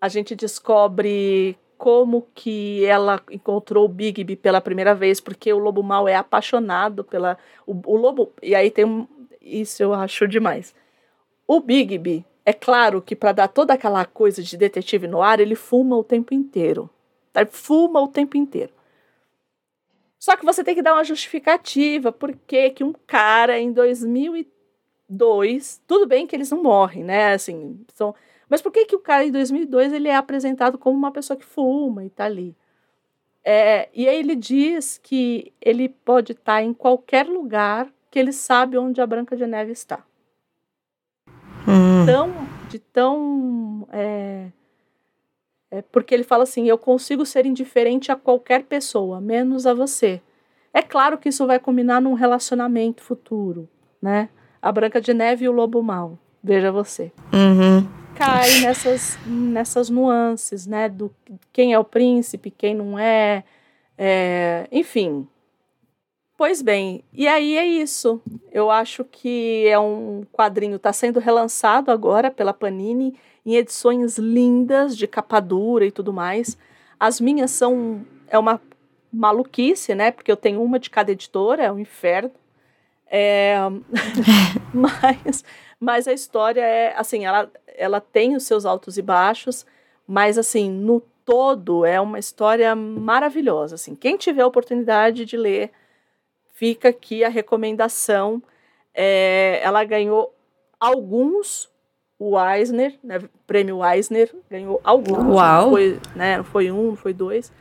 A gente descobre como que ela encontrou o Bigby pela primeira vez, porque o lobo mau é apaixonado pela o, o lobo e aí tem um, isso eu acho demais. O Bigby, é claro que para dar toda aquela coisa de detetive no ar, ele fuma o tempo inteiro. Fuma o tempo inteiro. Só que você tem que dar uma justificativa por que um cara em 2002, tudo bem que eles não morrem, né? Assim, são, mas por que que o cara em 2002 ele é apresentado como uma pessoa que fuma e tá ali? É, e aí ele diz que ele pode estar em qualquer lugar que ele sabe onde a Branca de Neve está. Hum. Tão, de tão. é, é, porque ele fala assim: eu consigo ser indiferente a qualquer pessoa, menos a você. É claro que isso vai combinar num relacionamento futuro, né? A Branca de Neve e o Lobo Mau. Veja você. Uhum. Cai nessas, nessas nuances, né? Do quem é o príncipe, quem não é. é, enfim. Pois bem, e aí é isso. Eu acho que é um quadrinho, está sendo relançado agora pela Panini em edições lindas, de capa dura e tudo mais. As minhas são. É uma maluquice, né? Porque eu tenho uma de cada editora, é um inferno. É, mas, mas a história é assim, ela, ela tem os seus altos e baixos, mas assim, no todo é uma história maravilhosa. Assim, quem tiver a oportunidade de ler, fica aqui a recomendação. É, ela ganhou alguns o Eisner, né, prêmio Eisner, ganhou alguns. Uau. Não foi, né, foi um, foi dois.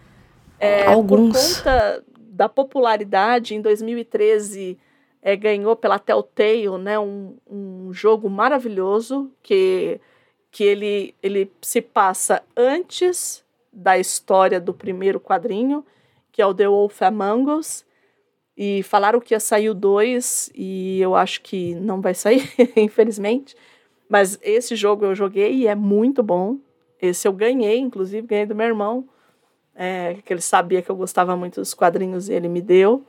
É, Alguns. Por conta da popularidade, em 2013 é, ganhou pela Telltale né, um, um jogo maravilhoso que, que ele, ele se passa antes da história do primeiro quadrinho, que é o The Wolf Among Us. E falaram que ia sair o 2 e eu acho que não vai sair, infelizmente. Mas esse jogo eu joguei e é muito bom. Esse eu ganhei, inclusive, ganhei do meu irmão, é, que ele sabia que eu gostava muito dos quadrinhos e ele me deu.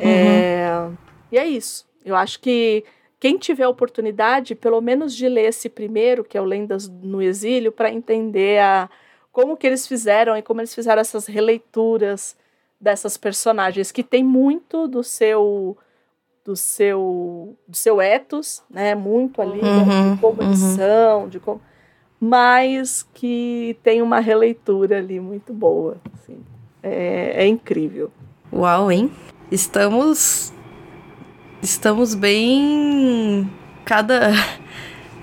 É, e é isso. Eu acho que quem tiver a oportunidade, pelo menos de ler esse primeiro, que é o Lendas no Exílio, para entender a, como que eles fizeram e como eles fizeram essas releituras dessas personagens, que tem muito do seu do seu do seu ethos, né? Muito ali né, Uhum, de como eles uhum. são, de como mas que tem uma releitura ali muito boa. assim. É, é incrível. Uau, hein? Estamos. Estamos bem. Cada.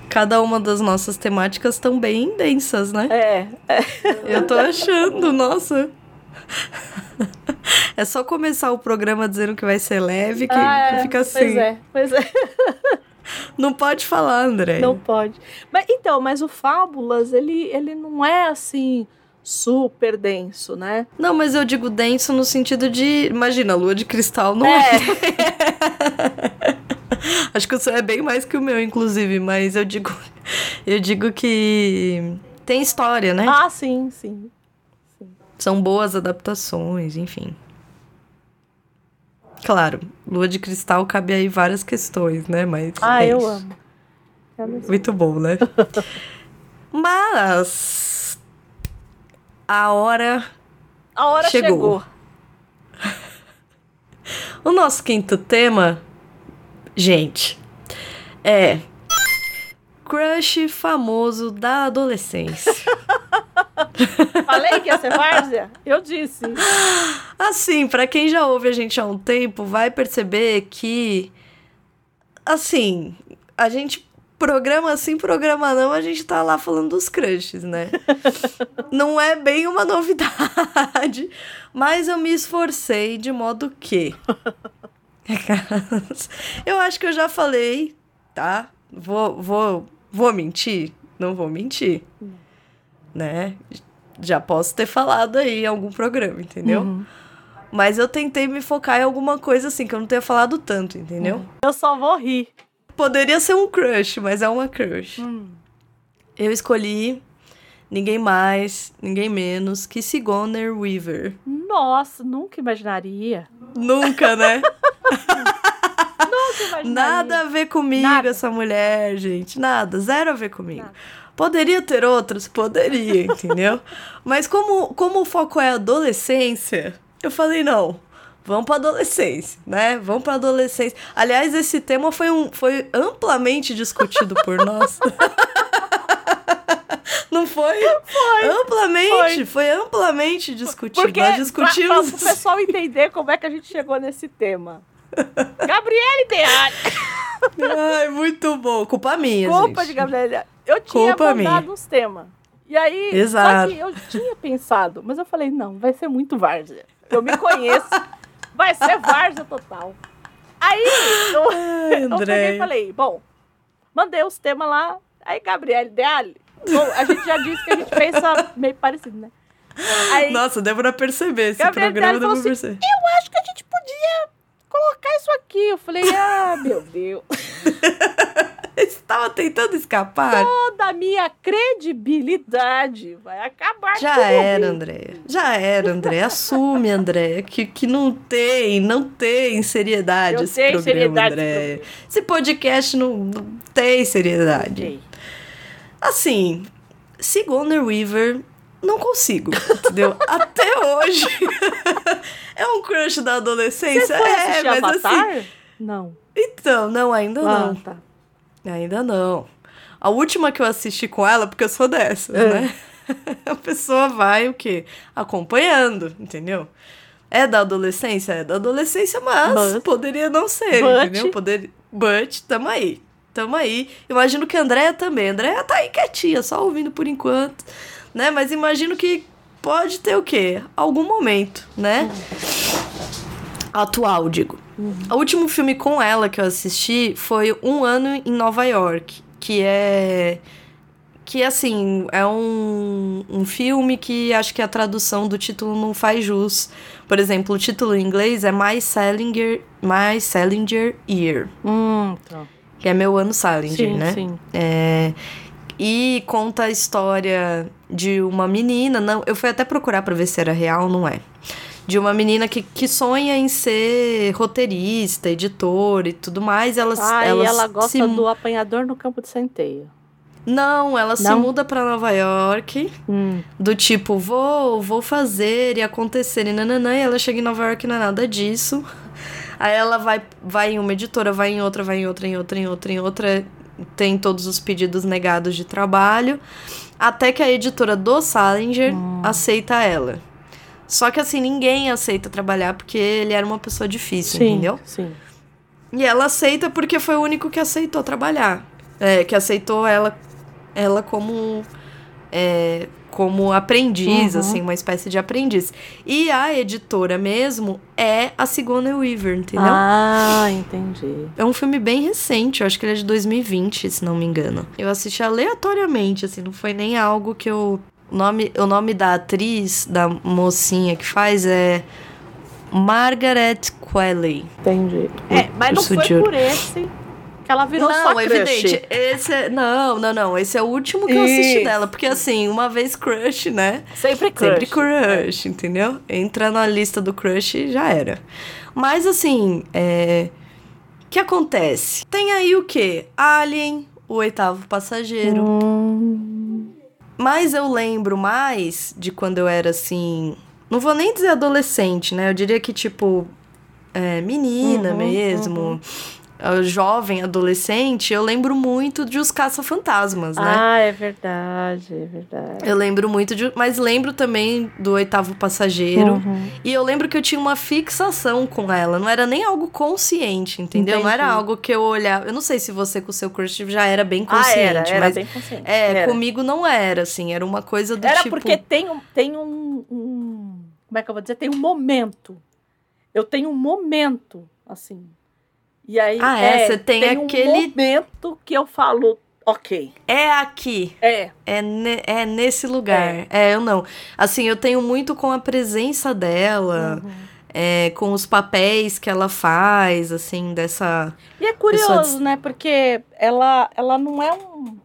Cada uma das nossas temáticas estão bem densas, né? É, Eu tô achando, nossa. É só começar o programa dizendo que vai ser leve que, Ah, que é, fica assim. Pois é, pois é. Não pode falar, André. Não pode. Mas então, mas o Fábulas, ele, ele não é assim super denso, né? Não, mas eu digo denso no sentido de. Imagina, lua de cristal não é. Acho que o seu é bem mais que o meu, inclusive, mas eu digo. Eu digo que. Tem história, né? Ah, sim, sim. São boas adaptações, enfim. Claro, lua de cristal cabe aí várias questões, né? Mas. Ah, é eu isso. amo. Eu. Muito bom, né? Mas. A hora A hora Chegou. chegou. O nosso quinto tema, gente, é crush famoso da adolescência. Falei que ia ser várzea? Eu disse. Assim, pra quem já ouve a gente há um tempo, vai perceber que assim, a gente programa assim, programa não, a gente tá lá falando dos crushes, né? não é bem uma novidade, mas eu me esforcei de modo que eu acho que eu já falei, tá? Vou, vou, vou mentir? Não vou mentir. Né? Já posso ter falado aí em algum programa, entendeu? Uhum. Mas eu tentei me focar em alguma coisa assim, que eu não tenha falado tanto, entendeu? Eu só vou rir. Poderia ser um crush, mas é uma crush. Eu escolhi ninguém mais, ninguém menos que Sigourney Weaver. Nossa, nunca imaginaria. Nunca, né? Nunca imaginaria. Nada a ver comigo Nada. essa mulher, gente. Nada, zero a ver comigo. Poderia ter outros? Poderia, entendeu? Mas como, como o foco é adolescência, eu falei, não, vamos pra adolescência, né? Vamos pra adolescência. Aliás, esse tema foi, um, foi amplamente discutido por nós. Não foi? Foi. Amplamente, foi, amplamente discutido. Porque, Nós discutimos. pra o pessoal entender como é que a gente chegou nesse tema. Gabriele Deane. Ai, muito bom. Culpa minha, Culpa gente. de Gabriele. Eu tinha Culpa mandado minha. uns temas. E aí, Exato. só que eu tinha pensado, mas eu falei, não, vai ser muito várzea. Eu me conheço, vai ser várzea total. Aí, eu, Ai, eu peguei e falei, bom, mandei os temas lá, aí Gabriele Deali, bom, a gente já disse que a gente pensa meio parecido, né? Aí, Nossa, deu pra perceber esse Gabriel programa, pra assim, perceber. eu acho que a gente podia colocar isso aqui. Eu falei, ah, meu Deus. Você tava tentando escapar? Toda a minha credibilidade vai acabar Já era, Andréia. Já era, Andréia. Assume, Andréia, que, que não tem, não tem seriedade Eu esse programa, seriedade esse Andréia. Esse podcast não, não tem seriedade. Ok. Assim, Sigourney Weaver, não consigo, entendeu? Até hoje. é um crush da adolescência? Você foi é, mas Avatar? assim... Não. Então, não, ainda Ah, não. tá. Ainda não. A última que eu assisti com ela, porque eu sou dessas, É. né? A pessoa vai o quê? Acompanhando, entendeu? É da adolescência? É da adolescência, mas But- poderia não ser, but- entendeu? Poder... But, tamo aí. Tamo aí. Imagino que a Andréia também. A Andréia tá aí quietinha, só ouvindo por enquanto, né? Mas imagino que pode ter o quê? Algum momento, né? Atual, digo. O último filme com ela que eu assisti foi Um Ano em Nova York, que é. Que, assim, é um, um filme que acho que a tradução do título não faz jus. Por exemplo, o título em inglês é My Salinger, My Salinger Year, Hum, tá. que é Meu Ano Salinger, Sim, né? sim. É, e conta a história de uma menina. Não, eu fui até procurar pra ver se era real, não é. De uma menina que, que sonha em ser roteirista, editora e tudo mais. Ela, Ah, ela, e ela gosta se, do apanhador no campo de centeio. Não, ela se Não? muda pra Nova York. Hum. Do tipo, vou, vou fazer e acontecer e nananã. E ela chega em Nova York e não é nada disso. Aí ela vai, vai em uma editora, vai em outra, vai em outra, em outra, em outra, em outra. Tem todos os pedidos negados de trabalho. Até que a editora do Salinger aceita ela. Só que assim, ninguém aceita trabalhar porque ele era uma pessoa difícil, Sim, entendeu? sim. E ela aceita porque foi o único que aceitou trabalhar. É, que aceitou ela, ela como, é, como aprendiz, Uhum. assim, uma espécie de aprendiz. E a editora mesmo é a Sigourney Weaver, entendeu? Ah, entendi. É um filme bem recente, eu acho que ele é de 2020, se não me engano. Eu assisti aleatoriamente, assim, não foi nem algo que eu... O nome, o nome da atriz, da mocinha que faz é Margaret Qualley. Entendi. É, mas não foi por esse que ela virou não, sua é evidente. Esse é, não, não, não. Esse é o último que eu assisti Isso. dela. Porque, assim, uma vez crush, né? Sempre crush. Sempre crush, entendeu? Entra na lista do crush e já era. Mas, assim, é... O que acontece? Tem aí o quê? Alien, o oitavo passageiro. Hum, Mas eu lembro mais de quando eu era, assim... Não vou nem dizer adolescente, né? Eu diria que, tipo... é, menina Uhum, mesmo... é, Jovem, adolescente, eu lembro muito de Os Caça-Fantasmas, né? Ah, é verdade, é verdade. Eu lembro muito de. Mas lembro também do Oitavo Passageiro. Uhum. E eu lembro que eu tinha uma fixação com ela. Não era nem algo consciente, entendeu? Não era Entendi. algo que eu olhava. Eu não sei se você com o seu crush já era bem Ah, consciente. era, era mas bem consciente. É, Era. comigo não era, assim. Era uma coisa do Era tipo. porque tem um, tem um, um- Como é que eu vou dizer? Tem um momento. Eu tenho um momento, assim. E aí. Ah, é? Você tem um aquele- momento que eu falo, ok. É aqui. É. É, ne- é nesse lugar. É. eu não. Assim, eu tenho muito com a presença dela. Uhum. é, com os papéis que ela faz, assim, dessa. E é curioso, de- né? Porque ela, ela não é um.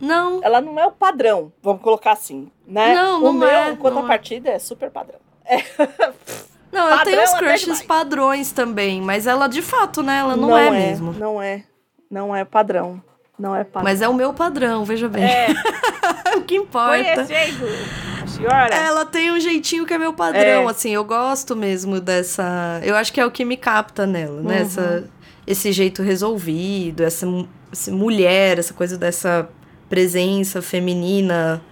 Não. Ela não é o padrão, vamos colocar assim, né? Não, o não meu, é, em contrapartida, é super padrão. Não, eu tenho Padrão os até crushes demais. padrões também, mas ela de fato, né? Ela não, é, mesmo. Não é. Não é padrão. Não é padrão. Mas é o meu padrão, veja bem. É, o que importa. conhecendo a senhora. Ela tem um jeitinho que é meu padrão, É. assim, eu gosto mesmo dessa. Eu acho que é o que me capta nela, né? Uhum. Essa, esse jeito resolvido, essa, essa mulher, essa coisa dessa presença feminina.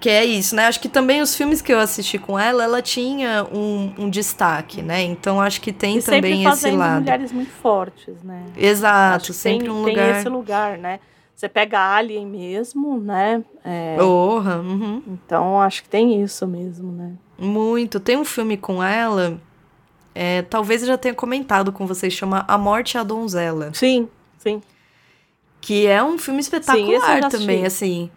Que é isso, né? Acho que também os filmes que eu assisti com ela, ela tinha um, um destaque, né? Então acho que tem e sempre também esse lado. mulheres muito fortes, né? Exato, sempre tem, um tem lugar. esse lugar, né? Você pega Alien mesmo, né? É, uhum. Então acho que tem isso mesmo, né? Muito. Tem um filme com ela, é, talvez eu já tenha comentado com vocês, chama A Morte e a Donzela. Sim, sim. Que é um filme espetacular já também, assim.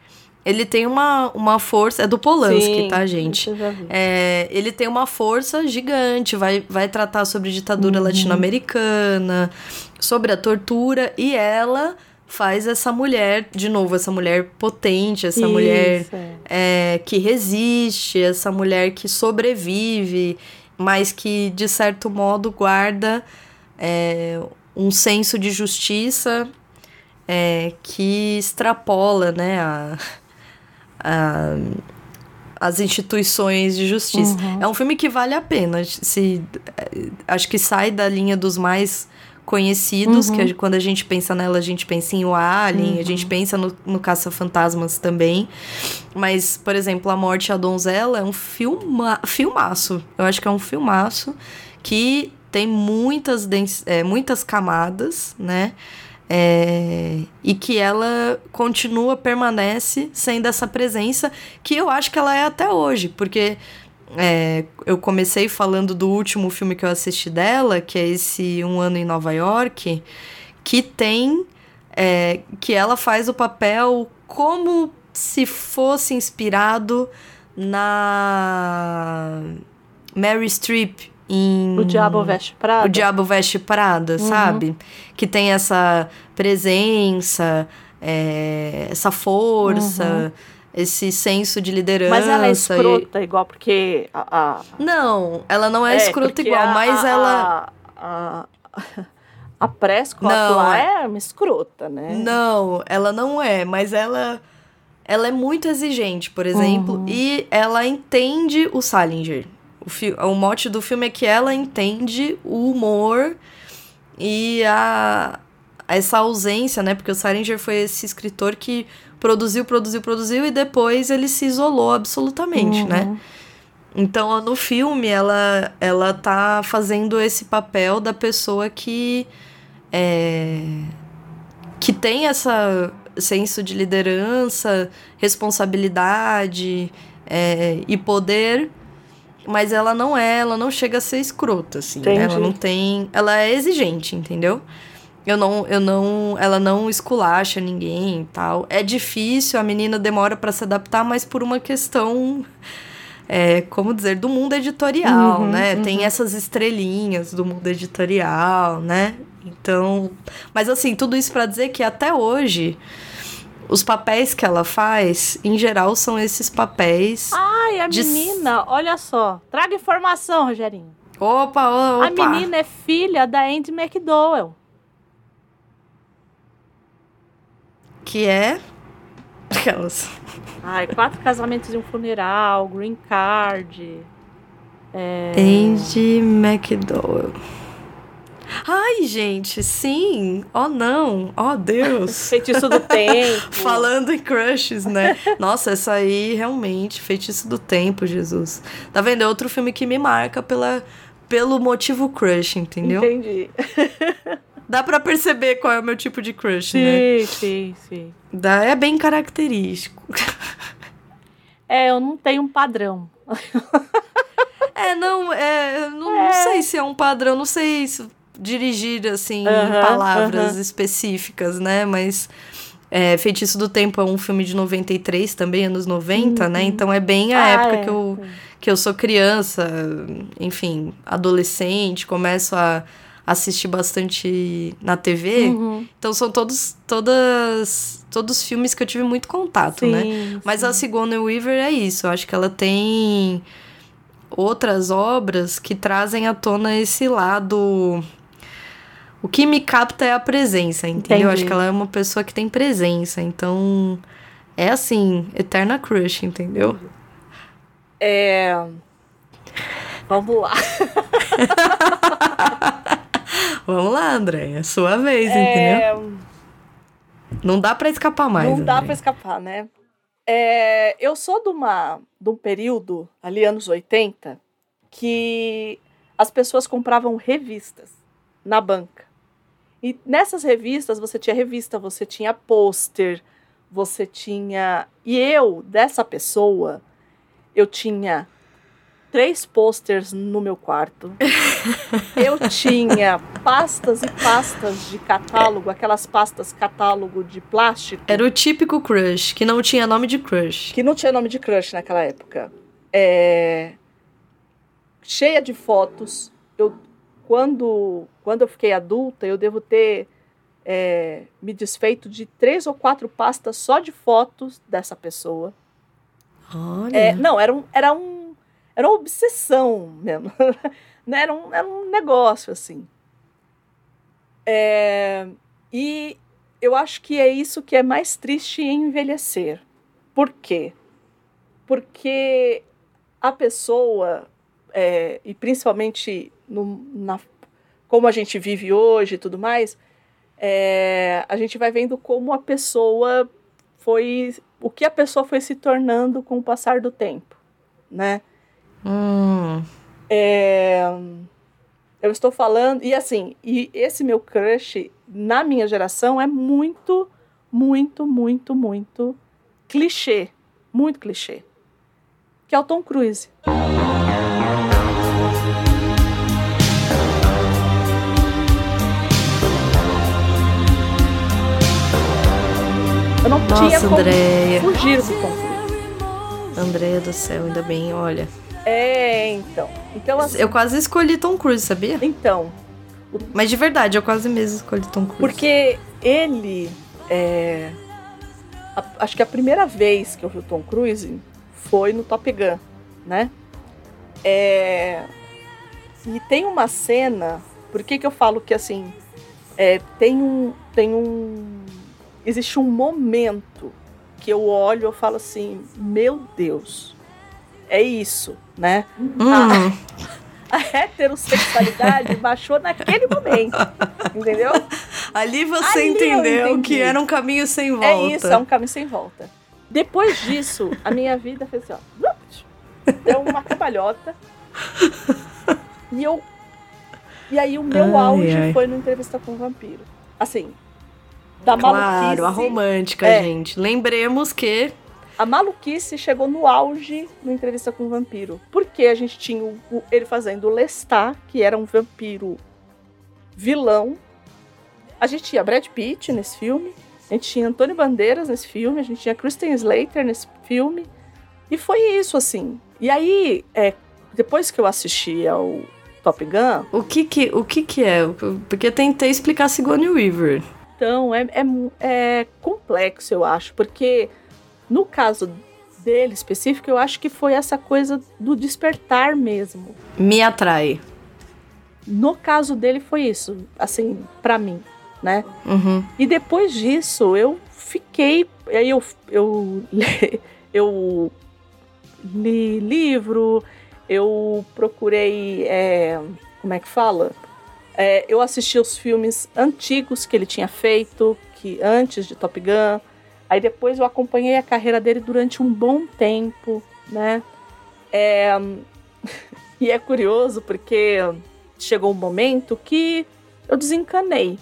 Ele tem uma, uma força. É do Polanski, Sim, tá, gente? É, ele tem uma força gigante, vai, vai tratar sobre ditadura Uhum. latino-americana, sobre a tortura, e ela faz essa mulher, de novo, essa mulher potente, essa Isso, mulher é. é, que resiste, essa mulher que sobrevive, mas que, de certo modo, guarda é, um senso de justiça é, que extrapola né, a, a- as instituições de justiça. Uhum. É um filme que vale a pena. Se, é, acho que sai da linha dos mais conhecidos, Uhum. que quando a gente pensa nela, a gente pensa em O Alien, a gente pensa no, no Caça-Fantasmas também. Mas, por exemplo, A Morte e a Donzela é um filma, filmaço. Eu acho que é um filmaço que tem muitas, é, muitas camadas, né? É, e que ela continua, permanece sendo essa presença que eu acho que ela é até hoje, porque é, eu comecei falando do último filme que eu assisti dela, que é esse Um Ano em Nova York, que tem. é, que ela faz o papel como se fosse inspirado na Mary Streep em O Diabo Veste Prada. o Diabo Veste Prada, Uhum. sabe? Que tem essa presença, é, essa força, Uhum. esse senso de liderança. Mas ela é e- escrota, igual porque a. a- Não, ela não é, escrota porque igual, a- mas ela. A, a, a Prescott Não, lá é- é uma escrota, né? Não, ela não é, mas ela. Ela é muito exigente, por exemplo, Uhum. e ela entende o Salinger. O, fi- o mote do filme é que ela entende o humor e a, essa ausência, né? Porque o Salinger foi esse escritor que produziu, produziu, produziu e depois ele se isolou absolutamente, Uhum. né? Então, no filme, ela, ela tá fazendo esse papel da pessoa que é, que tem essa senso de liderança, responsabilidade é, e poder, mas ela não é, ela não chega a ser escrota, assim, né? Ela não tem, ela é exigente, entendeu? Eu não, eu não, ela não esculacha ninguém e tal. É difícil, a menina demora pra se adaptar, mas por uma questão é, como dizer, do mundo editorial, Uhum, né? uhum. Tem essas estrelinhas do mundo editorial, né? Então, mas assim, tudo isso pra dizer que até hoje os papéis que ela faz, em geral, são esses papéis. Ai, a de- menina, olha só. Traga informação, Rogerinho. Opa, opa. A menina é filha da Andy McDowell. que é aquelas. Ai, quatro casamentos e um funeral, green card. É... Andy McDowell. Ai, gente, sim. Oh, não. Oh, Deus. Feitiço do tempo. Falando em crushes, né? Nossa, essa aí realmente, Feitiço do Tempo, Jesus. Tá vendo? É outro filme que me marca pela, pelo motivo crush, entendeu? Entendi. Dá pra perceber qual é o meu tipo de crush, né? Sim, sim, sim. Dá, é bem característico. É, eu não tenho um padrão. É, não, é, não, não É. sei se é um padrão, não sei se dirigir, assim, em palavras específicas, né? Mas é, Feitiço do Tempo é um filme de 93 também, anos 90, né? Então é bem a Ah, época é. que, eu, que eu sou criança, enfim, adolescente, começo a assistir bastante na TV. Uhum. Então são todos, todas, todos filmes que eu tive muito contato, né? Sim, Mas sim. a Sigourney Weaver é isso. Eu acho que ela tem outras obras que trazem à tona esse lado. O que me capta é a presença, entendeu? Eu Entendi. Acho que ela é uma pessoa que tem presença. Então, é assim, eterna crush, entendeu? É... Vamos lá. Vamos lá, André. É sua vez, É, entendeu? Não dá pra escapar mais. não dá pra escapar, né? É, eu sou de, uma, de um período, ali anos 80, que as pessoas compravam revistas na banca. E nessas revistas, você tinha revista, você tinha pôster, você tinha. E eu, dessa pessoa, eu tinha três posters no meu quarto. eu tinha pastas e pastas de catálogo, aquelas pastas catálogo de plástico. Era o típico crush, que não tinha nome de crush. Que não tinha nome de crush naquela época. É... Cheia de fotos. Quando, quando eu fiquei adulta, eu devo ter é, me desfeito de três ou quatro pastas só de fotos dessa pessoa. Olha. É, não, era um, era um. Era uma obsessão mesmo. Né, era, um, era um negócio, assim. É, e eu acho que é isso que é mais triste em envelhecer. Por quê? Porque a pessoa, é, e principalmente no, na, como a gente vive hoje e tudo mais, é, a gente vai vendo como a pessoa foi. o que a pessoa foi se tornando com o passar do tempo, né? Hum. É, eu estou falando, e assim, e esse meu crush na minha geração é muito, muito, muito, muito clichê. Muito clichê. Que é o Tom Cruise. Tinha Nossa, como Andréia. fugir do Tom Cruise. Andréia do céu, ainda bem, olha. É, então. Então, assim, Eu quase escolhi Tom Cruise, sabia? então, Mas de verdade, eu quase mesmo escolhi Tom Cruise. Porque ele. é, a- acho que a primeira vez que eu vi o Tom Cruise foi no Top Gun, né? É, e tem uma cena. Por que, que eu falo que assim. é, tem um. Tem um. Existe um momento que eu olho e eu falo assim: Meu Deus, é isso, né? Hum, A heterossexualidade baixou naquele momento, entendeu? ali você Ali eu entendeu que era um caminho sem volta. É isso, é um caminho sem volta. Depois disso, a minha vida fez assim, ó. Deu uma cambalhota. E eu. E aí o meu Ai, auge ai. foi no entrevista com o vampiro. Assim. Da Claro, maluquice. a romântica, É. gente. Lembremos que A maluquice chegou no auge no entrevista com o vampiro. Porque a gente tinha o- o- ele fazendo o Lestat, que era um vampiro vilão. A gente tinha Brad Pitt nesse filme. A gente tinha Antônio Bandeiras nesse filme. A gente tinha Kristen Slater nesse filme. E foi isso, assim. E aí, é, depois que eu assisti ao Top Gun, o que que, o que, que é? Porque eu tentei explicar Sigourney Weaver. Então, é, é, é complexo, eu acho, porque no caso dele específico, eu acho que foi essa coisa do despertar mesmo. Me atrai. No caso dele foi isso, assim, pra mim, né? Uhum. E depois disso, eu fiquei, aí eu eu eu li livro, eu procurei, é, como é que fala? É, eu assisti os filmes antigos que ele tinha feito, que antes de Top Gun. Aí depois eu acompanhei a carreira dele durante um bom tempo, né? É, e é curioso porque chegou um momento que eu desencanei,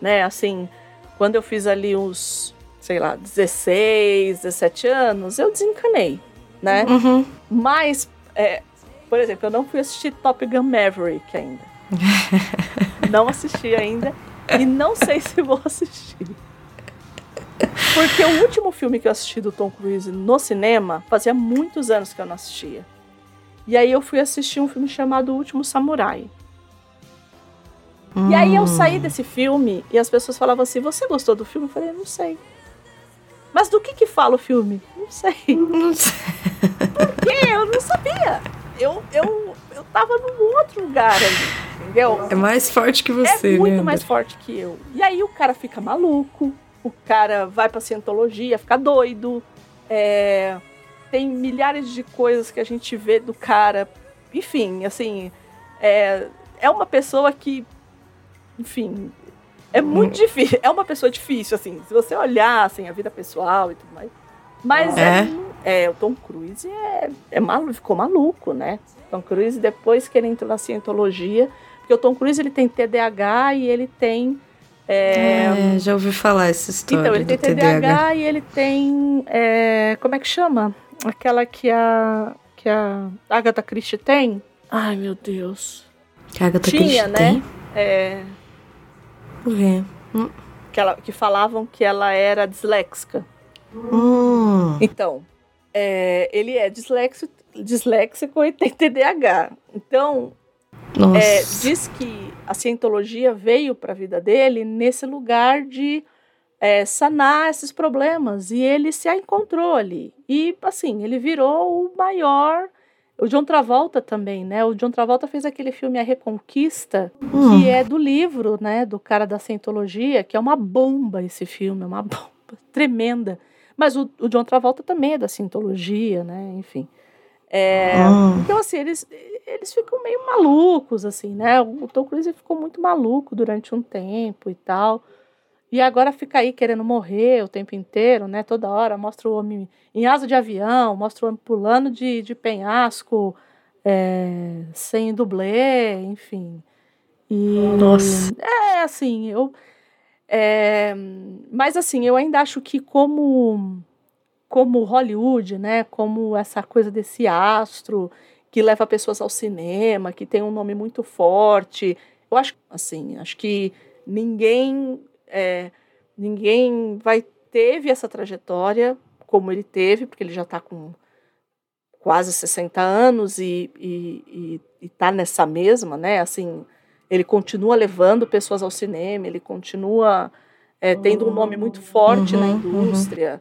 né? Assim, quando eu fiz ali uns, sei lá, 16, 17 anos, eu desencanei, né? Uhum. Mas, é, por exemplo, eu não fui assistir Top Gun Maverick ainda. não assisti ainda e não sei se vou assistir. Porque o último filme que eu assisti do Tom Cruise no cinema fazia muitos anos que eu não assistia. E aí eu fui assistir um filme chamado O Último Samurai. E aí eu saí desse filme e as pessoas falavam assim: Você gostou do filme? Eu falei: Não sei. Mas do que que fala o filme? Não sei. Não sei. Porque eu não sabia. Eu, eu tava num outro lugar ali, entendeu? É mais forte que você, é muito né? mais forte que eu. E aí o cara fica maluco, o cara vai pra cientologia, fica doido. é, tem milhares de coisas que a gente vê do cara. Enfim, assim, é, é uma pessoa que, enfim, é muito difícil. É uma pessoa difícil, assim, se você olhar assim, a vida pessoal e tudo mais. Mas é, é, o Tom Cruise é, é maluco, ficou maluco, né? Tom Cruise, depois que ele entrou na cientologia, porque o Tom Cruise ele tem TDAH e ele tem É, já ouvi falar essa história. Então, ele do tem TDAH, e ele tem. é, como é que chama? Aquela que a. que a Agatha Christie tem. Ai, meu Deus. Que a Agatha Tinha, Christie né? tem? É, Por quê? Hum. que, ela, que falavam que ela era disléxica. Hum. Então, é, ele é disléxico, disléxico e tem TDAH. Então, é, diz que a cientologia veio para a vida dele nesse lugar de é, sanar esses problemas. E ele se encontrou ali. E, assim, ele virou o maior. O John Travolta também, né? O John Travolta fez aquele filme A Reconquista, Hum. que é do livro, né? Do cara da cientologia, que é uma bomba esse filme, é uma bomba tremenda. Mas o, o John Travolta também é da cientologia, né? Enfim. É, Ah. Então, assim, eles, eles ficam meio malucos, assim, né? O Tom Cruise ficou muito maluco durante um tempo e tal. E agora fica aí querendo morrer o tempo inteiro, né? Toda hora mostra o homem em asa de avião, mostra o homem pulando de, de penhasco, é, sem dublê, enfim. E, Nossa. É, assim, eu. é, mas assim, eu ainda acho que como como Hollywood, né, como essa coisa desse astro que leva pessoas ao cinema, que tem um nome muito forte. Eu acho, assim, acho que ninguém é, ninguém vai teve essa trajetória como ele teve, porque ele já está com quase 60 anos e, e, e, e tá nessa mesma, né? Assim, ele continua levando pessoas ao cinema, ele continua é, tendo um nome muito forte na Uhum, indústria,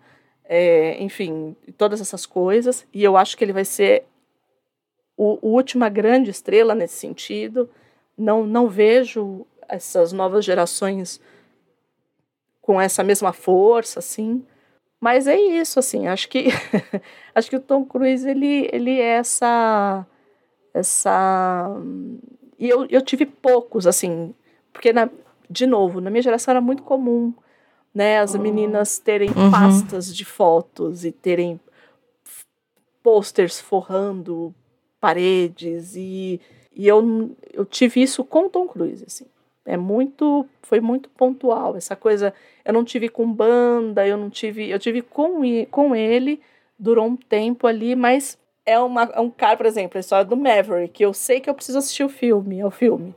é, enfim, todas essas coisas. E eu acho que ele vai ser o, o última grande estrela nesse sentido. Não, não vejo essas novas gerações com essa mesma força, assim. Mas é isso, assim, acho que acho que o Tom Cruise ele, ele é essa essa e eu, eu tive poucos, assim, porque na, de novo, na minha geração era muito comum, né, as meninas terem Uhum. pastas de fotos e terem posters forrando paredes e, e eu, eu tive isso com Tom Cruise, assim. É muito, foi muito pontual essa coisa. Eu não tive com banda, eu não tive, eu tive com, com ele, durou um tempo ali, mas é, uma, é um cara, por exemplo, a história do Maverick, eu sei que eu preciso assistir o filme, é o filme.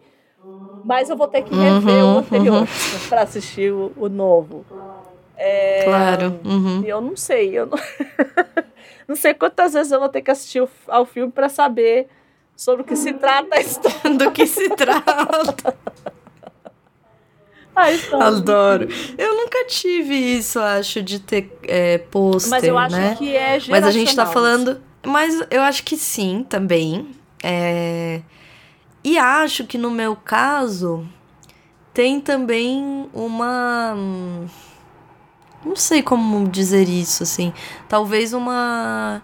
Mas eu vou ter que rever Uhum, o anterior para assistir o, o novo. É, Claro. Uhum. eu não sei, eu não, não sei quantas vezes eu vou ter que assistir o- ao filme para saber sobre o que se trata a história. Do que se trata. A história. Adoro. Eu nunca tive isso, acho, de ter é, pôster, Mas eu acho né? que é Mas a gente tá geracional. falando. Mas eu acho que sim, também. É, E acho que no meu caso tem também uma. Não sei como dizer isso, assim. Talvez uma.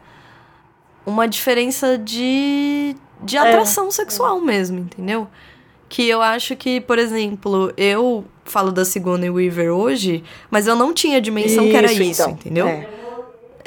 Uma diferença de. De atração sexual mesmo, entendeu? Que eu acho que, por exemplo, eu falo da Sigourney Weaver hoje, mas eu não tinha dimensão que era Isso, isso, então. entendeu? É.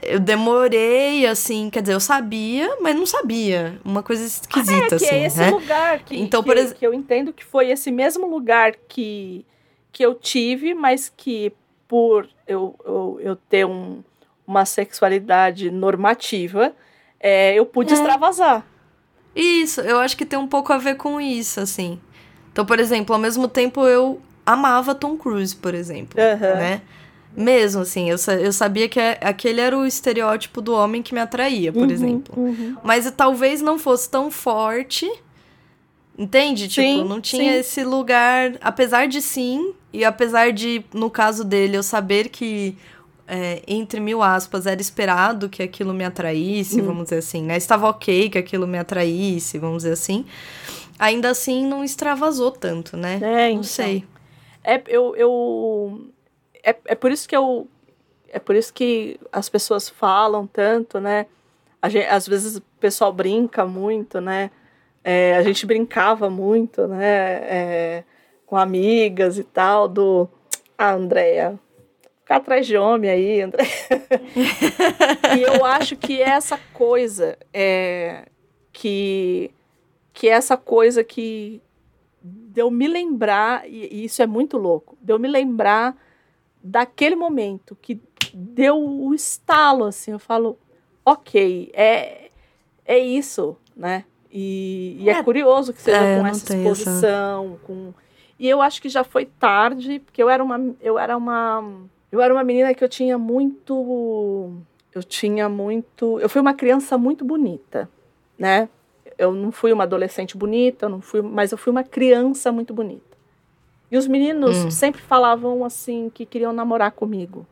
Eu demorei, assim, quer dizer, eu sabia, mas não sabia. Uma coisa esquisita, é, que assim, é esse né? lugar que, Então, que, por ex- que eu entendo que foi esse mesmo lugar que, que eu tive, mas que por eu, eu, eu ter um, uma sexualidade normativa, é, eu pude É. extravasar. Isso, eu acho que tem um pouco a ver com isso, assim. Então, por exemplo, ao mesmo tempo eu amava Tom Cruise, por exemplo, né? Mesmo, assim, eu, eu sabia que a- aquele era o estereótipo do homem que me atraía, por Uhum, exemplo. uhum. Mas talvez não fosse tão forte, entende? Tipo, Sim, não tinha sim. esse lugar, apesar de sim, e apesar de, no caso dele, eu saber que, é, entre mil aspas, era esperado que aquilo me atraísse, Hum. vamos dizer assim, né? Estava ok que aquilo me atraísse, vamos dizer assim. Ainda assim, não extravasou tanto, né? É, não então. sei. É, eu, eu, é, é por isso que eu. É por isso que as pessoas falam tanto, né? Gente, às vezes o pessoal brinca muito, né? É, a gente brincava muito, né? É, com amigas e tal, do. Ah, Andréia, ficar atrás de homem aí, André. e eu acho que essa coisa é que que é essa coisa que de eu me lembrar, e, e isso é muito louco, de eu me lembrar daquele momento que deu o estalo, assim, eu falo, ok, é, é isso, né? E, e é, É, curioso que seja é, com essa tem essa- exposição, com... E eu acho que já foi tarde, porque eu era uma, eu era uma, eu era uma menina que eu tinha muito, eu tinha muito, eu fui uma criança muito bonita, né? Eu não fui uma adolescente bonita, eu não fui, mas eu fui uma criança muito bonita. E os meninos Hum. sempre falavam assim que queriam namorar comigo.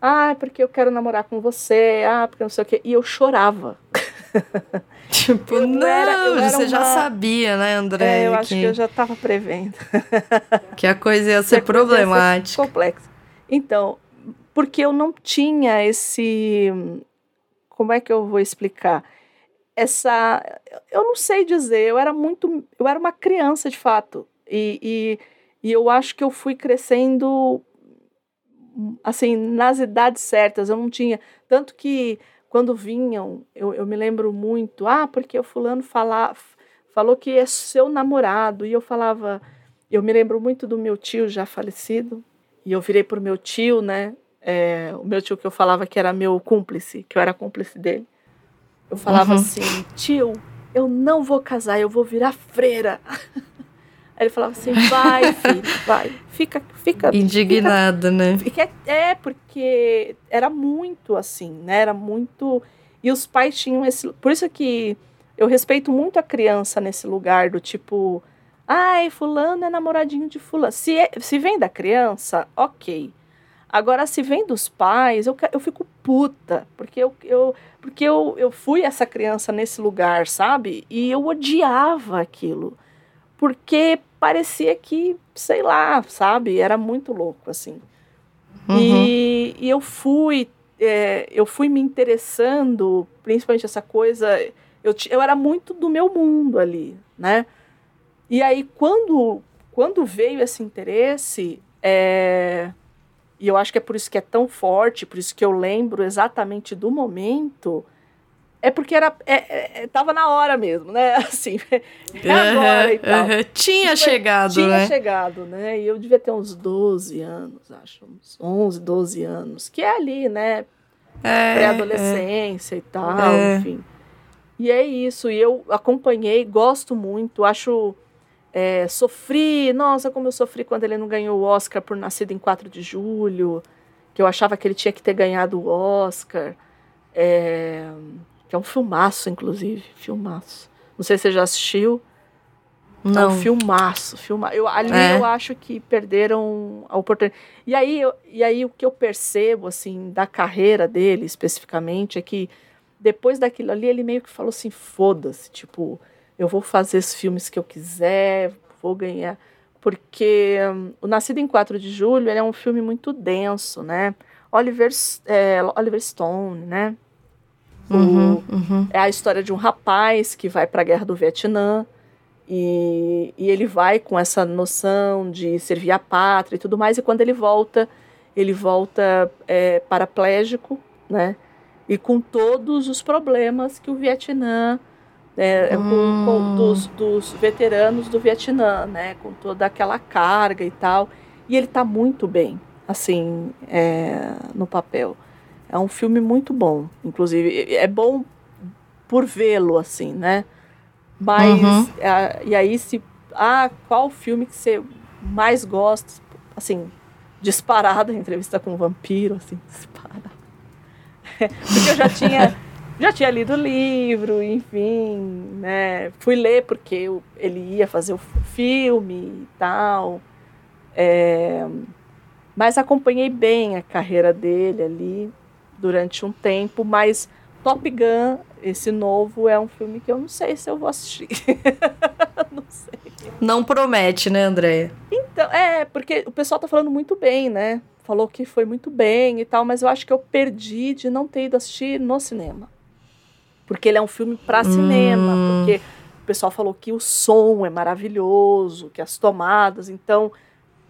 Ah, porque eu quero namorar com você. Ah, porque não sei o quê. E eu chorava. Tipo, Eu não, era- eu era você já uma- sabia, né, André? É, eu acho que, que eu já estava prevendo. que a coisa ia Que ser coisa ia ser problemática. complexa. Então, porque eu não tinha esse. Como é que eu vou explicar? Essa. Eu não sei dizer, eu era muito. Eu era uma criança de fato. E, e, e eu acho que eu fui crescendo assim, nas idades certas. Eu não tinha. Tanto que quando vinham, eu, eu me lembro muito, ah, porque o fulano fala, falou que é seu namorado. E eu falava, eu me lembro muito do meu tio já falecido. E eu virei pro meu tio, né? é, o meu tio que eu falava que era meu cúmplice, que eu era cúmplice dele. Eu falava Uhum. assim, tio, eu não vou casar, eu vou virar freira. Aí ele falava assim, vai, filho, vai. Fica, fica. Indignada, né? Fica, é, porque era muito assim, né? Era muito. E os pais tinham esse. Por isso que eu respeito muito a criança nesse lugar do tipo. Ai, fulano é namoradinho de fulano. Se, é- se vem da criança, ok. Agora, se vem dos pais, eu, eu fico puta. Porque, eu, eu, porque eu, eu fui essa criança nesse lugar, sabe? E eu odiava aquilo. Porque parecia que, sei lá, sabe? Era muito louco, assim. Uhum. E, e eu fui, é, eu fui me interessando, principalmente essa coisa. Eu, eu era muito do meu mundo ali, né? E aí, quando, quando veio esse interesse, é, e eu acho que é por isso que é tão forte, por isso que eu lembro exatamente do momento, é porque era, é, é, é, tava na hora mesmo, né? Assim, é agora e tal. Tinha chegado, tinha né? chegado, né? E eu devia ter uns 12 anos, acho, uns 11, 12 anos, que é ali, né? É, Pré-adolescência e tal, É. enfim. E é isso, e eu acompanhei, gosto muito, acho. é, sofri, nossa, como eu sofri quando ele não ganhou o Oscar por Nascido em 4 de Julho, que eu achava que ele tinha que ter ganhado o Oscar. É, que é um filmaço, inclusive, filmaço. Não sei se você já assistiu. É Não. um filmaço, filma. Eu, ali É. eu acho que perderam a oportunidade. E aí, eu- e aí o que eu percebo, assim, da carreira dele especificamente, é que depois daquilo ali, ele meio que falou assim, foda-se, tipo, eu vou fazer os filmes que eu quiser, vou ganhar. Porque hum, o Nascido em 4 de Julho ele é um filme muito denso, né? Oliver, é, Oliver Stone, né? O- Uhum, uhum. é a história de um rapaz que vai para a guerra do Vietnã e, e ele vai com essa noção de servir a pátria e tudo mais. E quando ele volta, ele volta é, paraplégico, né? E com todos os problemas que o Vietnã, né, com, com Hum. dos, dos veteranos do Vietnã, né? Com toda aquela carga e tal. E ele está muito bem, assim, é, no papel. É um filme muito bom, inclusive. É bom por vê-lo, assim, né? Mas, Uhum. e aí, se. Ah, qual filme que você mais gosta? Assim, disparada, entrevista com um vampiro, assim, disparada. Porque eu já tinha. Já tinha lido o livro, enfim, né? Fui ler porque eu- ele ia fazer o filme e tal. É, mas acompanhei bem a carreira dele ali durante um tempo, mas Top Gun, esse novo, é um filme que eu não sei se eu vou assistir. não sei. Não promete, né, Andréia? Então, é, porque o pessoal tá falando muito bem, né? Falou que foi muito bem e tal, mas eu acho que eu perdi de não ter ido assistir no cinema. Porque ele é um filme para cinema, Hum. porque o pessoal falou que o som é maravilhoso, que as tomadas, então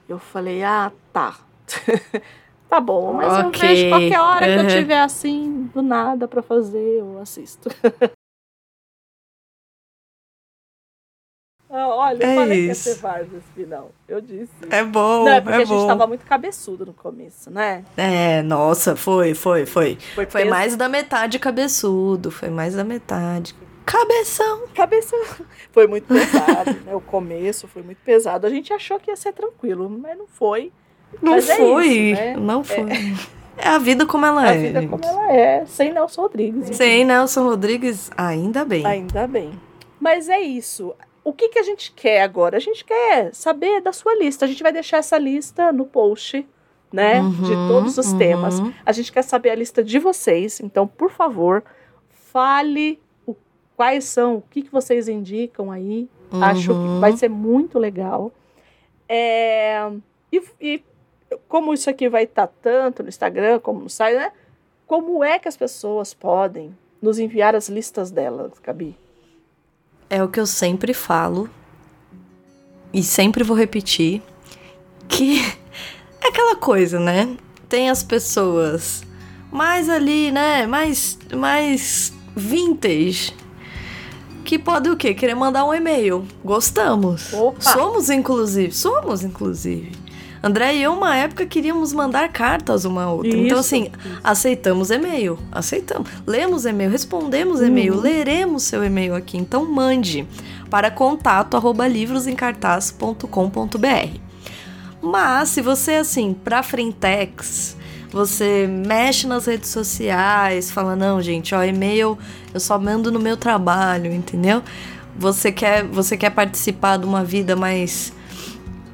eu falei, ah, tá. tá bom, mas eu Ok, vejo qualquer hora que uhum. eu tiver assim, do nada para fazer, eu assisto. Ah, Olha, eu É falei que ia isso. ser Vargas final. Eu disse. É bom, Não, é porque é a gente bom. tava muito cabeçudo no começo, né? É, nossa, foi, foi, foi. Foi, Foi mais da metade cabeçudo, foi mais da metade. Cabeção. Cabeça foi muito pesado, né? O começo foi muito pesado. A gente achou que ia ser tranquilo, mas não foi. Não Mas é foi, isso, né? não foi. É. a vida como ela A é. vida gente. como ela é, sem Nelson Rodrigues. Sem Nelson Rodrigues, ainda bem. Ainda bem. Mas é isso. O que, que a gente quer agora? A gente quer saber da sua lista. A gente vai deixar essa lista no post, né? de Uhum, todos os uhum. temas. A gente quer saber a lista de vocês. Então, por favor, fale o, quais são, o que, que vocês indicam aí. Acho que Uhum. vai ser muito legal. É, e, e como isso aqui vai estar tanto no Instagram como no site, né? Como é que as pessoas podem nos enviar as listas delas, Gabi? É o que eu sempre falo e sempre vou repetir que é aquela coisa, né? Tem as pessoas mais ali, né? Mais mais vintage que podem o quê? Querer mandar um e-mail. Gostamos. Opa! Somos inclusive, somos inclusive. André e eu, uma época, queríamos mandar cartas uma à outra. então, Isso, assim, aceitamos e-mail. Aceitamos. Lemos e-mail, respondemos e-mail, Uhum. leremos seu e-mail aqui. Então, mande para contato arroba livrosencartaz.com.br. Mas, se você, assim, pra frentex, você mexe nas redes sociais, fala, não, gente, ó, e-mail eu só mando no meu trabalho, entendeu? Você quer, você quer participar de uma vida mais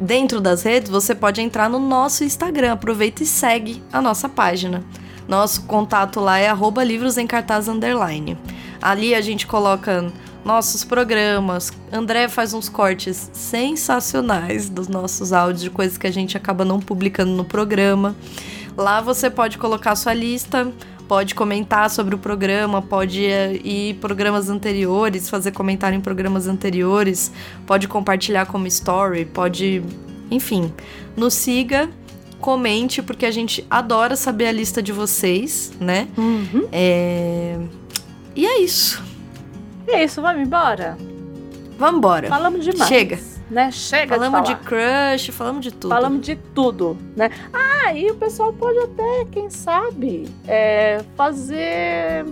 dentro das redes, você pode entrar no nosso Instagram. Aproveita e segue a nossa página. Nosso contato lá é arroba livros em cartaz underline. Ali a gente coloca nossos programas. André faz uns cortes sensacionais dos nossos áudios, de coisas que a gente acaba não publicando no programa. Lá você pode colocar sua lista, pode comentar sobre o programa, pode eh, ir programas anteriores, fazer comentário em programas anteriores, pode compartilhar como story, pode. Enfim, nos siga, comente, porque a gente adora saber a lista de vocês, né? Uhum. É... E é isso. E é isso, vamos embora? Vambora. Falamos demais. Chega. Né? Chega Falamos de de, crush, falamos de tudo. Falamos de tudo, né? Ah, e o pessoal pode até, quem sabe, é, fazer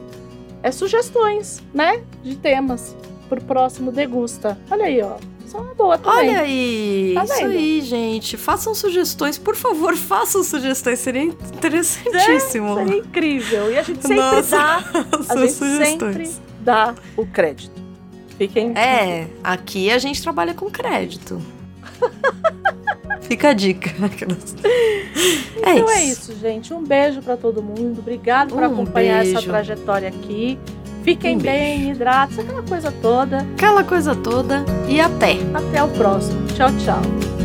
é, sugestões, né? De temas pro próximo Degusta. Olha aí, ó. Isso é uma boa também. Olha aí, Tá isso aí, gente. Façam sugestões, por favor, façam sugestões. Seria interessantíssimo. Seria incrível. E a gente sempre Nossa, dá, a gente sugestões. sempre dá o crédito. Fiquem. É, aqui a gente trabalha com crédito. Fica a dica. É Então é isso. isso, gente. Um beijo pra todo mundo. Obrigado por Um acompanhar essa beijo. trajetória aqui. Fiquem Um bem, hidratos, aquela coisa toda. Aquela coisa toda e até. Até o próximo. Tchau, tchau.